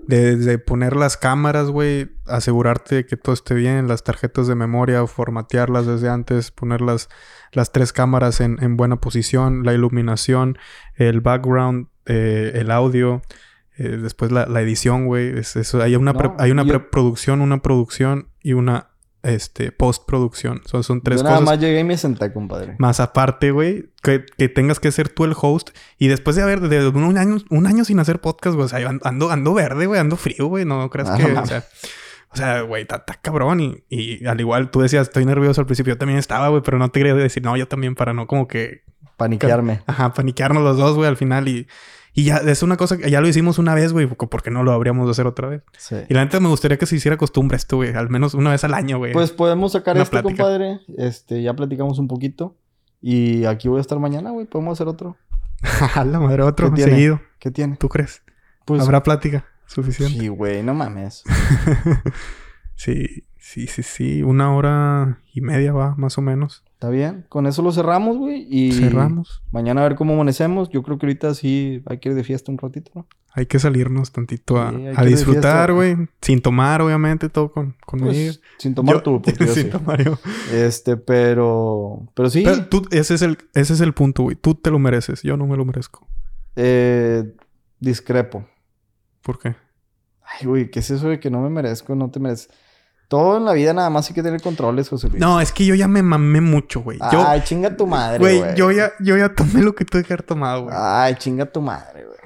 de, poner las cámaras, güey, asegurarte que todo esté bien, las tarjetas de memoria, formatearlas desde antes, poner las, las tres cámaras en, en buena posición, la iluminación, el background, eh, el audio, eh, después la, la edición, güey. hay una, hay una preproducción, una producción y una este, postproducción. Son, son tres nada más llegué y me senté, compadre. Más aparte, güey, que, tengas que ser tú el host. Y después de haber de un año, un año sin hacer podcast, güey, o sea, ando, ando verde, güey, ando frío, güey, no creas que, o sea, o sea, güey, está cabrón. Y, y, al igual tú decías, estoy nervioso al principio, yo también estaba, güey, pero no te quería decir, no, yo también, para no como que. Paniquearme. Ajá, paniquearnos los dos, güey, al final. Y, y ya es una cosa que ya lo hicimos una vez, güey, porque no lo habríamos de hacer otra vez. Sí. Y la neta me gustaría que se hiciera costumbre esto, güey, al menos una vez al año, güey. Pues podemos sacar esto, compadre. Este, ya platicamos un poquito. Y aquí voy a estar mañana, güey. Podemos hacer otro. A la madre, otro ¿Qué seguido. ¿Qué tiene? ¿Tú crees? Pues, Habrá plática suficiente. Sí, güey, no mames. sí, sí, sí, sí. Una hora y media va, más o menos. Está bien. Con eso lo cerramos, güey. Y cerramos. Mañana a ver cómo amanecemos. Yo creo que ahorita sí hay que ir de fiesta un ratito, ¿no? Hay que salirnos tantito a, disfrutar, güey. Sin tomar, obviamente, todo con, conmigo. Pues, sin tomar tú, porque sin tomar yo. Este, pero... Pero sí. tú, ese es el, ese es el punto, güey. Tú te lo mereces. Yo no me lo merezco. Eh... Discrepo. ¿Por qué? Ay, güey, ¿qué es eso de que no me merezco, no te mereces? Todo en la vida nada más hay que tener controles, José Luis. No, es que yo ya me mamé mucho, güey. Ay, chinga tu madre, güey. Güey, yo ya, yo ya tomé lo que tuve que haber tomado, güey. Ay, chinga tu madre, güey.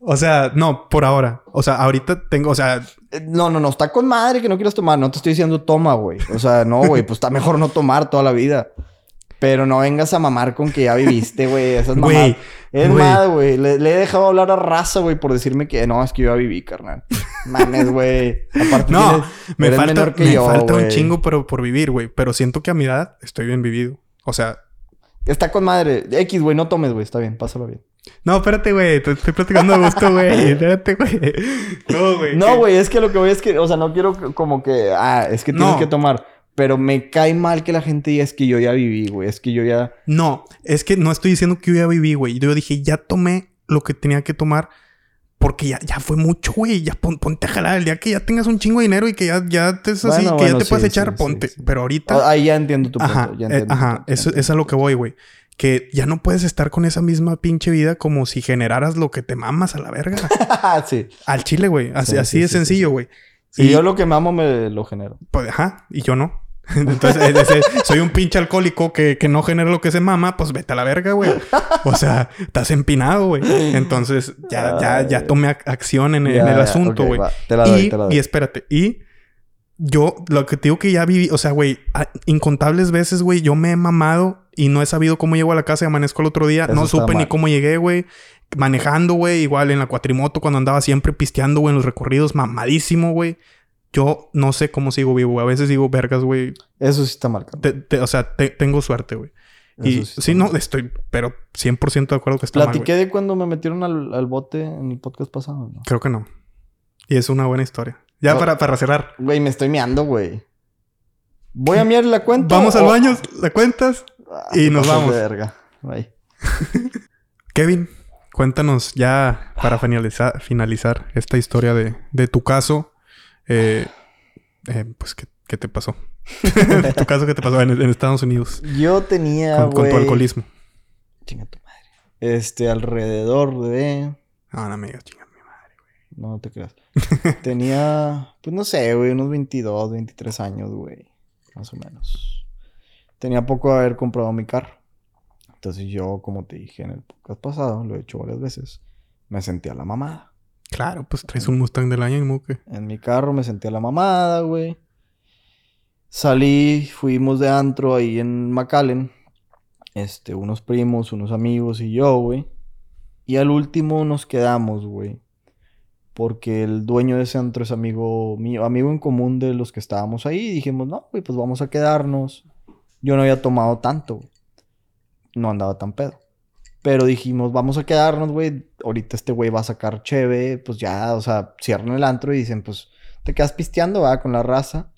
O sea, no, por ahora. O sea, ahorita tengo, o sea... Eh, no, no, no, está con madre que no quieras tomar. No te estoy diciendo toma, güey. O sea, no, güey, pues está mejor no tomar toda la vida. Pero no vengas a mamar con que ya viviste, güey. Esas mamás. Es más, güey. Le, he dejado hablar a raza, güey, por decirme que no, es que yo ya viví, carnal. Mames, güey. Aparte, no, me falta, me falta un chingo pero por vivir, güey. Pero siento que a mi edad estoy bien vivido. O sea. Está con madre. X, güey, no tomes, güey. Está bien, pásalo bien. No, espérate, güey. Te estoy platicando de gusto, güey. Espérate, güey. No, güey. No, güey. Es que lo que voy es que... O sea, no quiero como que... Ah, es que tienes que tomar. Pero me cae mal que la gente diga es que yo ya viví, güey. Es que yo ya. No, es que no estoy diciendo que yo ya viví, güey. Yo dije, ya tomé lo que tenía que tomar Porque ya, ya fue mucho, güey. Ya ponte a jalar. El día que ya tengas un chingo de dinero y que ya, ya te es así, que ya te puedes echar, ponte. Pero ahorita. Ah, ahí ya entiendo tu punto. Ajá, ya eh, ajá. eso, es a lo que voy, güey. Que ya no puedes estar con esa misma pinche vida como si generaras lo que te mamas a la verga. sí. Al chile, güey. Así, así de sencillo, güey. Y yo lo que mamo me lo genero. Pues, ajá. Y yo no. Entonces, soy un pinche alcohólico que, que, no genera lo que se mama, pues vete a la verga, güey. O sea, estás empinado, güey. Entonces, ya, ya, ya tomé acción en, el asunto, güey. y, y espérate, y yo, lo que te digo que ya viví, o sea, güey, incontables veces, güey, yo me he mamado y no he sabido cómo llego a la casa y amanezco el otro día. no supe ni cómo llegué, güey. Manejando, güey, igual en la cuatrimoto cuando andaba siempre pisteando, güey, en los recorridos, mamadísimo, güey. Yo no sé cómo sigo vivo, güey. A veces digo vergas, güey. Eso sí está marcado. o sea, tengo suerte, güey. Y sí, no, estoy, pero 100% de acuerdo que está ¿Platiqué de cuando me metieron al, bote en el podcast pasado? ¿no? Creo que no. Y es una buena historia. Ya para, para cerrar. Güey, me estoy meando, güey. Voy a mirar la cuenta. Vamos al baño, la cuentas ah, y nos vamos. verga. Bye. Kevin, cuéntanos ya para finalizar, finalizar esta historia de, de tu caso eh, eh, pues, ¿qué, te pasó? en tu caso, ¿qué te pasó en, Estados Unidos? Yo tenía, Con, tu alcoholismo. Chinga tu madre. Este, alrededor de... No, no me digas chinga mi madre, güey. No, no te creas. tenía, pues no sé, güey, unos 22, 23 años, güey. Más o menos. Tenía poco de haber comprado mi carro. Entonces yo, como te dije en el podcast pasado, lo he hecho varias veces, me sentía la mamada. Claro, pues traes un Mustang del año y. En mi carro me sentía la mamada, güey. Salí, fuimos de antro ahí en McAllen. Este, unos primos, unos amigos y yo, güey. Y al último nos quedamos, güey. Porque el dueño de ese antro es amigo mío, amigo en común de los que estábamos ahí. Dijimos, no, güey, pues vamos a quedarnos. Yo no había tomado tanto, No andaba tan pedo. Pero dijimos, vamos a quedarnos, güey. Ahorita este güey va a sacar cheve. Pues ya, o sea, cierran el antro y dicen, pues te quedas pisteando, va, con la raza.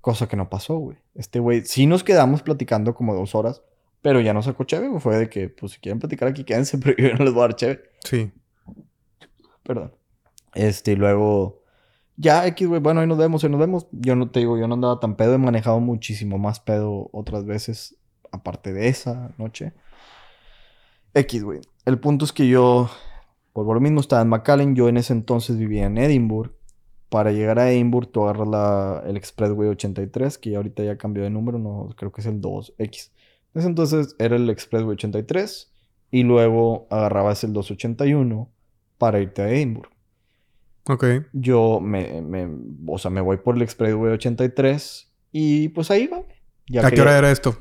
Cosa que no pasó, güey. Este güey, sí nos quedamos platicando como dos horas. Pero ya no sacó cheve, güey. Fue de que, pues si quieren platicar aquí, quédense, pero yo no les voy a dar cheve. Sí. Perdón. Este, y luego. Ya, X, güey, bueno, ahí nos vemos, ahí nos vemos. Yo no te digo, yo no andaba tan pedo, he manejado muchísimo más pedo otras veces, aparte de esa noche. X, güey. El punto es que yo, por lo mismo, estaba en McAllen. Yo en ese entonces vivía en Edinburgh. Para llegar a Edinburgh, tú agarras la, el Expressway 83, que ya ahorita ya cambió de número, no, creo que es el 2X. En ese entonces era el Expressway 83 y luego agarrabas el 281 para irte a Edinburgh. Ok. Yo me, me, o sea, me voy por el Expressway 83 y pues ahí va. ¿A qué hora era esto?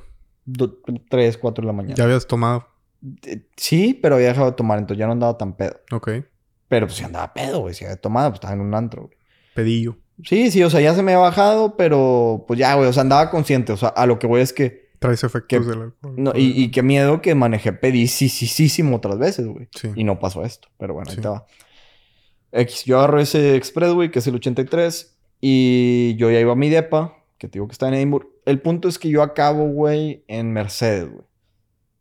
3, 4 de la mañana. ¿Ya habías tomado? Sí, pero había dejado de tomar, entonces ya no andaba tan pedo. Ok. Pero pues si andaba pedo, güey. Si había tomado, pues estaba en un antro, güey. Pedillo. Sí, sí, o sea, ya se me ha bajado, pero pues ya, güey. O sea, andaba consciente. O sea, a lo que voy es que. Traes efectos del alcohol. No, y, y, qué miedo que manejé pedicísimo otras veces, güey. Sí. Y no pasó esto. Pero bueno, ahí estaba. X, yo agarro ese Expressway, que es el 83. Y yo ya iba a mi depa, que te digo que está en Edinburgh. El punto es que yo acabo, güey, en Mercedes, güey.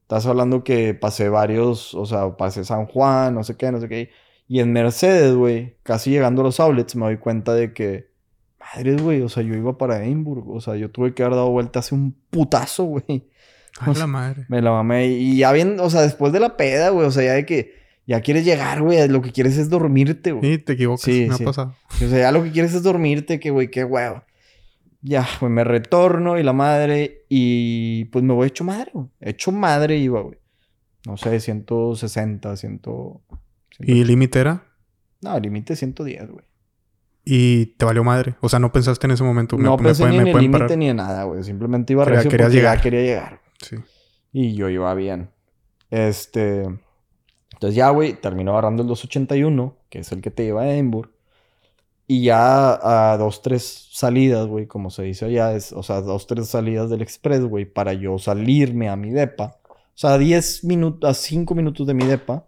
Estás hablando que pasé varios, o sea, pasé San Juan, no sé qué, no sé qué. Y en Mercedes, güey, casi llegando a los outlets, me doy cuenta de que, madre, güey, o sea, yo iba para Edimburgo. O sea, yo tuve que haber dado vuelta hace un putazo, güey. Ay, la madre. Me la mamé. Y ya bien, o sea, después de la peda, güey, o sea, ya de que ya quieres llegar, güey, lo que quieres es dormirte, güey. Sí, te equivocas, sí, me ha pasado. O sea, ya lo que quieres es dormirte, que, güey, qué huevo ya, pues me retorno y la madre, y pues me voy hecho madre, güey. Hecho madre iba, güey. No sé, 160, 100. ¿Y el límite era? No, el límite 110, güey. ¿Y te valió madre? O sea, no pensaste en ese momento. no pensé ni en el límite ni en nada, güey. Simplemente iba a recio quería llegar. Quería llegar. Sí. Y yo iba bien. Este... Entonces ya, güey, terminó agarrando el 281, que es el que te lleva a Edinburgh. Y ya a dos, tres salidas, güey, como se dice allá, es, o sea, dos, tres salidas del express, güey, para yo salirme a mi depa. O sea, a 10 minutos, a 5 minutos de mi depa,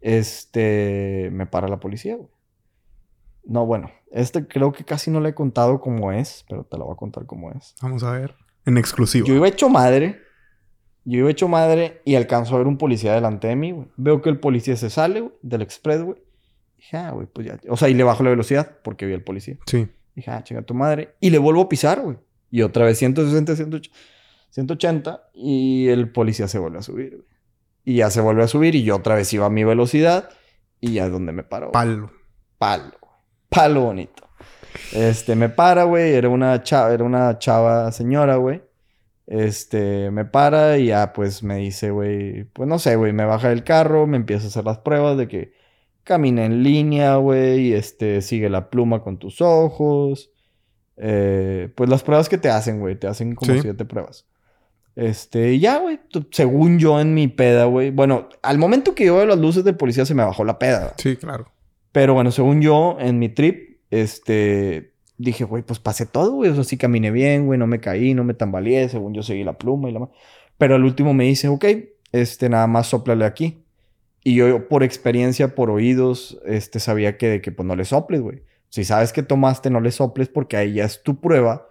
este, me para la policía, güey. No, bueno, este creo que casi no le he contado cómo es, pero te lo voy a contar cómo es. Vamos a ver, en exclusivo. Yo iba hecho madre, yo iba hecho madre y alcanzo a ver un policía delante de mí, güey. Veo que el policía se sale, güey, del express, güey Dije, ah, güey, pues ya. O sea, y le bajo la velocidad porque vi al policía. Sí. Dije, ah, chinga tu madre. Y le vuelvo a pisar, güey. Y otra vez 160, 180. Y el policía se vuelve a subir, güey. Y ya se vuelve a subir y yo otra vez iba a mi velocidad. Y ya es donde me paró. Palo. Palo. Palo bonito. Este, me para, güey. Era una chava, era una chava señora, güey. Este, me para y ya, pues me dice, güey, pues no sé, güey, me baja del carro, me empieza a hacer las pruebas de que camina en línea, güey, este, sigue la pluma con tus ojos. Eh, pues las pruebas que te hacen, güey, te hacen como siete pruebas. Este, ya, güey, según yo en mi peda, güey. Bueno, al momento que yo veo las luces de policía se me bajó la peda. Sí, claro. Pero bueno, según yo, en mi trip, este, dije, güey, pues pasé todo, güey. O sea, sí caminé bien, güey, no me caí, no me tambaleé, según yo seguí la pluma y la Pero al último me dice, ok, este, nada más soplale aquí. Y yo, por experiencia, por oídos, este, sabía que, de que pues no le soples, güey. Si sabes que tomaste, no le soples porque ahí ya es tu prueba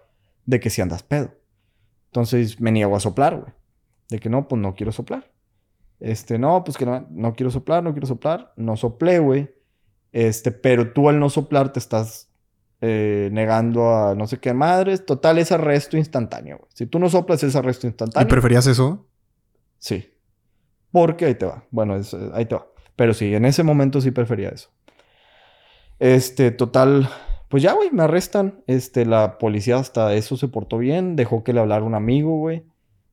de que si andas pedo. Entonces me niego a soplar, güey. De que no, pues no quiero soplar. Este, no, pues que no, no quiero soplar, no quiero soplar. No soplé, güey. Este, pero tú al no soplar te estás eh, negando a no sé qué madres. Total, es arresto instantáneo. Si tú no soplas, es arresto instantáneo. ¿Y preferías eso? Sí. Porque ahí te va. Bueno, eh, ahí te va. Pero sí, en ese momento sí prefería eso. Este, total, pues ya, güey, me arrestan. Este, la policía hasta eso se portó bien. Dejó que le hablara un amigo, güey,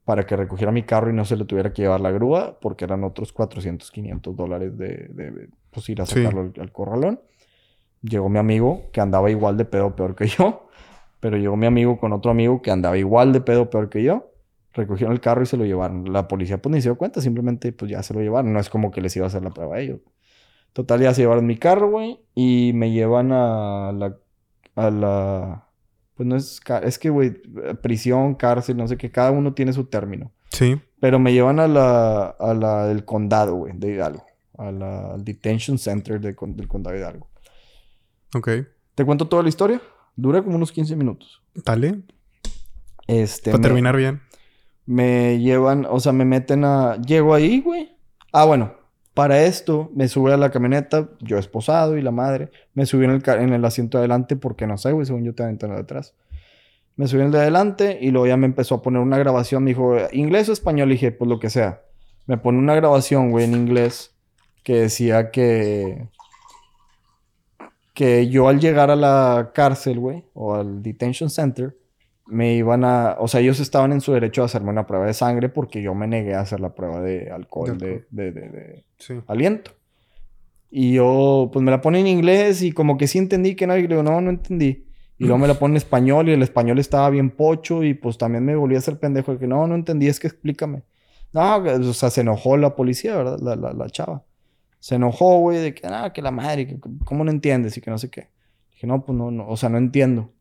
para que recogiera mi carro y no se le tuviera que llevar la grúa, porque eran otros 400, 500 dólares de, pues ir a sacarlo al corralón llegó mi amigo que andaba igual de pedo peor que yo. Pero llegó mi amigo con otro amigo que andaba igual de pedo peor que yo. Recogieron el carro y se lo llevaron. La policía pues ni se dio cuenta, simplemente pues ya se lo llevaron. No es como que les iba a hacer la prueba a ellos. Total, ya se llevaron mi carro, güey. Y me llevan a la... A la... Pues no es... Es que, güey, prisión, cárcel, no sé qué. Cada uno tiene su término. Sí. Pero me llevan a la... A la del condado, güey, de Hidalgo. A la, al detention center del condado de Hidalgo. Ok. ¿Te cuento toda la historia? Dura como unos 15 minutos. Dale. Este. Para terminar bien. Me llevan, o sea, me meten a. Llego ahí, güey. Ah, bueno. Para esto, me sube a la camioneta, yo esposado y la madre. Me subí en el, en el asiento de adelante porque no sé, güey, según yo te en de atrás. Me subí en el de adelante y luego ya me empezó a poner una grabación. Me dijo, ¿inglés o español? Y dije, pues lo que sea. Me pone una grabación, güey, en inglés que decía que que yo al llegar a la cárcel, güey, o al detention center, me iban a, o sea, ellos estaban en su derecho a hacerme una prueba de sangre porque yo me negué a hacer la prueba de alcohol, de, de, de, aliento. Y yo, pues me la pone en inglés y como que sí entendí que no, y le digo, no, no entendí. Y luego me la pone en español y el español estaba bien pocho y pues también me volví a hacer pendejo de que no, no entendí, es que explícame. No, o sea, se enojó la policía, ¿verdad? La, la, la chava se enojó, güey, de que, ah, que la madre, que, ¿cómo no entiendes? Y que no sé qué. Dije, no, pues no, no, o sea, no entiendo.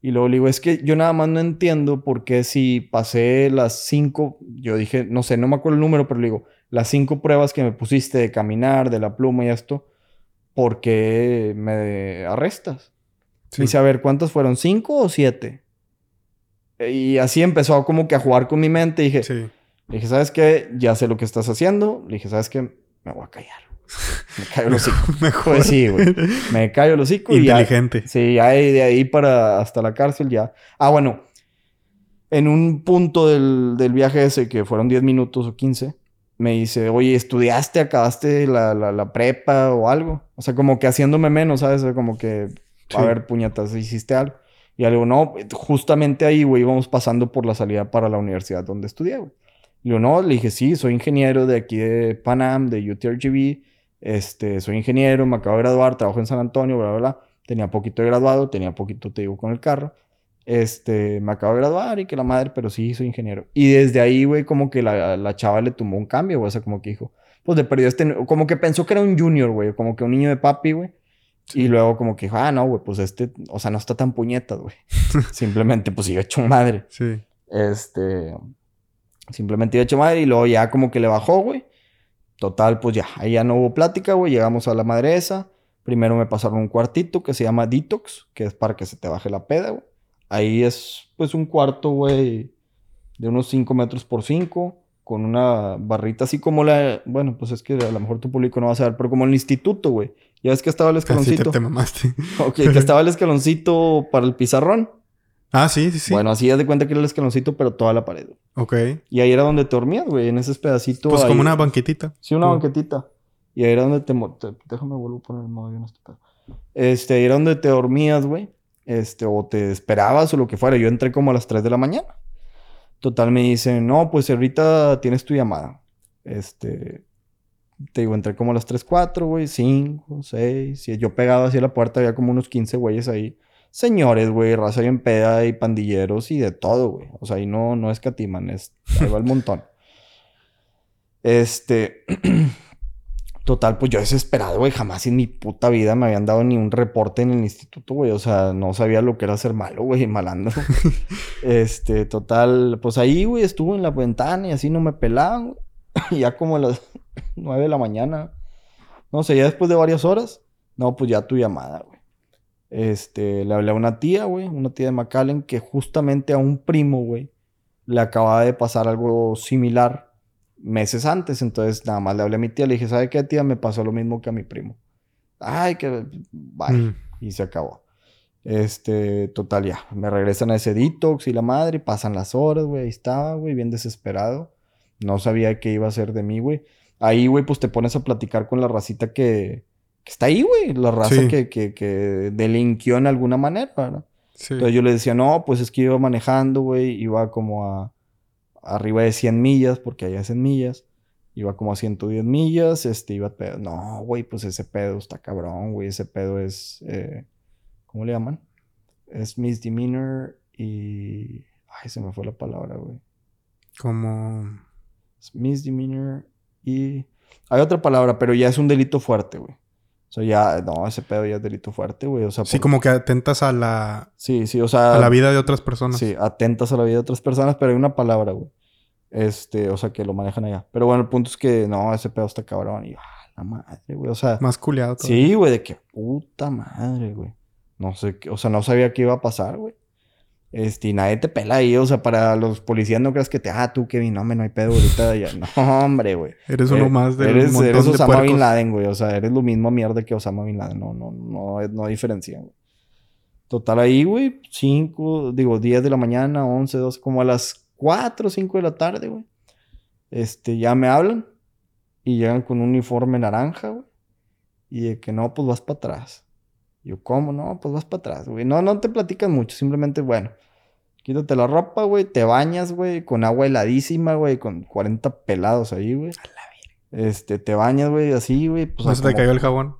Y luego le digo, es que yo nada más no entiendo por qué si pasé las cinco, yo dije, no sé, no me acuerdo el número, pero le digo, las cinco pruebas que me pusiste de caminar, de la pluma y esto, ¿por qué me arrestas? Dice, a ver, ¿cuántas fueron? ¿Cinco o siete? Y así empezó como que a jugar con mi mente. dije, sí. dije, ¿sabes qué? Ya sé lo que estás haciendo. Le dije, ¿sabes qué? Me voy a callar. Me callo los hocico. Mejor. Pues sí, güey. Me callo los hocico. Inteligente. Y sí, ahí, de ahí para hasta la cárcel ya. Ah, bueno. En un punto del, del viaje ese, que fueron 10 minutos o 15, me dice, oye, ¿estudiaste, acabaste la, la, la, prepa o algo? O sea, como que haciéndome menos, ¿sabes? Como que, a ver, puñetas, ¿hiciste algo? Y algo, no, justamente ahí, güey, íbamos pasando por la salida para la universidad donde estudié, güey. Le digo, no, le dije, sí, soy ingeniero de aquí de Panam, de UTRGV. Este, soy ingeniero, me acabo de graduar, trabajo en San Antonio, bla, bla, bla. Tenía poquito de graduado, tenía poquito, te digo, con el carro. Este, me acabo de graduar y que la madre, pero sí, soy ingeniero. Y desde ahí, güey, como que la, la chava le tomó un cambio, güey. O sea, como que dijo, pues de perdido este, como que pensó que era un junior, güey, como que un niño de papi, güey. Y luego como que dijo, ah, no, güey, pues este, o sea, no está tan puñetas, güey. Simplemente, pues sigue hecho madre. Sí. Este, simplemente iba hecho madre y luego ya como que le bajó, güey. Total, pues ya, ahí ya no hubo plática, güey. Llegamos a la madre esa. Primero me pasaron un cuartito que se llama Detox, que es para que se te baje la peda, güey. Ahí es, pues, un cuarto, güey, de unos 5 metros por 5, con una barrita así como la. Bueno, pues es que a lo mejor tu público no va a saber, pero como el instituto, güey. Ya ves que estaba el escaloncito. te, te mamaste. Ok, que estaba el escaloncito para el pizarrón. Ah, sí, sí, sí. Bueno, así haz de cuenta que era el escaloncito, pero toda la pared. güey. Ok. Y ahí era donde te dormías, güey, en ese pedacito. Pues ahí- como una banquetita. Sí, una Mm. banquetita. Y ahí era donde te, Déjame vuelvo a poner el modo este. Este, ahí era donde te dormías, güey. Este, o te esperabas o lo que fuera. Yo entré como a las 3 de la mañana. Total, me dicen, no, pues ahorita tienes tu llamada. Este, te digo, entré como a las 3, 4, güey, 5, 6. Y yo pegado hacia la puerta, había como unos 15 güeyes ahí. Señores, güey, raza bien peda y pandilleros y de todo, güey. O sea, ahí no, no escatiman, es, ahí va el montón. Este, total, pues yo desesperado, güey, jamás en mi puta vida me habían dado ni un reporte en el instituto, güey. O sea, no sabía lo que era ser malo, güey, malando. este, total, pues ahí, güey, estuve en la ventana y así no me pelaban. Y ya como a las 9 de la mañana, no sé, ya después de varias horas, no, pues ya tu llamada, güey. Este, le hablé a una tía, güey, una tía de McAllen, que justamente a un primo, güey, le acababa de pasar algo similar meses antes. Entonces, nada más le hablé a mi tía, le dije, ¿sabe qué, tía? Me pasó lo mismo que a mi primo. Ay, que... Bye. Mm. Y se acabó. Este, total, ya. Me regresan a ese detox y la madre, pasan las horas, güey. Ahí estaba, güey, bien desesperado. No sabía qué iba a hacer de mí, güey. Ahí, güey, pues te pones a platicar con la racita que, que está ahí, güey. La raza Sí. que, que, que delinquió en alguna manera, ¿verdad? Sí. Entonces yo le decía, no, pues es que iba manejando, güey. Iba como a arriba de 100 millas, porque allá es en millas. Iba como a 110 millas, este, iba pedo. No, güey, pues ese pedo está cabrón, güey. Ese pedo es, eh, ¿cómo le llaman? Es misdemeanor y... Ay, se me fue la palabra, güey. Como... Es misdemeanor y... Hay otra palabra, pero ya es un delito fuerte, güey. O sea, ya, no, ese pedo ya es delito fuerte, güey. O sea, Sí, por- como que atentas a la, Sí, sí, o sea... a la vida de otras personas. Sí, atentas a la vida de otras personas, pero hay una palabra, güey. Este, o sea, que lo manejan allá. Pero bueno, el punto es que no, ese pedo está cabrón. Y, ah, la madre, güey. O sea, Más culiado todo. sí, güey, de que puta madre, güey. No sé, qué- o sea, no sabía qué iba a pasar, güey. Este, y nadie te pela ahí, o sea, para los policías no creas que te, ah, tú, Kevin, no, me no hay pedo ahorita ya. No, hombre, güey. Eres uno Eh, más del eres, montón eres de Osama puercos. Bin Laden, güey. O sea, eres lo mismo mierda que Osama Bin Laden. No, no, no, no, no diferencia, güey. Total ahí, güey, 5, digo, 10 de la mañana, 11, 12, como a las 4 o 5 de la tarde, güey. Este, ya me hablan y llegan con un uniforme naranja, güey. Y de que no, pues vas para atrás. Yo, ¿cómo? No, pues vas para atrás, güey. No, no te platican mucho, simplemente, bueno, quítate la ropa, güey, te bañas, güey, con agua heladísima, güey, con 40 pelados ahí, güey. Este, te bañas, güey, así, güey. Pues, No a se te como- cayó el jabón.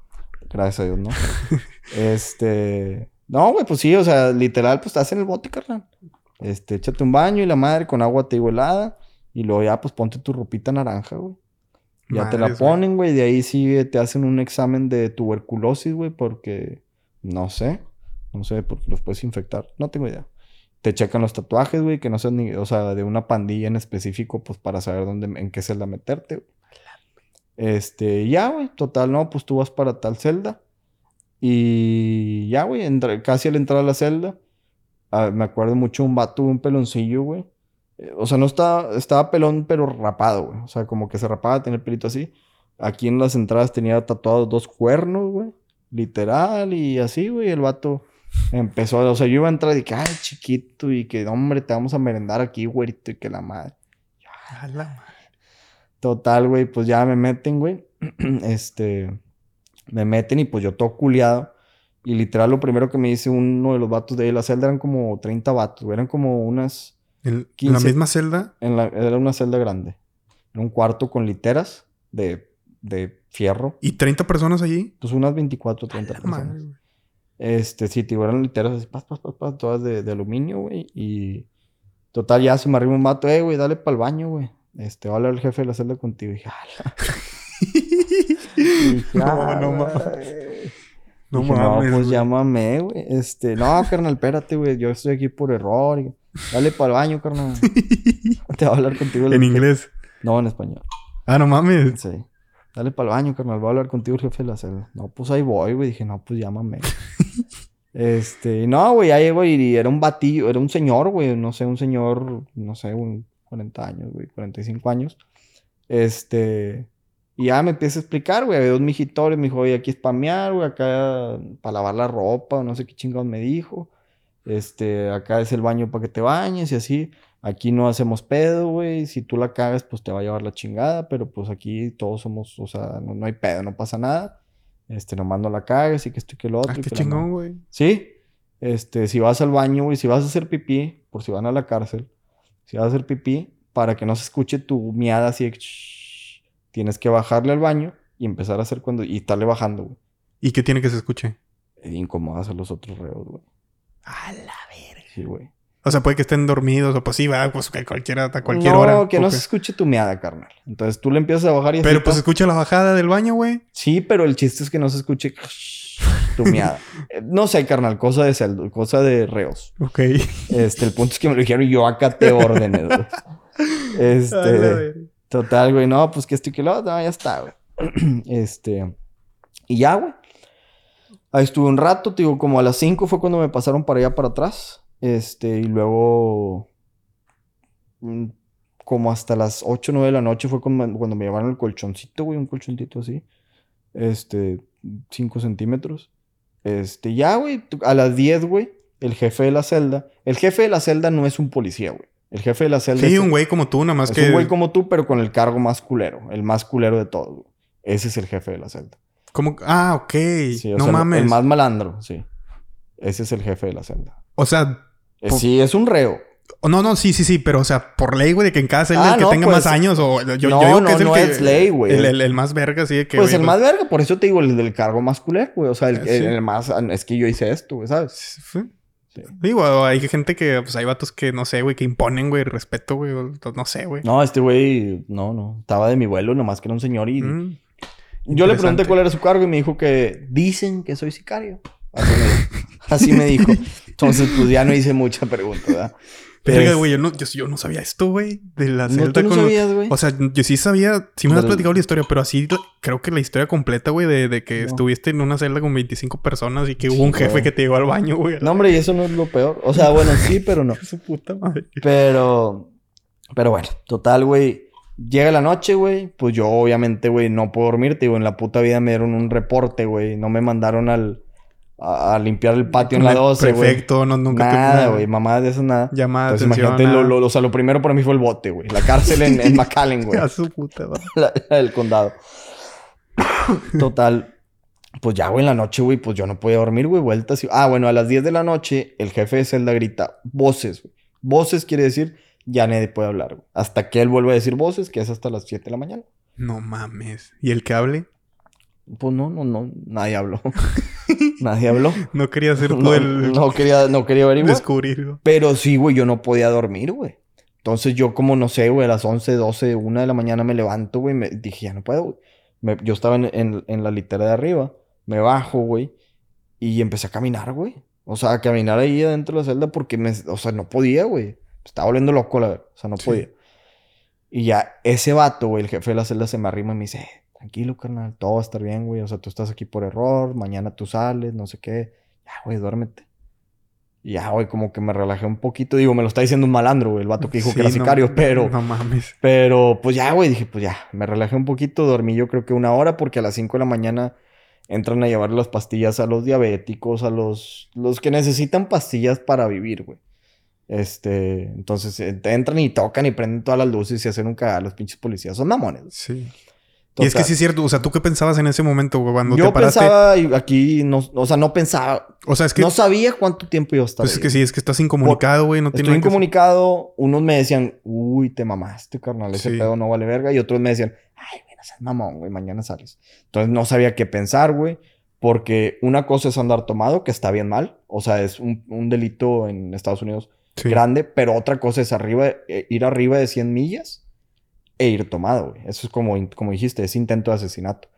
Gracias a Dios, ¿no? este. No, güey, pues sí, o sea, literal, pues estás en el bote, carnal. Este, échate un baño y la madre con agua te digo helada. Y luego ya, pues ponte tu ropita naranja, güey. Ya te la ponen, güey. De ahí sí te hacen un examen de tuberculosis, güey, porque no sé. No sé, porque los puedes infectar. No tengo idea. Te checan los tatuajes, güey, que no sean ni, o sea, de una pandilla en específico, pues para saber dónde, en qué celda meterte, güey. Este, ya, güey, total, no, pues tú vas para tal celda. Y ya, güey, casi al entrar a la celda, ah, me acuerdo mucho un vato, un peloncillo, güey. Eh, O sea, no estaba, estaba pelón, pero rapado, güey. O sea, como que se rapaba, tenía el pelito así. Aquí en las entradas tenía tatuados dos cuernos, güey. Literal, y así, güey. El vato empezó, o sea, yo iba a entrar y dije, ay, chiquito, y que, hombre, te vamos a merendar aquí, güerito, y que la madre. A la madre. Total, güey, pues ya me meten, güey. este, me meten y pues yo todo culiado. Y literal, lo primero que me dice uno de los vatos de la celda eran como 30 vatos, güey. Eran como unas, En, la 15. misma celda. en la, era una celda grande. Era un cuarto con literas de, de fierro. ¿Y 30 personas allí? Pues unas 24 o 30 La personas. madre. Este, sí, tío, eran literas así, pas, pas, pas, pas, todas de, de aluminio, güey. Y total, ya se me arriba un vato, eh, güey, dale para el baño, güey. Este, va a hablar el jefe de la celda contigo. Y dije, "Ala". Dije, No, no "Ah, mames. güey". No Dije, mames, pues güey. llámame, güey. Este, no, carnal, espérate, güey. Yo estoy aquí por error. Y, Dale para el baño, carnal. Te va a hablar contigo. el En jefe". inglés. No, en español. Ah, no mames. Sí. Dale para el baño, carnal. Va a hablar contigo el jefe de la celda. No, pues ahí voy, güey. Dije, no, pues llámame. este, no, güey, ya llegó y era un batillo, era un señor, güey. No sé, un señor, no sé, un 40 años, güey, 45 años. Este, Y ya me empieza a explicar, güey. Había dos mijitorios. Me dijo, oye, aquí es pamear, güey. Acá para lavar la ropa o no sé qué chingados me dijo. Este, acá es el baño para que te bañes y así. Aquí no hacemos pedo, güey. Si tú la cagas, pues te va a llevar la chingada. Pero pues aquí todos somos, o sea, no, hay pedo, no pasa nada. Este, nomás no la cagas y que esto y que lo otro. Ah, qué chingón, güey. Sí. Este, si vas al baño, güey, si vas a hacer pipí, por si van a la cárcel, si vas a hacer pipí, para que no se escuche tu miada así, tienes que bajarle al baño y empezar a hacer cuando. y estarle bajando, güey. ¿Y qué tiene que se escuche? Incomodas a los otros reos, güey. A la verga. Sí, güey. O sea, puede que estén dormidos o pues sí, va, pues que cualquiera, a cualquier hora. No, que no se escuche tu meada, carnal. Entonces tú le empiezas a bajar y Pero pues escucha la bajada del baño, güey. Sí, pero el chiste es que no se escuche tu meada. Eh, no sé, carnal, cosa de celdo, cosa de reos. Ok. Este, el punto es que me lo dijeron y yo acá te órdenes, güey. Este. total, güey. No, pues que estoy que lo, no, ya está, güey. Este. Y ya, güey. Ahí estuve un rato, te digo, como a las 5 fue cuando me pasaron para allá para atrás. Este, y luego, mm, como hasta las 8 o 9 de la noche fue cuando, me llevaron el colchoncito, güey, un colchoncito así. Este, 5 centímetros. Este, ya, güey, a las 10, güey, el jefe de la celda. El jefe de la celda no es un policía, güey. El jefe de la celda. Sí, un güey como tú, nada más que. un güey como tú, pero con el cargo más culero. El más culero de todos, Ese es el jefe de la celda. ¿Cómo? Ah, ok. no mames. El más malandro, sí. Ese es el jefe de la celda. O sea, eh, sí, es un reo. No, no, sí, sí, sí, pero o sea, por ley, güey, de que en cada celda ah, el que tenga más pues, años o yo, no, digo que es el que, es ley, güey. El, más verga, sí, que Pues el más verga, por eso te digo el del cargo más culé, güey, o sea, el, el, más es que yo hice esto, güey, ¿sabes? Sí. Digo, hay gente que, pues hay vatos que, no sé, güey, que imponen, güey, respeto, güey, no sé, güey. No, este güey, no, no, estaba de mi vuelo, nomás que era un señor y... Mm, yo le pregunté cuál era su cargo y me dijo que dicen que soy sicario. Así me dijo. Entonces, pues ya no hice mucha pregunta, ¿verdad? Pero, güey, yo no, yo, no sabía esto, güey. De la celda ¿No, no sabías, güey? O sea, yo sí sabía... Sí me has platicado la historia, pero así... Creo que la historia completa, güey, de, de que estuviste en una celda con 25 personas y que hubo un jefe que te llevó al baño, güey. No, hombre, y eso no es lo peor. O sea, bueno, sí, pero no. Su puta madre. Pero... Pero bueno, total, güey. Llega la noche, güey. Pues yo, obviamente, güey, no puedo dormir. Te digo, en la puta vida me dieron un reporte, güey. No me mandaron al a, limpiar el patio en la 12, güey. Perfecto, no, nunca Nada, güey. Mamá de eso, nada. Llamada Entonces, imagínate, lo, o sea, lo primero para mí fue el bote, güey. La cárcel en, en McAllen, güey. A su puta, güey. El condado. Total. Pues ya, güey, en la noche, güey, pues yo no podía dormir, güey, vueltas. Y... Ah, bueno, a las 10 de la noche, el jefe de celda grita, voces, güey. Voces quiere decir, ya nadie puede hablar, güey. Hasta que él vuelva a decir voces, que es hasta las 7 de la mañana. No mames. ¿Y el que hable? Pues no, no, no, nadie habló. nadie habló. No quería hacer todo el. No quería, no quería averiguar. Descubrir. Pero sí, güey, yo no podía dormir, güey. Entonces yo, como no sé, güey, a las 11, 12, 1 de la mañana me levanto, güey. Me dije, ya no puedo, güey. yo estaba en, en, la litera de arriba. Me bajo, güey. Y empecé a caminar, güey. O sea, a caminar ahí adentro de la celda porque me. O sea, no podía, güey. Estaba volviendo loco, la verdad. O sea, no podía. Y ya ese vato, güey, el jefe de la celda se me arrima y me dice, tranquilo, carnal, todo va a estar bien, güey. O sea, tú estás aquí por error, mañana tú sales, no sé qué. Ya, güey, duérmete. Y ya, güey, como que me relajé un poquito. Digo, me lo está diciendo un malandro, güey, el vato que dijo que era sicario, pero. No mames. Pero, pues ya, güey, dije, pues ya, me relajé un poquito, dormí yo creo que una hora, porque a las 5 de la mañana entran a llevar las pastillas a los diabéticos, a los, los que necesitan pastillas para vivir, güey. Este, entonces eh, entran y tocan y prenden todas las luces y hacen un cagado los pinches policías. Son mamones. Sí. Y es que sí es cierto. O sea, ¿tú qué pensabas en ese momento cuando yo te paraste? pensaba aquí, no, o sea, no pensaba. O sea, es que... No sabía cuánto tiempo iba a estar Pues es que sí, es que estás incomunicado, güey. No Estoy incomunicado. Unos me decían, uy, te mamaste, carnal. Ese pedo no vale verga. Y otros me decían, ay, mira, seas mamón, güey. Mañana sales. Entonces no sabía qué pensar, güey. Porque una cosa es andar tomado, que está bien mal. O sea, es un, un delito en Estados Unidos grande. Pero otra cosa es arriba, eh, ir arriba de 100 millas e ir tomado, güey. Eso es como, como dijiste, es intento de asesinato.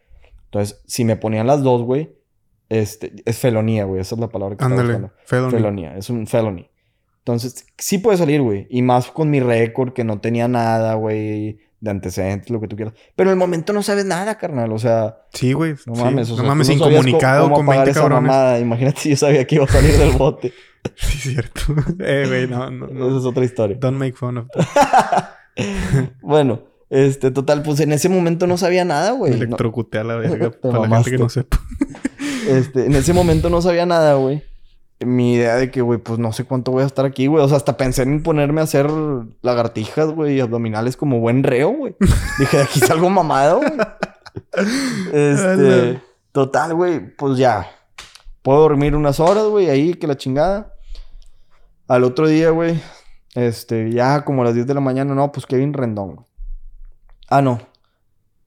Entonces, si me ponían las dos, güey, este, es felonía, güey. Esa es la palabra que Ándale, estaba felonía. felonía. Es un felony. Entonces, sí puede salir, güey. Y más con mi récord, que no tenía nada, güey, de antecedentes, lo que tú quieras. Pero en el momento no sabes nada, carnal. O sea... Sí, güey. No mames. O no mames, incomunicado con 20 cabrones. Imagínate si yo sabía que iba a salir del bote. sí, cierto. eh, güey, no, no, Esa es otra historia. Don't make fun of that. bueno, Este, total, pues en ese momento no sabía nada, güey. Electrocuté a la verga para la gente que no sepa. Este, en ese momento no sabía nada, güey. Mi idea de que, güey, pues no sé cuánto voy a estar aquí, güey. O sea, hasta pensé en ponerme a hacer lagartijas, güey, y abdominales como buen reo, güey. Dije, de aquí salgo mamado, güey. Este, total, güey, pues ya. Puedo dormir unas horas, güey, ahí, que la chingada. Al otro día, güey, este, ya como a las 10 de la mañana, no, pues Kevin Rendón. Ah, no.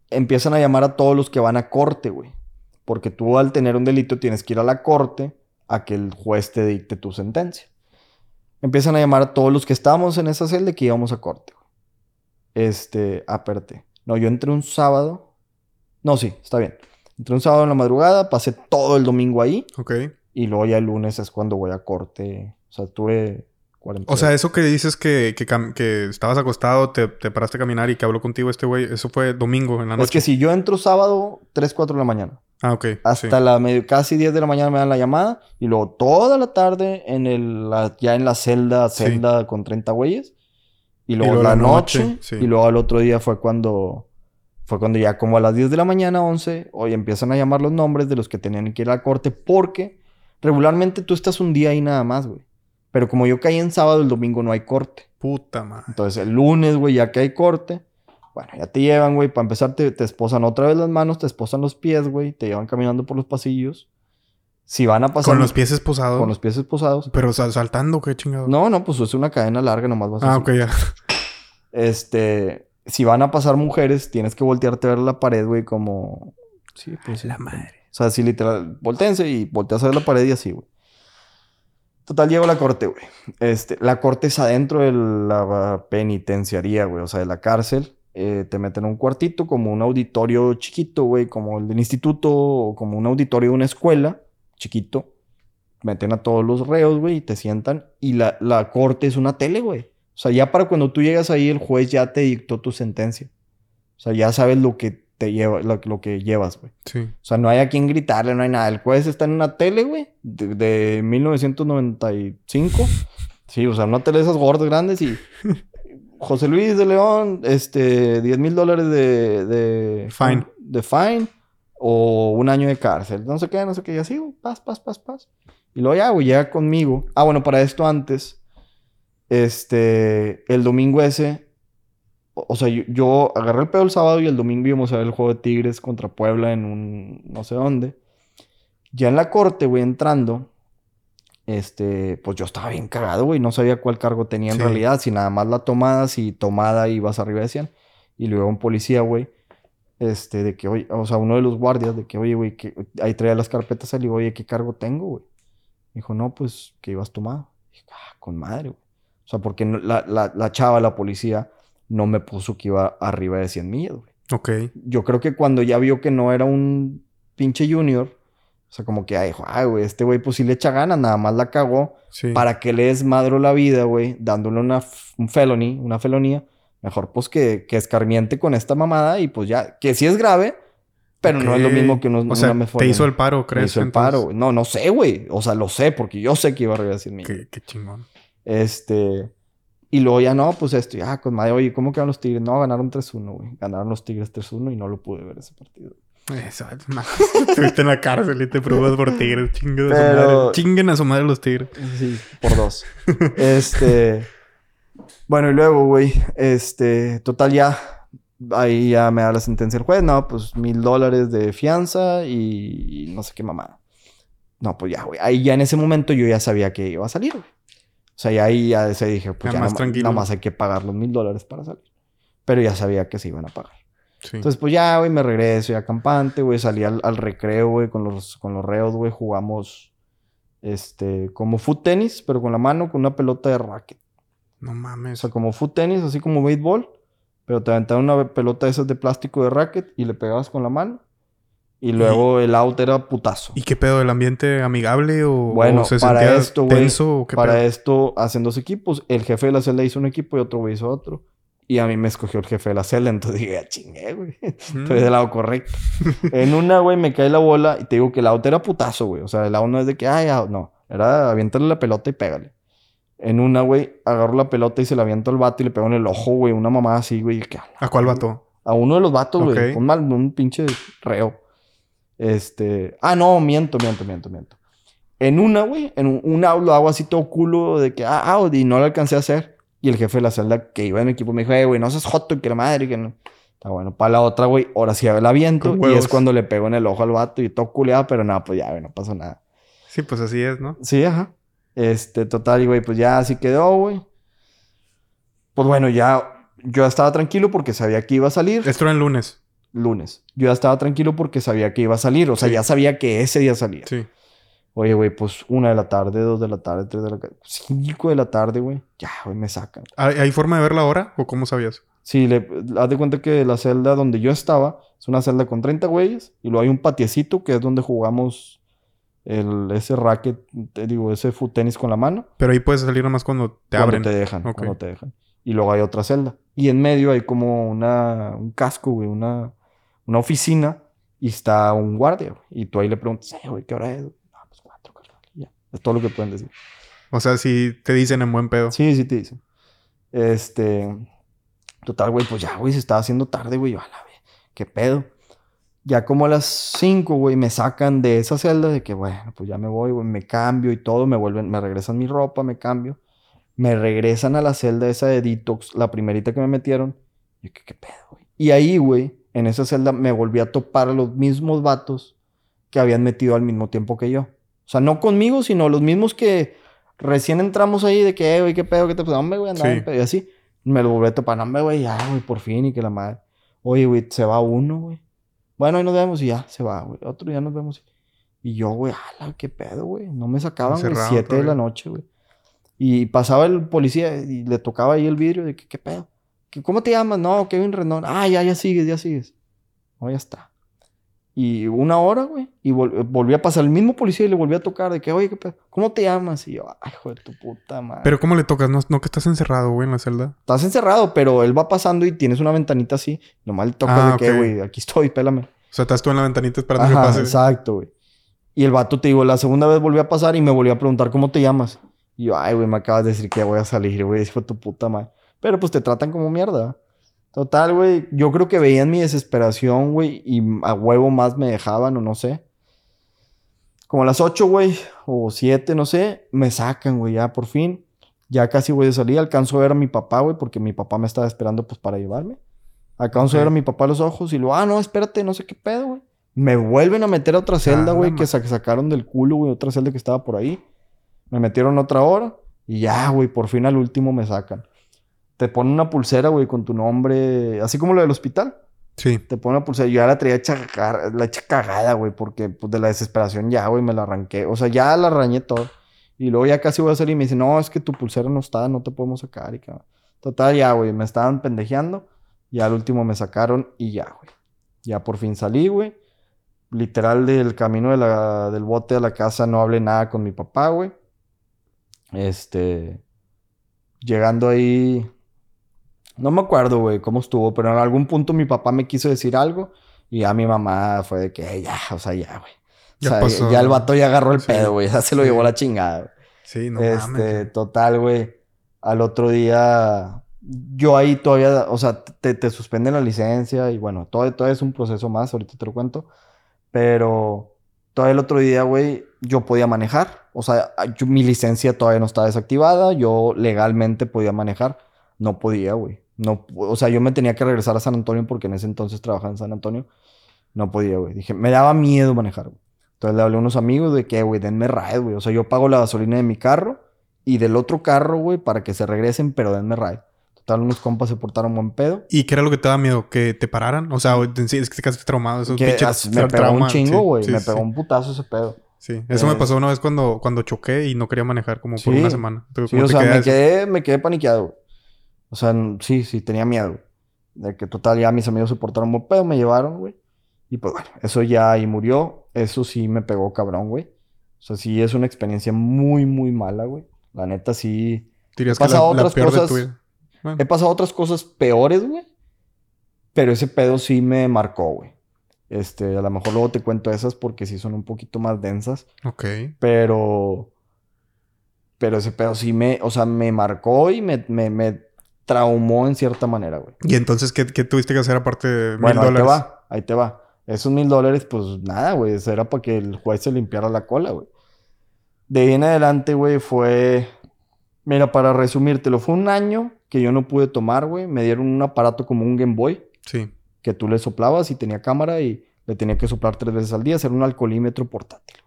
Empiezan a llamar a todos los que van a corte, güey. Porque tú al tener un delito tienes que ir a la corte a que el juez te dicte tu sentencia. Empiezan a llamar a todos los que estábamos en esa celda que íbamos a corte. Este, aparte. No, yo entré un sábado. No, sí, está bien. Entré un sábado en la madrugada, pasé todo el domingo ahí. Ok. Y luego ya el lunes es cuando voy a corte. O sea, tuve o sea, eso que dices que, que, estabas acostado, te, paraste a caminar y que habló contigo este güey, eso fue domingo en la noche. Es que si yo entro sábado, 3, 4 de la mañana. Ah, ok. Hasta la medio, casi 10 de la mañana me dan la llamada y luego toda la tarde en el, ya en la celda, celda con 30 güeyes. Y luego, la noche, y luego al otro día fue cuando fue cuando ya como a las 10 de la mañana, 11, hoy empiezan a llamar los nombres de los que tenían que ir a la corte porque regularmente tú estás un día ahí nada más, güey. Pero como yo caí en sábado, el domingo no hay corte. Puta madre. Entonces el lunes, güey, ya que hay corte, bueno, ya te llevan, güey. Para empezar, te, te esposan otra vez las manos, te esposan los pies, güey. Te llevan caminando por los pasillos. Si van a pasar. Con los pies esposados. Con los pies esposados. Pero saltando, qué chingado. No, no, pues es una cadena larga, nomás vas a. Ah, ok, ya. Este. Si van a pasar mujeres, tienes que voltearte a ver la pared, güey, como. Sí, pues. La madre. O sea, así literal, volteense y volteas a ver la pared y así, güey. Total, llego a la corte, güey. Este, la corte es adentro de la penitenciaría, güey. O sea, de la cárcel. Eh, te meten en un cuartito como un auditorio chiquito, güey. Como el del instituto o como un auditorio de una escuela chiquito. Meten a todos los reos, güey, y te sientan. Y la, la corte es una tele, güey. O sea, ya para cuando tú llegas ahí, el juez ya te dictó tu sentencia. O sea, ya sabes lo que te lleva, lo, que llevas, güey. Sí. O sea, no hay a quien gritarle, no hay nada. El juez está en una tele, güey, de, 1995. Sí, o sea, una tele de esas gordas grandes y... José Luis de León, este, 10 mil dólares de, de... Fine. De fine. O un año de cárcel. No sé qué, no sé qué. Y así, güey, paz, paz, paz, paz. Y luego ya, güey, llega conmigo. Ah, bueno, para esto antes, este, el domingo ese, o sea, yo, agarré el pedo el sábado y el domingo íbamos a ver el juego de Tigres contra Puebla en un no sé dónde. Ya en la corte, güey, entrando, este, pues yo estaba bien cagado, güey, no sabía cuál cargo tenía en realidad, si nada más la tomada, si tomada ibas arriba decían. Y luego un policía, güey, este, de que, oye, o sea, uno de los guardias, de que, oye, güey, que ahí traía las carpetas, y le digo, oye, ¿qué cargo tengo, güey? Dijo, no, pues, que ibas tomado. Dije, ah, con madre, güey. O sea, porque la, la, la chava, la policía, no me puso que iba arriba de 100 millas, güey. Ok. Yo creo que cuando ya vio que no era un pinche junior, o sea, como que, ay, ay, güey, este güey pues sí le echa ganas, nada más la cagó. Sí. ¿Para que le desmadro la vida, güey? Dándole una un felony, una felonía. Mejor pues que, que escarmiente con esta mamada y pues ya, que sí es grave, pero no es lo mismo que unos, o sea, Te hizo el paro, ¿crees? Me hizo el paro, güey. No, no sé, güey. O sea, lo sé porque yo sé que iba arriba de 100 millas. Qué, qué chingón. Este... Y luego ya no, pues esto, ya con madre, oye, ¿cómo quedan los Tigres? No, ganaron 3-1, güey. Ganaron los Tigres 3-1 y no lo pude ver ese partido. Eso, Estuviste en la cárcel y te probas por Tigres. Chinguen, a su madre. Chinguen a su madre los Tigres. Sí, por dos. este. Bueno, y luego, güey, este, total ya, ahí ya me da la sentencia el juez, no, pues mil dólares de fianza y, y no sé qué mamada. No, pues ya, güey, ahí ya en ese momento yo ya sabía que iba a salir, güey. O sea, y ahí ya se dije, pues ya, más nada más hay que pagar los mil dólares para salir. Pero ya sabía que se iban a pagar. Entonces, pues ya, güey, me regreso ya campante, güey. Salí al, recreo, güey, con los, con los reos, güey. Jugamos, este, como foot tenis, pero con la mano, con una pelota de racket. No mames. O sea, como foot tenis, así como béisbol. Pero te aventaron una pelota de esas de plástico de racket y le pegabas con la mano. Y luego el out era putazo. ¿Y qué pedo? ¿El ambiente amigable o, bueno, para esto, tenso? para esto hacen dos equipos. El jefe de la celda hizo un equipo y otro güey hizo otro. Y a mí me escogió el jefe de la celda. Entonces dije, ah, chingue, güey. Mm. Estoy del lado correcto. en una, güey, me cae la bola y te digo que el out era putazo, güey. O sea, el out no es de que, ay, no. Era aviéntale la pelota y pégale. En una, güey, agarro la pelota y se la aviento al vato y le pego en el ojo, güey. Una mamá así, güey. ¿A cuál vato? A uno de los vatos, güey. Un mal, un pinche reo. Este. Ah, no, miento, miento, miento, miento. En una, güey, en un, una lo hago así todo culo de que, ah, ah, y no lo alcancé a hacer. Y el jefe de la celda que iba en mi equipo me dijo, eh, güey, no seas joto que la madre, que no. Está bueno, para la otra, güey, ahora sí la viento. Y es cuando le pego en el ojo al vato y todo culeado, pero nada, pues ya, güey, no pasó nada. Sí, pues así es, ¿no? Sí, ajá. Este, total, güey, pues ya así quedó, güey. Pues bueno, ya yo estaba tranquilo porque sabía que iba a salir. Esto era el lunes. Lunes. Yo ya estaba tranquilo porque sabía que iba a salir. O sea, ya sabía que ese día salía. Sí. Oye, güey, pues una de la tarde, dos de la tarde, tres de la tarde, cinco de la tarde, güey. Ya, güey, me sacan. ¿Hay, forma de ver la hora o cómo sabías? Sí, le, haz de cuenta que la celda donde yo estaba es una celda con 30 güeyes y luego hay un patiecito que es donde jugamos el, ese racket, te digo, ese foot tenis con la mano. Pero ahí puedes salir nomás cuando te cuando abren. te dejan, cuando te dejan. Y luego hay otra celda. Y en medio hay como una, un casco, güey, una, una oficina y está un guardia. Y tú ahí le preguntas, eh, güey, ¿qué hora es? Es todo lo que pueden decir. O sea, si te dicen en buen pedo. Sí, sí te dicen. Este. Total, güey, pues ya, güey, se estaba haciendo tarde, güey. Yo, a la vez, ¿qué pedo? Ya como a las 5, güey, me sacan de esa celda de que, bueno, pues ya me voy, güey, me cambio y todo, me vuelven, me regresan mi ropa, me cambio. Me regresan a la celda esa de detox, la primerita que me metieron. Y yo, ¿qué, qué pedo, güey? Y ahí, güey, en esa celda me volví a topar a los mismos vatos que habían metido al mismo tiempo que yo. O sea, no conmigo, sino los mismos que recién entramos ahí de que, eh, güey, qué pedo, qué te pues, hombre, güey, andaba sí. y así. Me lo volví a topar, no, güey, ya, güey, por fin, y que la madre. Oye, güey, se va uno, güey. Bueno, ahí nos vemos y ya, se va, güey. Otro día nos vemos. Y yo, güey, ala, qué pedo, güey. No me sacaban, güey, siete de la noche, güey. Y pasaba el policía y le tocaba ahí el vidrio de que, qué pedo. ¿Cómo te llamas? No, Kevin Rendón. Ah, ya, ya sigues, ya sigues. No, ya está. Y una hora, güey. Y volví a pasar el mismo policía y le volví a tocar de que, oye, ¿qué ¿cómo te llamas? Y yo, ay, hijo de tu puta madre. Pero ¿cómo le tocas? No, que estás encerrado, güey, en la celda. Estás encerrado, pero él va pasando y tienes una ventanita así. Nomás le tocas de ah, que, güey, aquí estoy, pélame. O sea, estás tú en la ventanita esperando que pase. Exacto, güey. Y el vato, te digo, la segunda vez volvió a pasar y me volvió a preguntar, ¿cómo te llamas? Y yo, ay, güey, me acabas de decir que voy a salir, güey. De tu puta madre. Pero pues te tratan como mierda. Total, güey. Yo creo que veían mi desesperación, güey. Y a huevo más me dejaban o no sé. Como a las 8, güey. O 7, no sé. Me sacan, güey. Ya por fin. Ya casi voy de salir. Alcanzo a ver a mi papá, güey. Porque mi papá me estaba esperando pues para llevarme. Alcanzo a ver a mi papá a los ojos. Y luego, ah, no, espérate. No sé qué pedo, güey. Me vuelven a meter a otra celda, güey. que sacaron del culo, güey. Otra celda que estaba por ahí. Me metieron otra hora. Y ya, güey. Por fin al último me sacan te pone una pulsera, güey, con tu nombre, así como lo del hospital. Sí. Te pone una pulsera. Yo ya la traía hecha, la hecha cagada, güey, porque pues, de la desesperación ya, güey, me la arranqué. O sea, ya la arañé todo. Y luego ya casi voy a salir y me dice, no, es que tu pulsera no está, no te podemos sacar. Y Total, ya, güey, me estaban pendejeando. Y al último me sacaron y ya, güey. Ya por fin salí, güey. Literal del camino de la, del bote a la casa no hablé nada con mi papá, güey. Este. Llegando ahí, no me acuerdo, güey, cómo estuvo, pero en algún punto mi papá me quiso decir algo y ya mi mamá fue de que ya, o sea, ya, güey. O sea, ya, el vato ya agarró el pedo, güey. Ya se lo llevó la chingada. Sí, no este, total, güey. Al otro día, yo ahí todavía, o sea, te, te suspenden la licencia y bueno, todo, todo es un proceso más, ahorita te lo cuento. Pero todo el otro día, güey, yo podía manejar. O sea, mi licencia todavía no estaba desactivada. Yo legalmente podía manejar. No podía, güey. No, o sea, yo me tenía que regresar a San Antonio porque en ese entonces trabajaba en San Antonio. No podía, güey. Dije, me daba miedo manejar, güey. Entonces le hablé a unos amigos de que, güey, denme ride, güey. O sea, yo pago la gasolina de mi carro y del otro carro, güey, para que se regresen, pero denme ride. Total, unos compas se portaron buen pedo. ¿Y qué era lo que te daba miedo? ¿Que te pararan? O sea, es que te quedaste traumado. Esos que, me pegó un chingo, güey. me pegó un putazo ese pedo. Sí, eso me pasó una vez cuando, cuando choqué y no quería manejar como por una semana. sí, o sea, me quedé, me quedé paniqueado, güey. O sea, sí, sí, tenía miedo. De que total ya mis amigos se portaron muy pedo, me llevaron, güey. Y pues bueno, eso ya ahí murió. Eso sí me pegó cabrón, güey. O sea, sí es una experiencia muy, muy mala, güey. La neta sí. He pasado otras cosas. He pasado otras cosas peores, güey. Pero ese pedo sí me marcó, güey. Este, a lo mejor luego te cuento esas porque sí son un poquito más densas. Ok. Pero Pero ese pedo sí me, o sea, me marcó y me, me, me traumó en cierta manera, güey. ¿Y entonces qué, qué tuviste que hacer aparte de mil Bueno, ahí te dólares? va, ahí te va. Esos mil dólares, pues nada, güey. Eso era para que el juez se limpiara la cola, güey. De ahí en adelante, güey, fue. Mira, para resumírtelo, fue un año que yo no pude tomar, güey. Me dieron un aparato como un Game Boy Sí. que tú le soplabas y tenía cámara y le tenía que soplar tres veces al día, hacer un alcoholímetro portátil.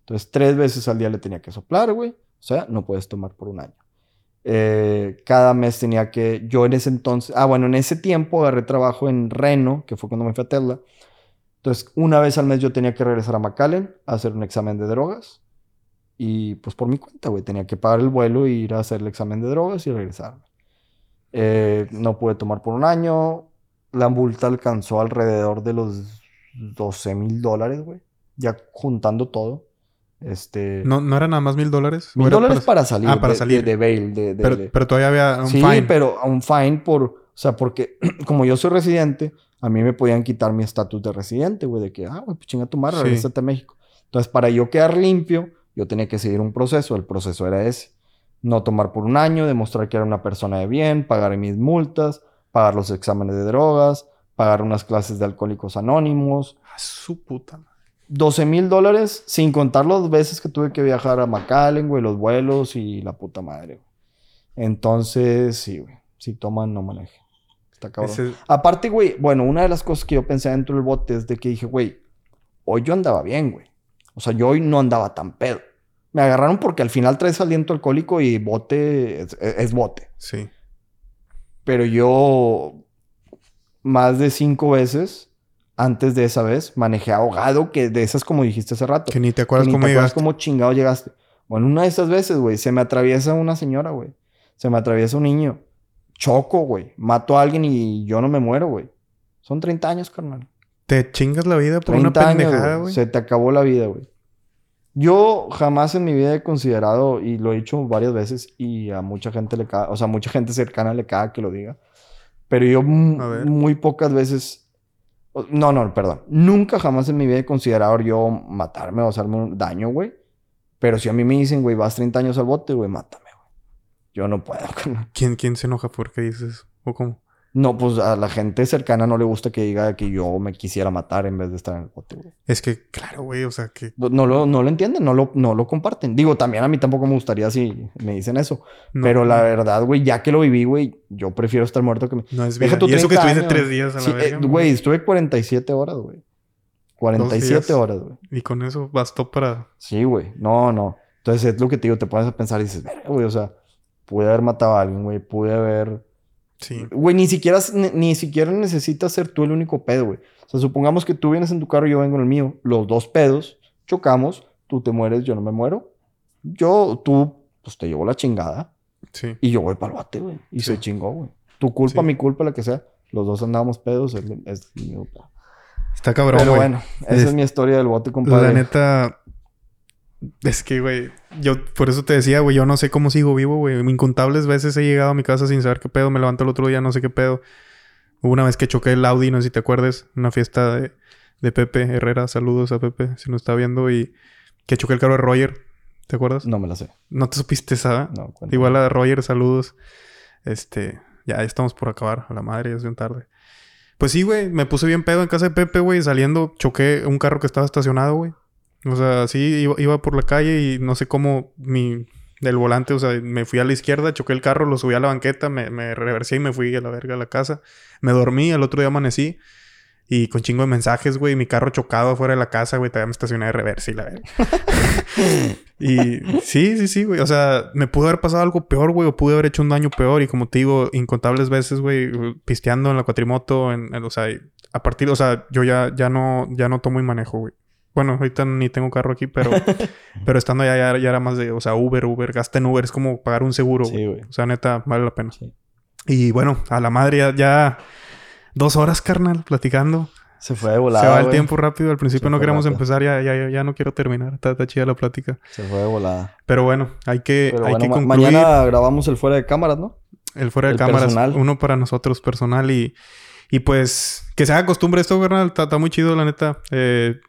Entonces, tres veces al día le tenía que soplar, güey. O sea, no puedes tomar por un año. Eh, cada mes tenía que, yo en ese entonces, ah, bueno, en ese tiempo agarré trabajo en Reno, que fue cuando me fui a Tesla. Entonces, una vez al mes yo tenía que regresar a McAllen a hacer un examen de drogas. Y pues por mi cuenta, güey, tenía que pagar el vuelo e ir a hacer el examen de drogas y regresar. Eh, no pude tomar por un año. La multa alcanzó alrededor de los 12 mil dólares, güey. Ya juntando todo. Este. ¿No, ¿No era nada más mil dólares? ¿O Mil dólares para salir. Ah, para de- salir. De, de bail. De, Pero, pero todavía había un sí, fine. pero a un fine por. O sea, porque como yo soy residente, a mí me podían quitar mi estatus de residente, güey. De que, ah, güey, pues chinga tu madre, Sí. regrésate a México. Entonces, para yo quedar limpio, yo tenía que seguir un proceso. El proceso era ese. No tomar por un año, demostrar que era una persona de bien, pagar mis multas, pagar los exámenes de drogas, pagar unas clases de alcohólicos anónimos. Ah, su puta madre. 12 mil dólares, sin contar las veces que tuve que viajar a McAllen, güey, los vuelos y la puta madre, güey. Entonces, sí, güey. Si toman, no manejen. Está cabrón. Ese- Aparte, güey, bueno, una de las cosas que yo pensé dentro del bote es de que dije, güey, hoy yo andaba bien, güey. O sea, yo hoy no andaba tan pedo. Me agarraron porque al final traes aliento alcohólico y bote es, es- es bote. Sí. Pero yo más de cinco veces antes de esa vez manejé ahogado, que de esas como dijiste hace rato. Que ni te Que acuerdas ni cómo te acuerdas llegaste. cómo chingado llegaste. Bueno, una de esas veces, güey, se me atraviesa una señora, güey. Se me atraviesa un niño. Choco, güey. Mato a alguien y yo no me muero, güey. Son 30 años, carnal. Te chingas la vida por una 30 años, pendejada, güey. Se te acabó la vida, güey. Yo jamás en mi vida he considerado, y lo he dicho varias veces, y a mucha gente le caga, o sea, mucha gente cercana le caga que lo diga, pero yo A muy pocas veces, no, no, perdón, nunca jamás en mi vida he considerado yo matarme o hacerme un daño, güey. Pero si a mí me dicen, güey, vas 30 años al bote, güey, mátame, güey. Yo no puedo. ¿Quién, ¿Quién se enoja porque dices? ¿O cómo? No, pues a la gente cercana no le gusta que diga que yo me quisiera matar en vez de estar en el bote, güey. Es que, claro, güey, o sea, que... No lo, no lo entienden, no lo, no lo comparten. Digo, también a mí tampoco me gustaría si me dicen eso. no- pero la verdad, güey, ya que lo viví, güey, yo prefiero estar muerto que me... No es vida. Y eso que 30 estuviste tres días a la Sí, verga. eh, güey, estuve 47 horas, güey. 47 días. horas, güey. Y con eso bastó para... Sí, güey. No, no. Entonces es lo que te digo, te pones a pensar y dices, güey, o sea, pude haber matado a alguien, güey, pude haber... Sí. Güey, ni siquiera, ni, ni siquiera necesitas ser tú el único pedo, güey. O sea, supongamos que tú vienes en tu carro y yo vengo en el mío. Los dos pedos, chocamos, tú te mueres, yo no me muero. Yo, tú, pues te llevo la chingada. Sí. Y yo voy para el bate, güey. Y Sí. se chingó, güey. Tu culpa, Sí. mi culpa, la que sea. Los dos andábamos pedos, es, es mi culpa. Está cabrón, Pero güey. bueno, esa Es- es mi historia del bote, compadre. La neta... Es que, güey, yo por eso te decía, güey, yo no sé cómo sigo vivo, güey. Incontables veces he llegado a mi casa sin saber qué pedo, me levanto el otro día, no sé qué pedo. Hubo una vez que choqué el Audi, no sé si te acuerdas, una fiesta de, de Pepe Herrera, saludos a Pepe, si nos está viendo, y que choqué el carro de Roger, ¿te acuerdas? No me la sé. No te supiste esa. No, cuéntame. Igual a Roger, saludos. Este, ya, ya estamos por acabar, a la madre, ya es bien tarde. Pues sí, güey, me puse bien pedo en casa de Pepe, güey, saliendo, choqué un carro que estaba estacionado, güey. O sea, sí, iba, iba por la calle y no sé cómo mi... Del volante, o sea, me fui a la izquierda, choqué el carro, lo subí a la banqueta, me, me reversé y me fui a la verga a la casa. Me dormí, al otro día amanecí. Y con chingo de mensajes, güey. Mi carro chocado afuera de la casa, güey. Todavía me estacioné de reversa y la verga. y sí, sí, sí, güey. O sea, me pudo haber pasado algo peor, güey. O pude haber hecho un daño peor. Y como te digo, incontables veces, güey, pisteando en la cuatrimoto. En, en- o sea, a partir... O sea, yo ya, ya, no, ya no tomo y manejo, güey. Bueno, ahorita ni tengo carro aquí, pero... pero estando allá ya, ya era más de... O sea, Uber, Uber. Gasta en Uber. Es como pagar un seguro. Sí, güey. O sea, neta, vale la pena. Sí. Y bueno, a la madre ya... ya dos horas, carnal, platicando. Se fue de volada. Se va el güey. tiempo rápido. Al principio Se no fue queríamos rápido. empezar. Ya, ya, ya, ya no quiero terminar. Está, está chida la plática. Se fue de volada. Pero bueno, hay que, Pero hay bueno, que concluir mañana grabamos el fuera de cámaras, ¿no? el fuera de el cámaras. personal. Uno para nosotros personal. Y, y pues que se haga costumbre esto, carnal. Está, está muy chido, la neta. Eh,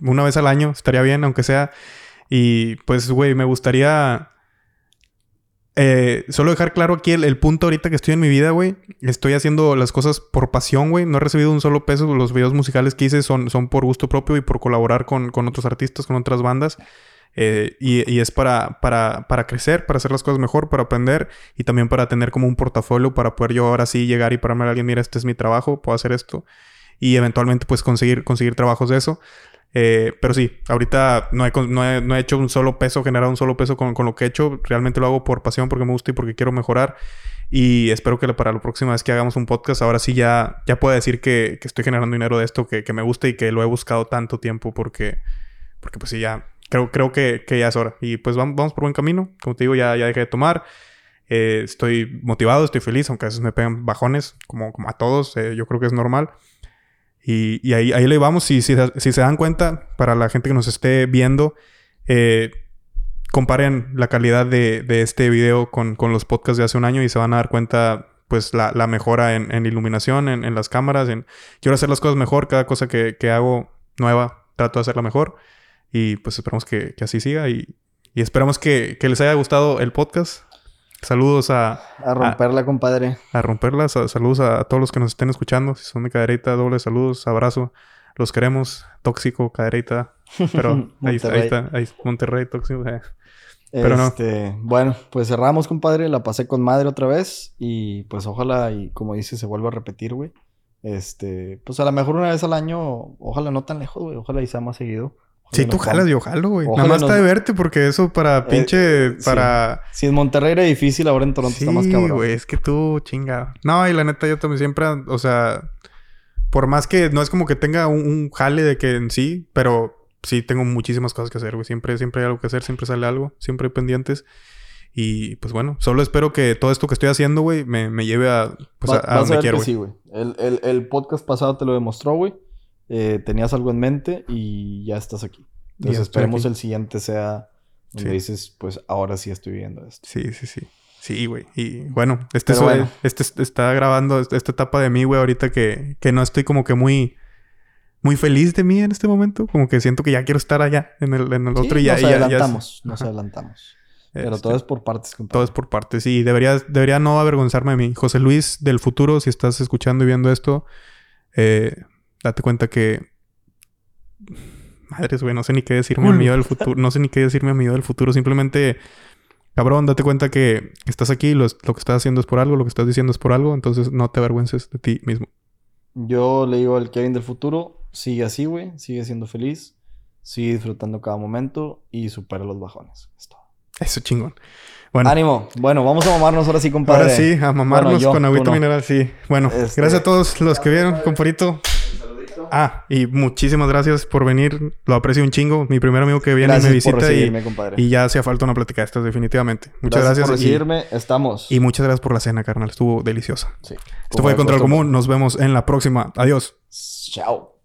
una vez al año estaría bien, aunque sea. Y pues, güey, me gustaría eh, solo dejar claro aquí el, punto ahorita que estoy en mi vida, güey. Estoy haciendo las cosas por pasión, güey. No he recibido un solo peso. Los videos musicales que hice son, son por gusto propio y por colaborar con, con otros artistas, con otras bandas. Eh, y, es para, para, para, crecer, para hacer las cosas mejor, para aprender y también para tener como un portafolio para poder yo ahora sí llegar y pararme a alguien, mira, este es mi trabajo, puedo hacer esto y eventualmente pues conseguir, conseguir trabajos de eso. Eh, pero sí, ahorita no he, no, he, hecho un solo peso, generado un solo peso con, con, lo que he hecho. Realmente lo hago por pasión, porque me gusta y porque quiero mejorar. Y espero que para la próxima vez que hagamos un podcast, ahora sí ya, ya pueda decir que, que estoy generando dinero de esto, que, que, me gusta y que lo he buscado tanto tiempo porque, porque pues sí, ya creo, creo que, que ya es hora. Y pues vamos, vamos por buen camino. Como te digo, ya, ya dejé de tomar. Eh, estoy motivado, estoy feliz, aunque a veces me pegan bajones, como, como a todos. Eh, yo creo que es normal. Y, ahí, ahí le vamos. Si, si, si, se dan cuenta, para la gente que nos esté viendo, eh, comparen la calidad de, de este video con, con, los podcasts de hace un año y se van a dar cuenta, pues, la, la mejora en, en iluminación, en, en, las cámaras. En... Quiero hacer las cosas mejor. Cada cosa que, que, hago nueva, trato de hacerla mejor. Y pues esperamos que, que así siga. Y, y esperamos que, que les haya gustado el podcast. Saludos a... A romperla, compadre. A romperla. saludos a, todos los que nos estén escuchando. Si son de cadereita, doble saludos, abrazo. Los queremos. Tóxico, cadereita. Pero ahí, está, ahí Monterrey, tóxico. Eh. Pero este, Bueno, pues cerramos, compadre. La pasé con madre otra vez. Y pues ojalá, y como dice, se vuelva a repetir, güey. Este, pues a lo mejor una vez al año, ojalá no tan lejos, güey. Ojalá y sea más seguido. Sí, tú jalas, yo jalo, güey. Nada más está de verte porque eso para eh, pinche... para... Si en Monterrey era difícil, ahora en Toronto está más cabrón. güey. Es que tú, chinga. No, y la neta yo también siempre... O sea... Por más que... No es como que tenga un, jale de que en sí, pero... Sí, tengo muchísimas cosas que hacer, güey. Siempre, siempre hay algo que hacer. Siempre sale algo. Siempre hay pendientes. Y pues bueno, solo espero que todo esto que estoy haciendo, güey, me, me lleve a, pues, a, donde quiero. Sí, güey. El, el, el podcast pasado te lo demostró, güey. Eh, tenías algo en mente y ya estás aquí. Entonces esperemos el siguiente sea donde dices, pues ahora sí estoy viendo esto. Sí, sí, sí. Sí, güey. Y bueno, este, este está grabando esta etapa de mí, güey, ahorita que, que no estoy como que muy muy feliz de mí en este momento. Como que siento que ya quiero estar allá en el, en el otro y ya. Nos adelantamos, nos adelantamos. Pero todo este, es por partes. Todo es por partes, sí. Debería, debería no avergonzarme de mí. José Luis del futuro, si estás escuchando y viendo esto, eh, date cuenta que. Madres, güey, no sé ni qué decirme a mi del futuro. No sé ni qué decirme a mi del futuro. Simplemente, cabrón, date cuenta que estás aquí, lo, lo, que estás haciendo es por algo, lo que estás diciendo es por algo, entonces no te avergüences de ti mismo. Yo le digo al Kevin del futuro, sigue así, güey, sigue siendo feliz, sigue disfrutando cada momento y supera los bajones. Eso chingón. Bueno. Ánimo. Bueno, vamos a mamarnos ahora sí, compadre. Ahora sí, a mamarnos con agüita mineral, sí. Bueno, este, gracias a todos los que vieron, compadrito. Ah, y muchísimas gracias por venir. Lo aprecio un chingo. Mi primer amigo que viene y me visita. y, y, ya hacía falta una plática de estas, definitivamente. Muchas gracias. gracias por recibirme. Estamos. Y muchas gracias por la cena, carnal. Estuvo deliciosa. Sí. Esto fue Control Común. Nos vemos en la próxima. Adiós. Chao.